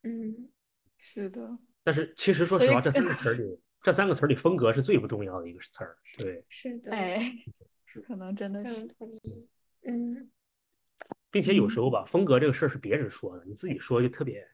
Speaker 3: 嗯
Speaker 4: 是的，
Speaker 1: 但是其实说实话，这三个 词儿里，这三个词儿里，风格是最不重要的一个词儿。对，
Speaker 3: 是的，
Speaker 4: 哎，可能真的是，
Speaker 3: 同意。嗯
Speaker 1: 并且有时候吧，风格这个事儿是别人说的，你自己说就特别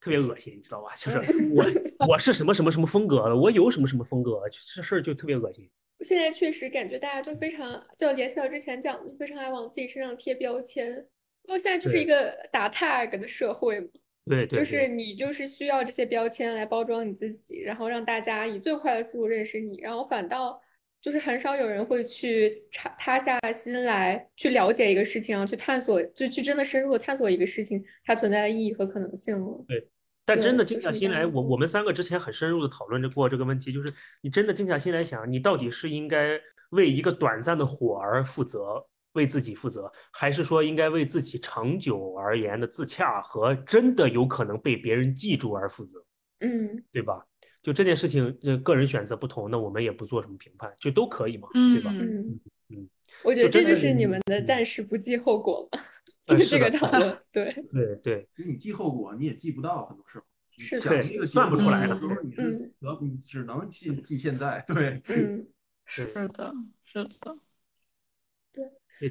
Speaker 1: 特别恶心，你知道吧？就是 我我是什么什么什么风格的，我有什么什么风格，这事儿就特别恶心。
Speaker 3: 现在确实感觉大家就非常，就联系到之前讲的，就非常爱往自己身上贴标签。因为现在就是一个打 tag 的社会嘛，
Speaker 1: 对对，
Speaker 3: 就是你就是需要这些标签来包装你自己，然后让大家以最快的速度认识你，然后反倒就是很少有人会去插塌下心来去了解一个事情，然后去探索，就去真的深入的探索一个事情它存在的意义和可能性了。
Speaker 1: 对但真的静下心来，我我们三个之前很深入的讨论着过这个问题，就是你真的静下心来想，你到底是应该为一个短暂的火而负责，为自己负责，还是说应该为自己长久而言的自洽和真的有可能被别人记住而负责，
Speaker 3: 嗯
Speaker 1: 对吧？就这件事情，呃，个人选择不同，那我们也不做什么评判，就都可以嘛，对吧？
Speaker 4: 嗯
Speaker 3: 嗯
Speaker 1: 嗯，
Speaker 3: 我觉得这
Speaker 1: 就
Speaker 3: 是你们的
Speaker 1: 嗯
Speaker 3: 暂时不计后果就是这个讨论，对，
Speaker 1: 对 对，
Speaker 5: 你记后果，你也记不到，很多时候。你
Speaker 3: 是的
Speaker 5: 想这个
Speaker 1: 算不
Speaker 4: 出来的
Speaker 5: 都是，你你只能记记现在。对，
Speaker 3: 嗯。
Speaker 4: 是的，是的，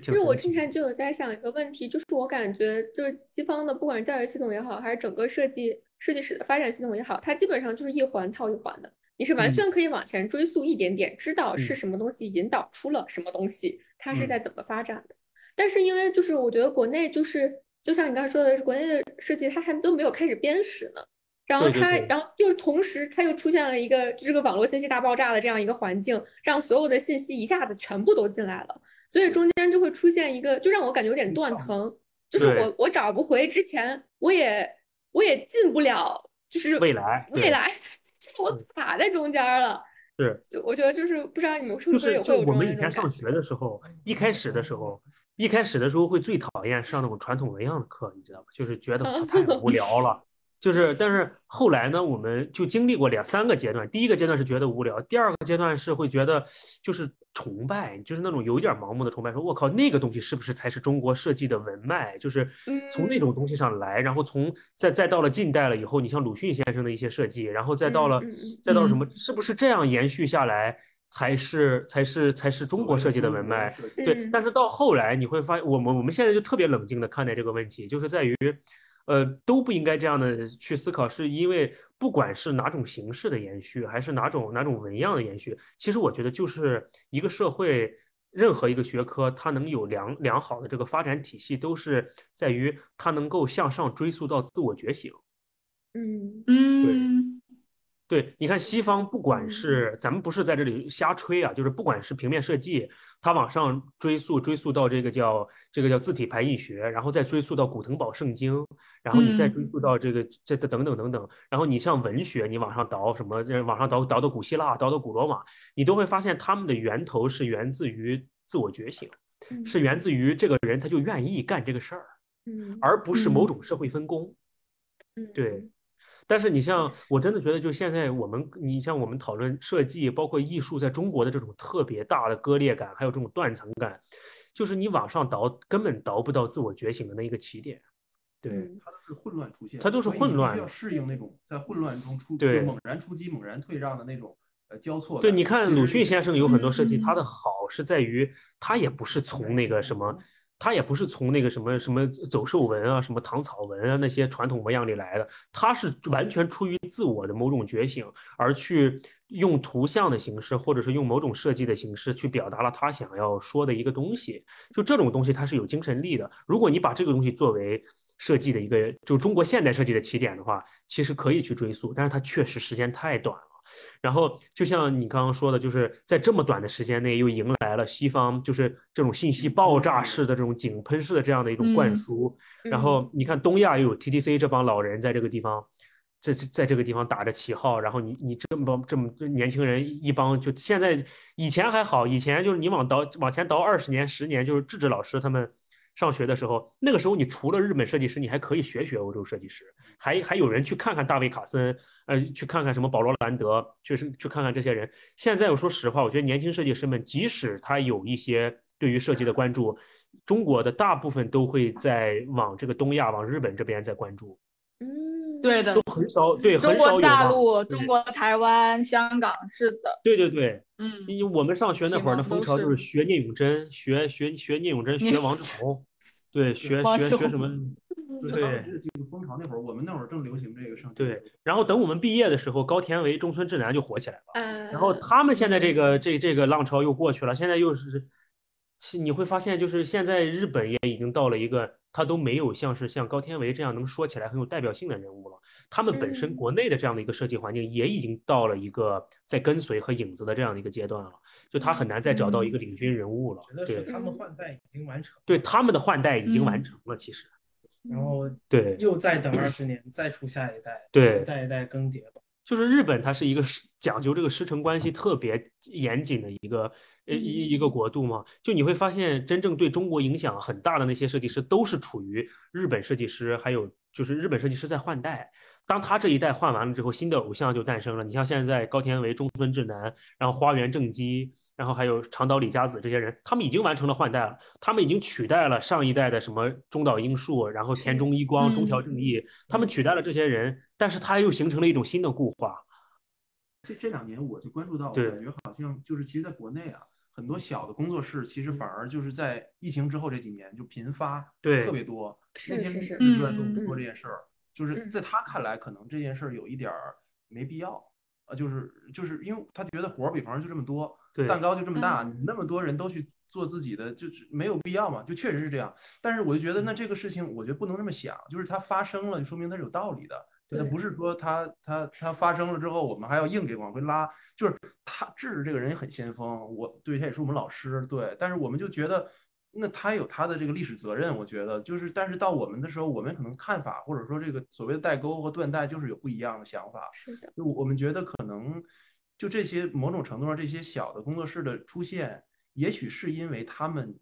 Speaker 3: 就是我之前就有在想一个问题，就是我感觉就是西方的不管是教育系统也好，还是整个设计设计史的发展系统也好，它基本上就是一环套一环的，你是完
Speaker 1: 嗯
Speaker 3: 全可以往前追溯一点点，知道是
Speaker 1: 嗯
Speaker 3: 什么东西引导出了什么东西，它是
Speaker 5: 嗯
Speaker 3: 在怎么发展的。但是因为就是我觉得国内就是就像你刚才说的，国内的设计它还都没有开始编史呢。然后它，然后又同时，它又出现了一个这个网络信息大爆炸的这样一个环境，让所有的信息一下子全部都进来了，所以中间就会出现一个，就让我感觉有点断层，就是我我找不回之前，我也我也进不了，就是
Speaker 1: 未来
Speaker 3: 未来，就是我卡在中间了。
Speaker 1: 是，
Speaker 3: 就我觉得就是不知道你们是不
Speaker 1: 是
Speaker 3: 会有
Speaker 1: 就我们以前上学的时候，一开始的时候，一开始的时候会最讨厌上那种传统文样的课，你知道吗？就是觉得太无聊了。就是，但是后来呢，我们就经历过两三个阶段。第一个阶段是觉得无聊，第二个阶段是会觉得就是崇拜，就是那种有一点盲目的崇拜，说我靠，那个东西是不是才是中国设计的文脉？就是从那种东西上来，然后从再再到了近代了以后，你像鲁迅先生的一些设计，然后再到了再到了什么，是不是这样延续下来？才是才是才是中国设计的文脉，对
Speaker 3: 嗯，
Speaker 1: 但是到后来你会发现，我们我们现在就特别冷静的看待这个问题，就是在于，呃，都不应该这样的去思考，是因为不管是哪种形式的延续，还是哪种哪种纹样的延续，其实我觉得就是一个社会。任何一个学科，它能有良良好的这个发展体系，都是在于它能够向上追溯到自我觉醒。
Speaker 3: 嗯
Speaker 4: 嗯
Speaker 1: 对，你看西方，不管是咱们不是在这里瞎吹啊，就是不管是平面设计，它往上追溯，追溯到这个叫这个叫字体排印学，然后再追溯到古腾堡圣经，然后你再追溯到这个这这等等等等，然后你像文学，你往上倒什么，呃往上倒倒到古希腊，倒到古罗马，你都会发现他们的源头是源自于自我觉醒，
Speaker 3: 嗯
Speaker 1: 是源自于这个人他就愿意干这个事儿，
Speaker 3: 嗯
Speaker 1: 而不是某
Speaker 4: 嗯。
Speaker 1: 种社会分工。
Speaker 3: 嗯。
Speaker 1: 对，但是你像，我真的觉得，就现在我们，你像我们讨论设计，包括艺术，在中国的这种特别大的割裂感，还有这种断层感，就是你往上倒，根本倒不到自我觉醒的那一个起点。对，
Speaker 3: 嗯。
Speaker 5: 它都是混乱出现的，
Speaker 1: 它都是混乱的
Speaker 5: 适应那种在混乱中出，
Speaker 1: 对
Speaker 5: 猛然出击、猛然退让的那种呃交错
Speaker 1: 对，你看鲁迅先生有很多设计，他
Speaker 4: 嗯
Speaker 1: 的好是在于他也不是从那个什么，他也不是从那个什么什么走兽纹啊、什么唐草纹啊那些传统模样里来的，他是完全出于自我的某种觉醒而去用图像的形式，或者是用某种设计的形式去表达了他想要说的一个东西。就这种东西，它是有精神力的。如果你把这个东西作为设计的一个，就中国现代设计的起点的话，其实可以去追溯，但是它确实时间太短了。然后就像你刚刚说的，就是在这么短的时间内，又迎来了西方就是这种信息爆炸式的这种井喷式的这样的一种灌
Speaker 4: 嗯
Speaker 1: 输。然
Speaker 3: 嗯
Speaker 1: 后你看东亚又有 TDC 这帮老人在这个地方，这这在这个地方打着旗号，然后你你这么这么年轻人一帮，就现在以前还好，以前就是你往倒往前倒二十年十年，就是智智老师他们。上学的时候，那个时候你除了日本设计师，你还可以学学欧洲设计师，还还有人去看看大卫卡森，呃，去看看什么保罗兰德，去是去看看这些人。现在我说实话，我觉得年轻设计师们，即使他有一些对于设计的关注，中国的大部分都会在往这个东亚、往日本这边在关注，
Speaker 3: 嗯，
Speaker 4: 对的，都
Speaker 1: 很少对，很少有中
Speaker 4: 国大陆、中国台湾、香港是的，
Speaker 1: 对对对，
Speaker 4: 嗯，
Speaker 1: 因为我们上学那会儿的
Speaker 4: 启蒙都
Speaker 1: 风潮就是。
Speaker 4: 是
Speaker 1: 学聂永贞，学学学聂永
Speaker 4: 贞，
Speaker 1: 学王志宏，对，学 学学什么？对。
Speaker 5: 时这个风潮那会儿，我们那会儿正流行这个上
Speaker 1: 对，然后等我们毕业的时候，高田唯、中村智男就火起来了。
Speaker 3: 嗯，
Speaker 1: 然后他们现在这个这这个浪潮又过去了，现在又是，其你会发现，就是现在日本也已经到了一个，他都没有像是像高天维这样能说起来很有代表性的人物了。他们本身
Speaker 3: 嗯
Speaker 1: 国内的这样的一个设计环境也已经到了一个在跟随和影子的这样的一个阶段了，就他很难再找到一个领军人物了
Speaker 6: 觉。得是
Speaker 1: 对，
Speaker 6: 他们换代已经完成，
Speaker 1: 对，他们的换代已经完
Speaker 4: 嗯
Speaker 1: 成了，其实
Speaker 6: 然后
Speaker 1: 对
Speaker 6: 又再等二十年，再出下一代，
Speaker 1: 对
Speaker 6: 一代一代更迭吧。
Speaker 1: 就是日本，它是一个师讲究这个师承关系特别严谨的一个呃一一个国度嘛。就你会发现，真正对中国影响很大的那些设计师，都是处于日本设计师，还有就是日本设计师在换代。当他这一代换完了之后，新的偶像就诞生了。你像现在高田唯、中村智男，然后花园正基，然后还有长岛李佳子这些人，他们已经完成了换代了，他们已经取代了上一代的什么中岛英树，然后田中一光、中条正义，他们取代了这些人，但是他又形成了一种新的固化。
Speaker 5: 这这两年我就关注到，我感觉好像就是，其实，在国内啊，很多小的工作室，其实反而就是在疫情之后这几年就频发，
Speaker 1: 对
Speaker 5: 特别多。
Speaker 3: 是是是
Speaker 5: 那天日专跟我
Speaker 4: 嗯
Speaker 5: 们说
Speaker 3: 嗯
Speaker 5: 这件事儿，就是
Speaker 3: 嗯
Speaker 5: 在他看来，可能这件事儿有一点儿没必要，啊，就是就是因为他觉得活儿比方说就这么多，
Speaker 1: 对
Speaker 5: 蛋糕就这么大，
Speaker 3: 嗯
Speaker 5: 你那么多人都去做自己的，就是没有必要嘛，就确实是这样。但是我就觉得，那这个事情，我觉得不能这么想，就是它发生了，就说明它是有道理的。
Speaker 3: 那，
Speaker 5: 不是说它它它发生了之后，我们还要硬给往回拉。就是他智这个人也很先锋，我对他也是我们老师，对，但是我们就觉得那他有他的这个历史责任，我觉得就是，但是到我们的时候，我们可能看法或者说这个所谓的代沟和断代，就是有不一样的想法。
Speaker 3: 是的，
Speaker 5: 就我们觉得可能就这些某种程度上，这些小的工作室的出现，也许是因为他们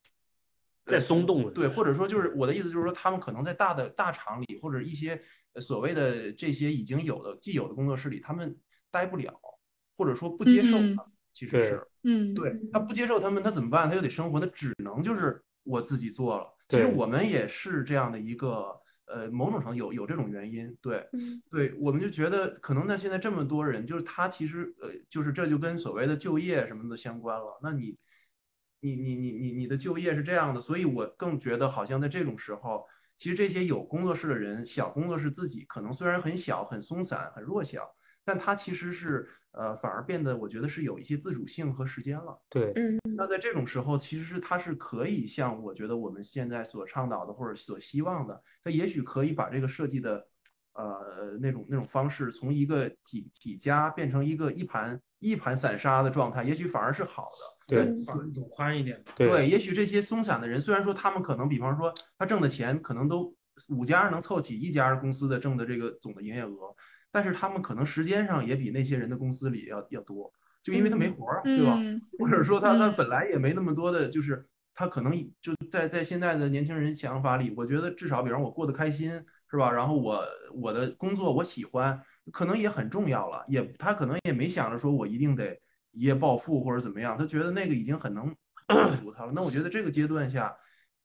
Speaker 1: 在松动了
Speaker 5: 对，或者说就是我的意思就是说，他们可能在大的大厂里或者一些呃所谓的这些已经有的既有的工作室里，他们待不了，或者说不接受
Speaker 4: 嗯
Speaker 5: 他们，其实是。
Speaker 4: 嗯，
Speaker 5: 对他不接受他们，他怎么办？他又得生活，那只能就是我自己做了。其实我们也是这样的一个，呃，某种程度有有这种原因。对，
Speaker 3: 嗯
Speaker 5: 对，我们就觉得可能那，现在这么多人，就是他其实呃，就是这就跟所谓的就业什么的相关了。那你，你你你你你的就业是这样的，所以我更觉得好像在这种时候，其实这些有工作室的人，小工作室自己可能虽然很小、很松散、很弱小，但它其实是呃，反而变得我觉得是有一些自主性和时间了。
Speaker 1: 对，
Speaker 3: 嗯
Speaker 5: 那在这种时候，其实是它是可以像我觉得我们现在所倡导的或者所希望的，它也许可以把这个设计的呃那种那种方式，从一个几几家变成一个一盘一盘散沙的状态，也许反而是好的。
Speaker 1: 对
Speaker 3: 嗯
Speaker 6: 宽走宽一点。
Speaker 1: 对
Speaker 5: 对，也许这些松散的人，虽然说他们可能，比方说他挣的钱可能都五家能凑齐一家公司的挣的这个总的营业额，但是他们可能时间上也比那些人的公司里要要多，就因为他没活儿啊，对吧？
Speaker 4: 嗯
Speaker 5: 或者说他他
Speaker 4: 嗯
Speaker 5: 本来也没那么多的，就是他可能就在在现在的年轻人想法里，我觉得至少比方我过得开心是吧？然后我我的工作我喜欢，可能也很重要了，也他可能也没想着说我一定得一夜暴富或者怎么样，他觉得那个已经很能 满足他了。那我觉得这个阶段下，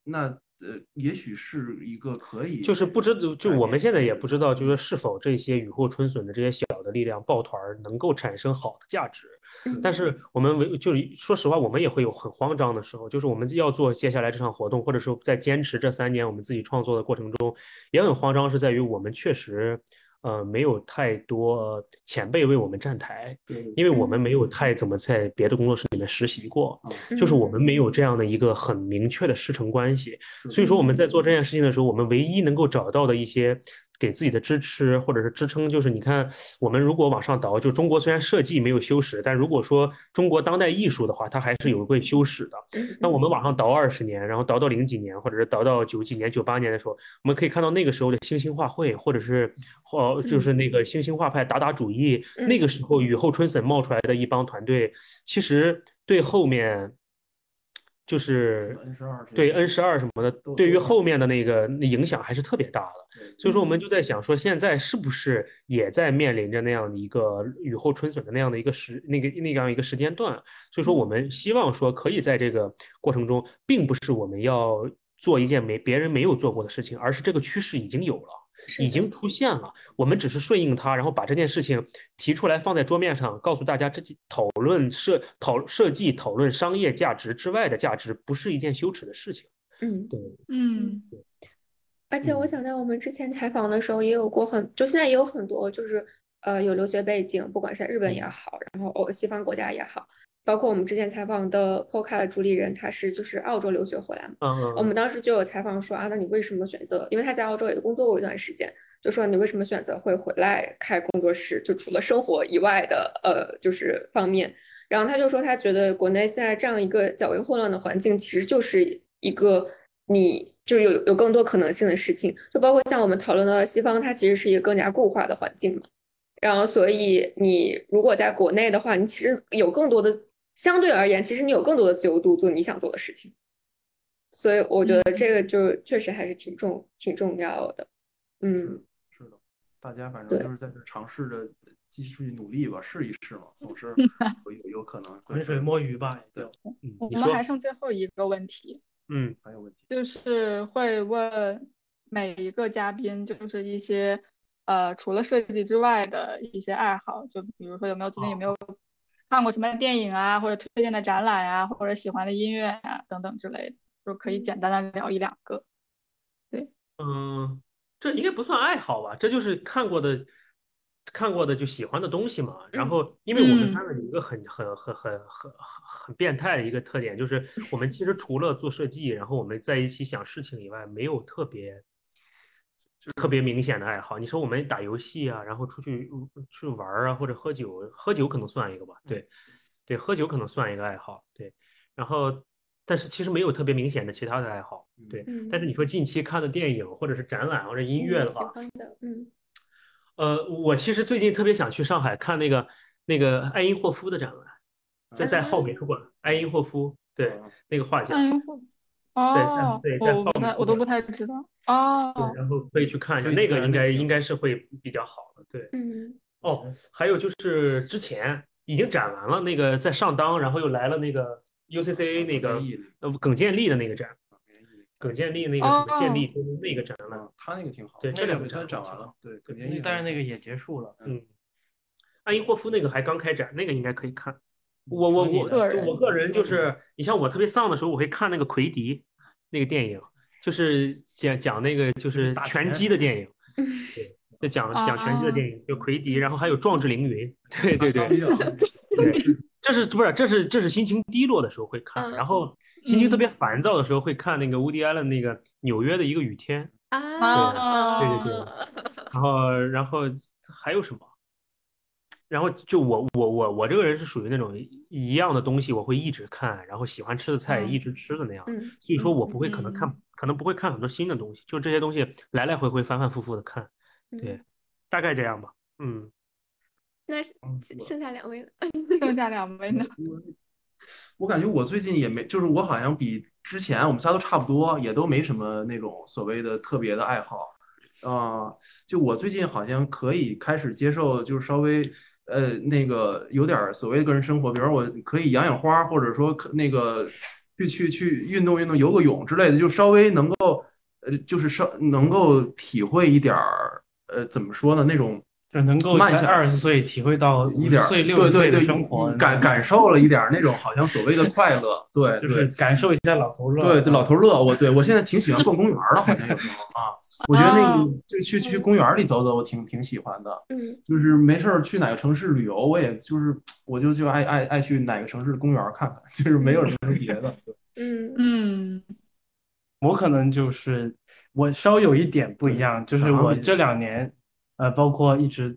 Speaker 5: 那呃也许是一个可以
Speaker 1: 就是不知道，就我们现在也不知道，就是是否这些雨后春笋的这些小的力量抱团儿能够产生好的价值。
Speaker 3: 嗯
Speaker 1: 但是我们为就是说实话，我们也会有很慌张的时候，就是我们要做接下来这场活动，或者说在坚持这三年我们自己创作的过程中，也很慌张，是在于我们确实呃没有太多前辈为我们站台，因为我们没有太怎么在别的工作室里面实习过，
Speaker 3: 嗯
Speaker 1: 就是我们没有这样的一个很明确的师承关系，所以说我们在做这件事情的时候，我们唯一能够找到的一些给自己的支持或者是支撑，就是你看，我们如果往上倒，就中国虽然设计没有修史，但如果说中国当代艺术的话，它还是有会修史的。
Speaker 3: 嗯
Speaker 1: 那我们往上倒二十年，然后倒到零几年，或者是倒到九几年、九八年的时候，我们可以看到那个时候的星星画会，或者是或就是那个星星画派达达主义，
Speaker 3: 嗯
Speaker 1: 那个时候雨后春笋冒出来的一帮团队，其实对后面就是。对 N 十二什么的对于后面的那个那影响还是特别大的。所以说，我们就在想说，现在是不是也在面临着那样的一个雨后春笋的那样的一个时那个那样一个时间段？所以说，我们希望说，可以在这个过程中，并不是我们要做一件没别人没有做过的事情，而是这个趋势已经有了。已经出现了，我们只是顺应它，然后把这件事情提出来放在桌面上，告诉大家，这几讨论设讨设计讨论商业价值之外的价值，不是一件羞耻的事情。
Speaker 3: 嗯。
Speaker 1: 对，
Speaker 4: 嗯
Speaker 3: 而且我
Speaker 1: 嗯
Speaker 3: 想到我们之前采访的时候，也有过很，就现在也有很多，就是呃有留学背景，不管是在日本也
Speaker 1: 嗯
Speaker 3: 好，然后欧西方国家也好，包括我们之前采访的 Polka 的主理人，他是就是澳洲留学回来嘛，
Speaker 1: 嗯
Speaker 3: 我们当时就有采访说啊，那你为什么选择？因为他在澳洲也工作过一段时间，就说你为什么选择会回来开工作室？就除了生活以外的呃，就是方面。然后他就说，他觉得国内现在这样一个较为混乱的环境，其实就是一个你就是有有更多可能性的事情，就包括像我们讨论的西方，它其实是一个更加固化的环境嘛。然后，所以你如果在国内的话，你其实有更多的，相对而言，其实你有更多的自由度做你想做的事情。所以我觉得这个就确实还是挺重挺重要的。嗯，
Speaker 5: 是的，大家反正就是在这尝试着继续努力吧，试一试嘛，总是 有有有可能
Speaker 6: 浑水摸鱼吧，也就
Speaker 1: 嗯，你说
Speaker 4: 我们还，剩最后一个问题，
Speaker 1: 嗯
Speaker 5: 还有问题。
Speaker 4: 就是会问每一个嘉宾，就是一些呃除了设计之外的一些爱好，就比如说有没有最近有没有看过什么电影啊，或者推荐的展览啊，或者喜欢的音乐啊等等之类的，就可以简单的聊一两个。
Speaker 1: 对嗯，这应该不算爱好吧？这就是看过的。看过的就喜欢的东西嘛，然
Speaker 3: 嗯
Speaker 1: 后因为我们
Speaker 4: 嗯
Speaker 1: 三个有一个很很很很很很很变态的一个特点，就是我们其实除了做设计，然后我们在一起想事情以外，没有特别特别明显的爱好。你说我们打游戏啊，然后出去去玩儿啊，或者喝酒，喝酒可能算一个吧，对对，喝酒可能算一个爱好，对。然后但是其实没有特别明显的其他的爱好，对。
Speaker 3: 嗯，
Speaker 1: 但是你说近期看的电影或者是展览或者音乐的
Speaker 3: 喜
Speaker 1: 话，
Speaker 3: 欢的，嗯
Speaker 1: 呃，我其实最近特别想去上海看那个那个爱因霍夫的展览，在在浩美术馆，爱因霍夫，对，
Speaker 5: 啊
Speaker 1: 那个画家，在
Speaker 4: 哦，
Speaker 1: 对在
Speaker 4: 我不
Speaker 1: 后面，
Speaker 4: 我都不太知道。哦，
Speaker 1: 对，然后可以去看一下，那个应该应该是会比较好的，对。
Speaker 3: 嗯
Speaker 1: 哦，还有就是之前已经展完了那个在上当，然后又来了那个 UCCA 那个呃耿建立的那个展，耿建立那个什么建立那个展览，
Speaker 5: 啊，他那个挺好，
Speaker 1: 对
Speaker 5: 这两个
Speaker 1: 展
Speaker 5: 展完了，对，耿建立
Speaker 6: 但是那个也结束了。
Speaker 1: 嗯，安因霍夫那个还刚开展，那个应该可以看。我我我我个人就
Speaker 6: 嗯
Speaker 1: 是，你像我特别丧的时候，我会看那个奎迪那个电影，就是讲讲那个就是拳击的电影，
Speaker 3: 嗯
Speaker 1: 对，就讲讲拳击的
Speaker 4: 啊
Speaker 1: 电影，就奎迪，然后还有壮志凌云，对对对对，这是不是这是这是心情低落的时候会看，
Speaker 3: 嗯
Speaker 1: 然后心情特别烦躁的时候会看那个乌迪艾伦那个纽约的一个雨天，
Speaker 3: 啊，
Speaker 1: 对对对然后然后还有什么？然后就我我我我这个人是属于那种一样的东西我会一直看，然后喜欢吃的菜也一直吃的那样，
Speaker 3: 嗯
Speaker 1: 所以说我不会可能看
Speaker 4: 嗯
Speaker 1: 可能不会看很多新的东西，就这些东西来来回回反反复复的看，对
Speaker 3: 嗯，
Speaker 1: 大概这样吧，嗯。
Speaker 3: 那剩剩下两位了，
Speaker 4: 剩下两位呢？
Speaker 5: 我感觉我最近也没，就是我好像比之前我们仨都差不多，也都没什么那种所谓的特别的爱好。啊、就我最近好像可以开始接受，就是稍微呃那个有点儿所谓的个人生活，比如我可以养养花，或者说可那个去去去运动运动，游个泳之类的，就稍微能够呃就是稍能够体会一点儿呃怎么说呢那种
Speaker 6: 就能够
Speaker 5: 慢下来
Speaker 6: 在二十岁体会到
Speaker 5: 一点儿
Speaker 6: 五十岁、六十岁的
Speaker 5: 对对对
Speaker 6: 生活，
Speaker 5: 感感受了一点儿那种好像所谓的快乐，对，
Speaker 6: 就是感受一下老头乐。
Speaker 5: 对对，老头乐，我对我现在挺喜欢逛公园的，好像有时候 啊，我觉得那个
Speaker 4: 哦
Speaker 5: 就去去公园里走走，我挺挺喜欢的。
Speaker 3: 嗯。
Speaker 5: 就是没事儿去哪个城市旅游，我也就是我就就爱爱爱去哪个城市的公园看看，就是没有什么别的。
Speaker 3: 嗯。
Speaker 4: 嗯。
Speaker 6: 我可能就是我稍有一点不一样，就是我这两年，呃，包括一直，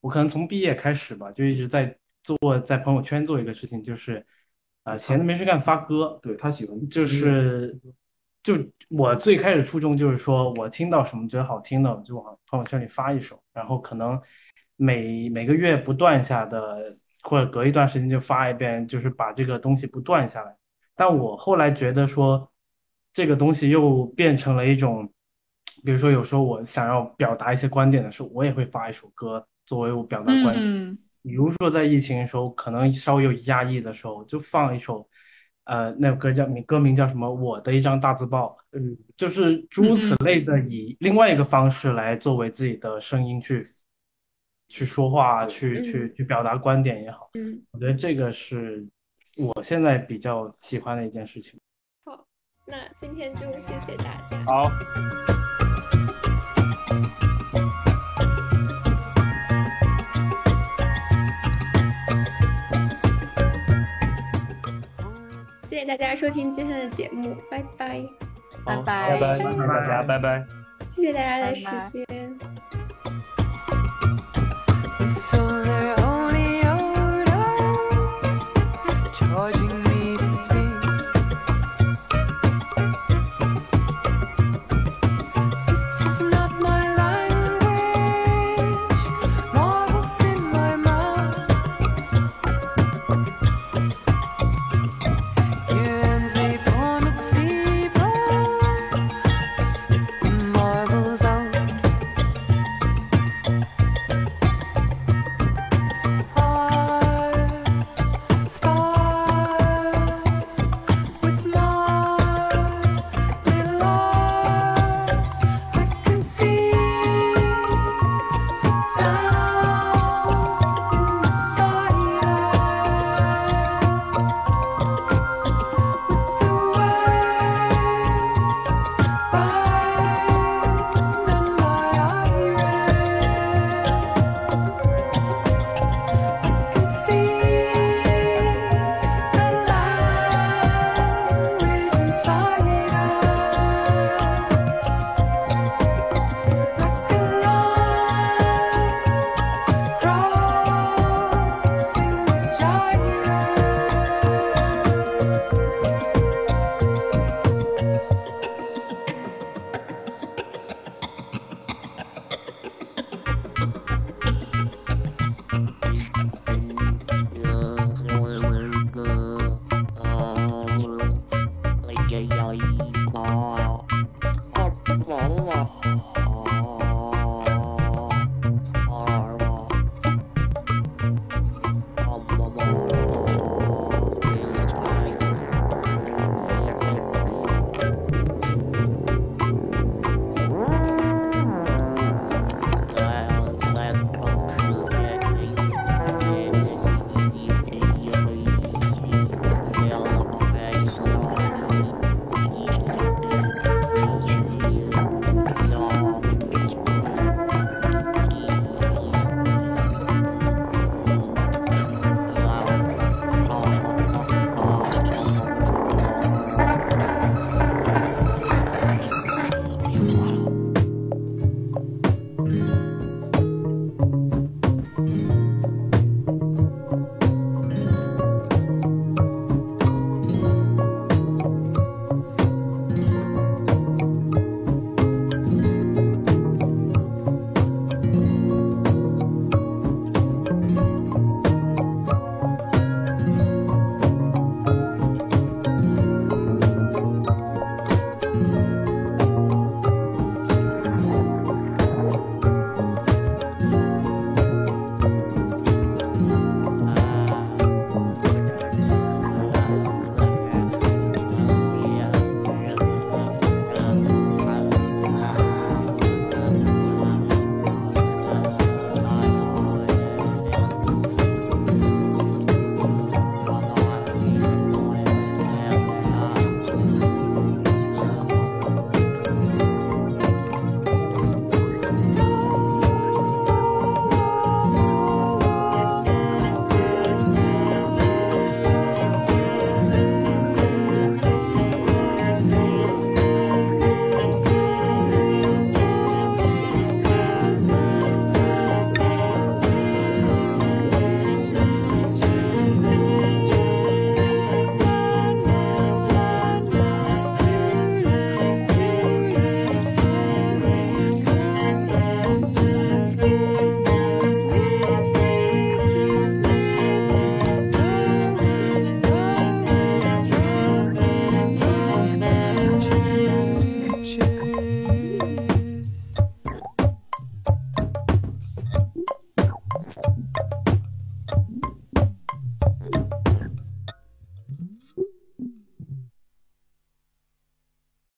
Speaker 6: 我可能从毕业开始吧，就一直在做在朋友圈做一个事情，就是，呃，闲着没事干发歌，
Speaker 5: 对他喜欢
Speaker 6: 就是，就我最开始初衷就是说我听到什么觉得好听的，我就往朋友圈里发一首，然后可能每每个月不断下的，或者隔一段时间就发一遍，就是把这个东西不断下来。但我后来觉得说，这个东西又变成了一种，比如说有时候我想要表达一些观点的时候，我也会发一首歌作为我表达观点。
Speaker 4: 嗯
Speaker 6: 比如说在疫情的时候，可能稍微有压抑的时候，就放一首，呃，那首歌叫名歌名叫什么？我的一张大字报，嗯，就是诸如此类的，以另外一个方式来作为自己的声音去去说话，去去去表达观点也好，
Speaker 3: 嗯，
Speaker 6: 我觉得这个是我现在比较喜欢的一件事情。
Speaker 3: 好，那今天就谢谢大家。
Speaker 1: 好，
Speaker 3: 谢大家收听今天的节目，拜拜，
Speaker 4: 拜拜，
Speaker 1: 拜拜，谢谢大家，拜拜，
Speaker 3: 谢谢大家的时间。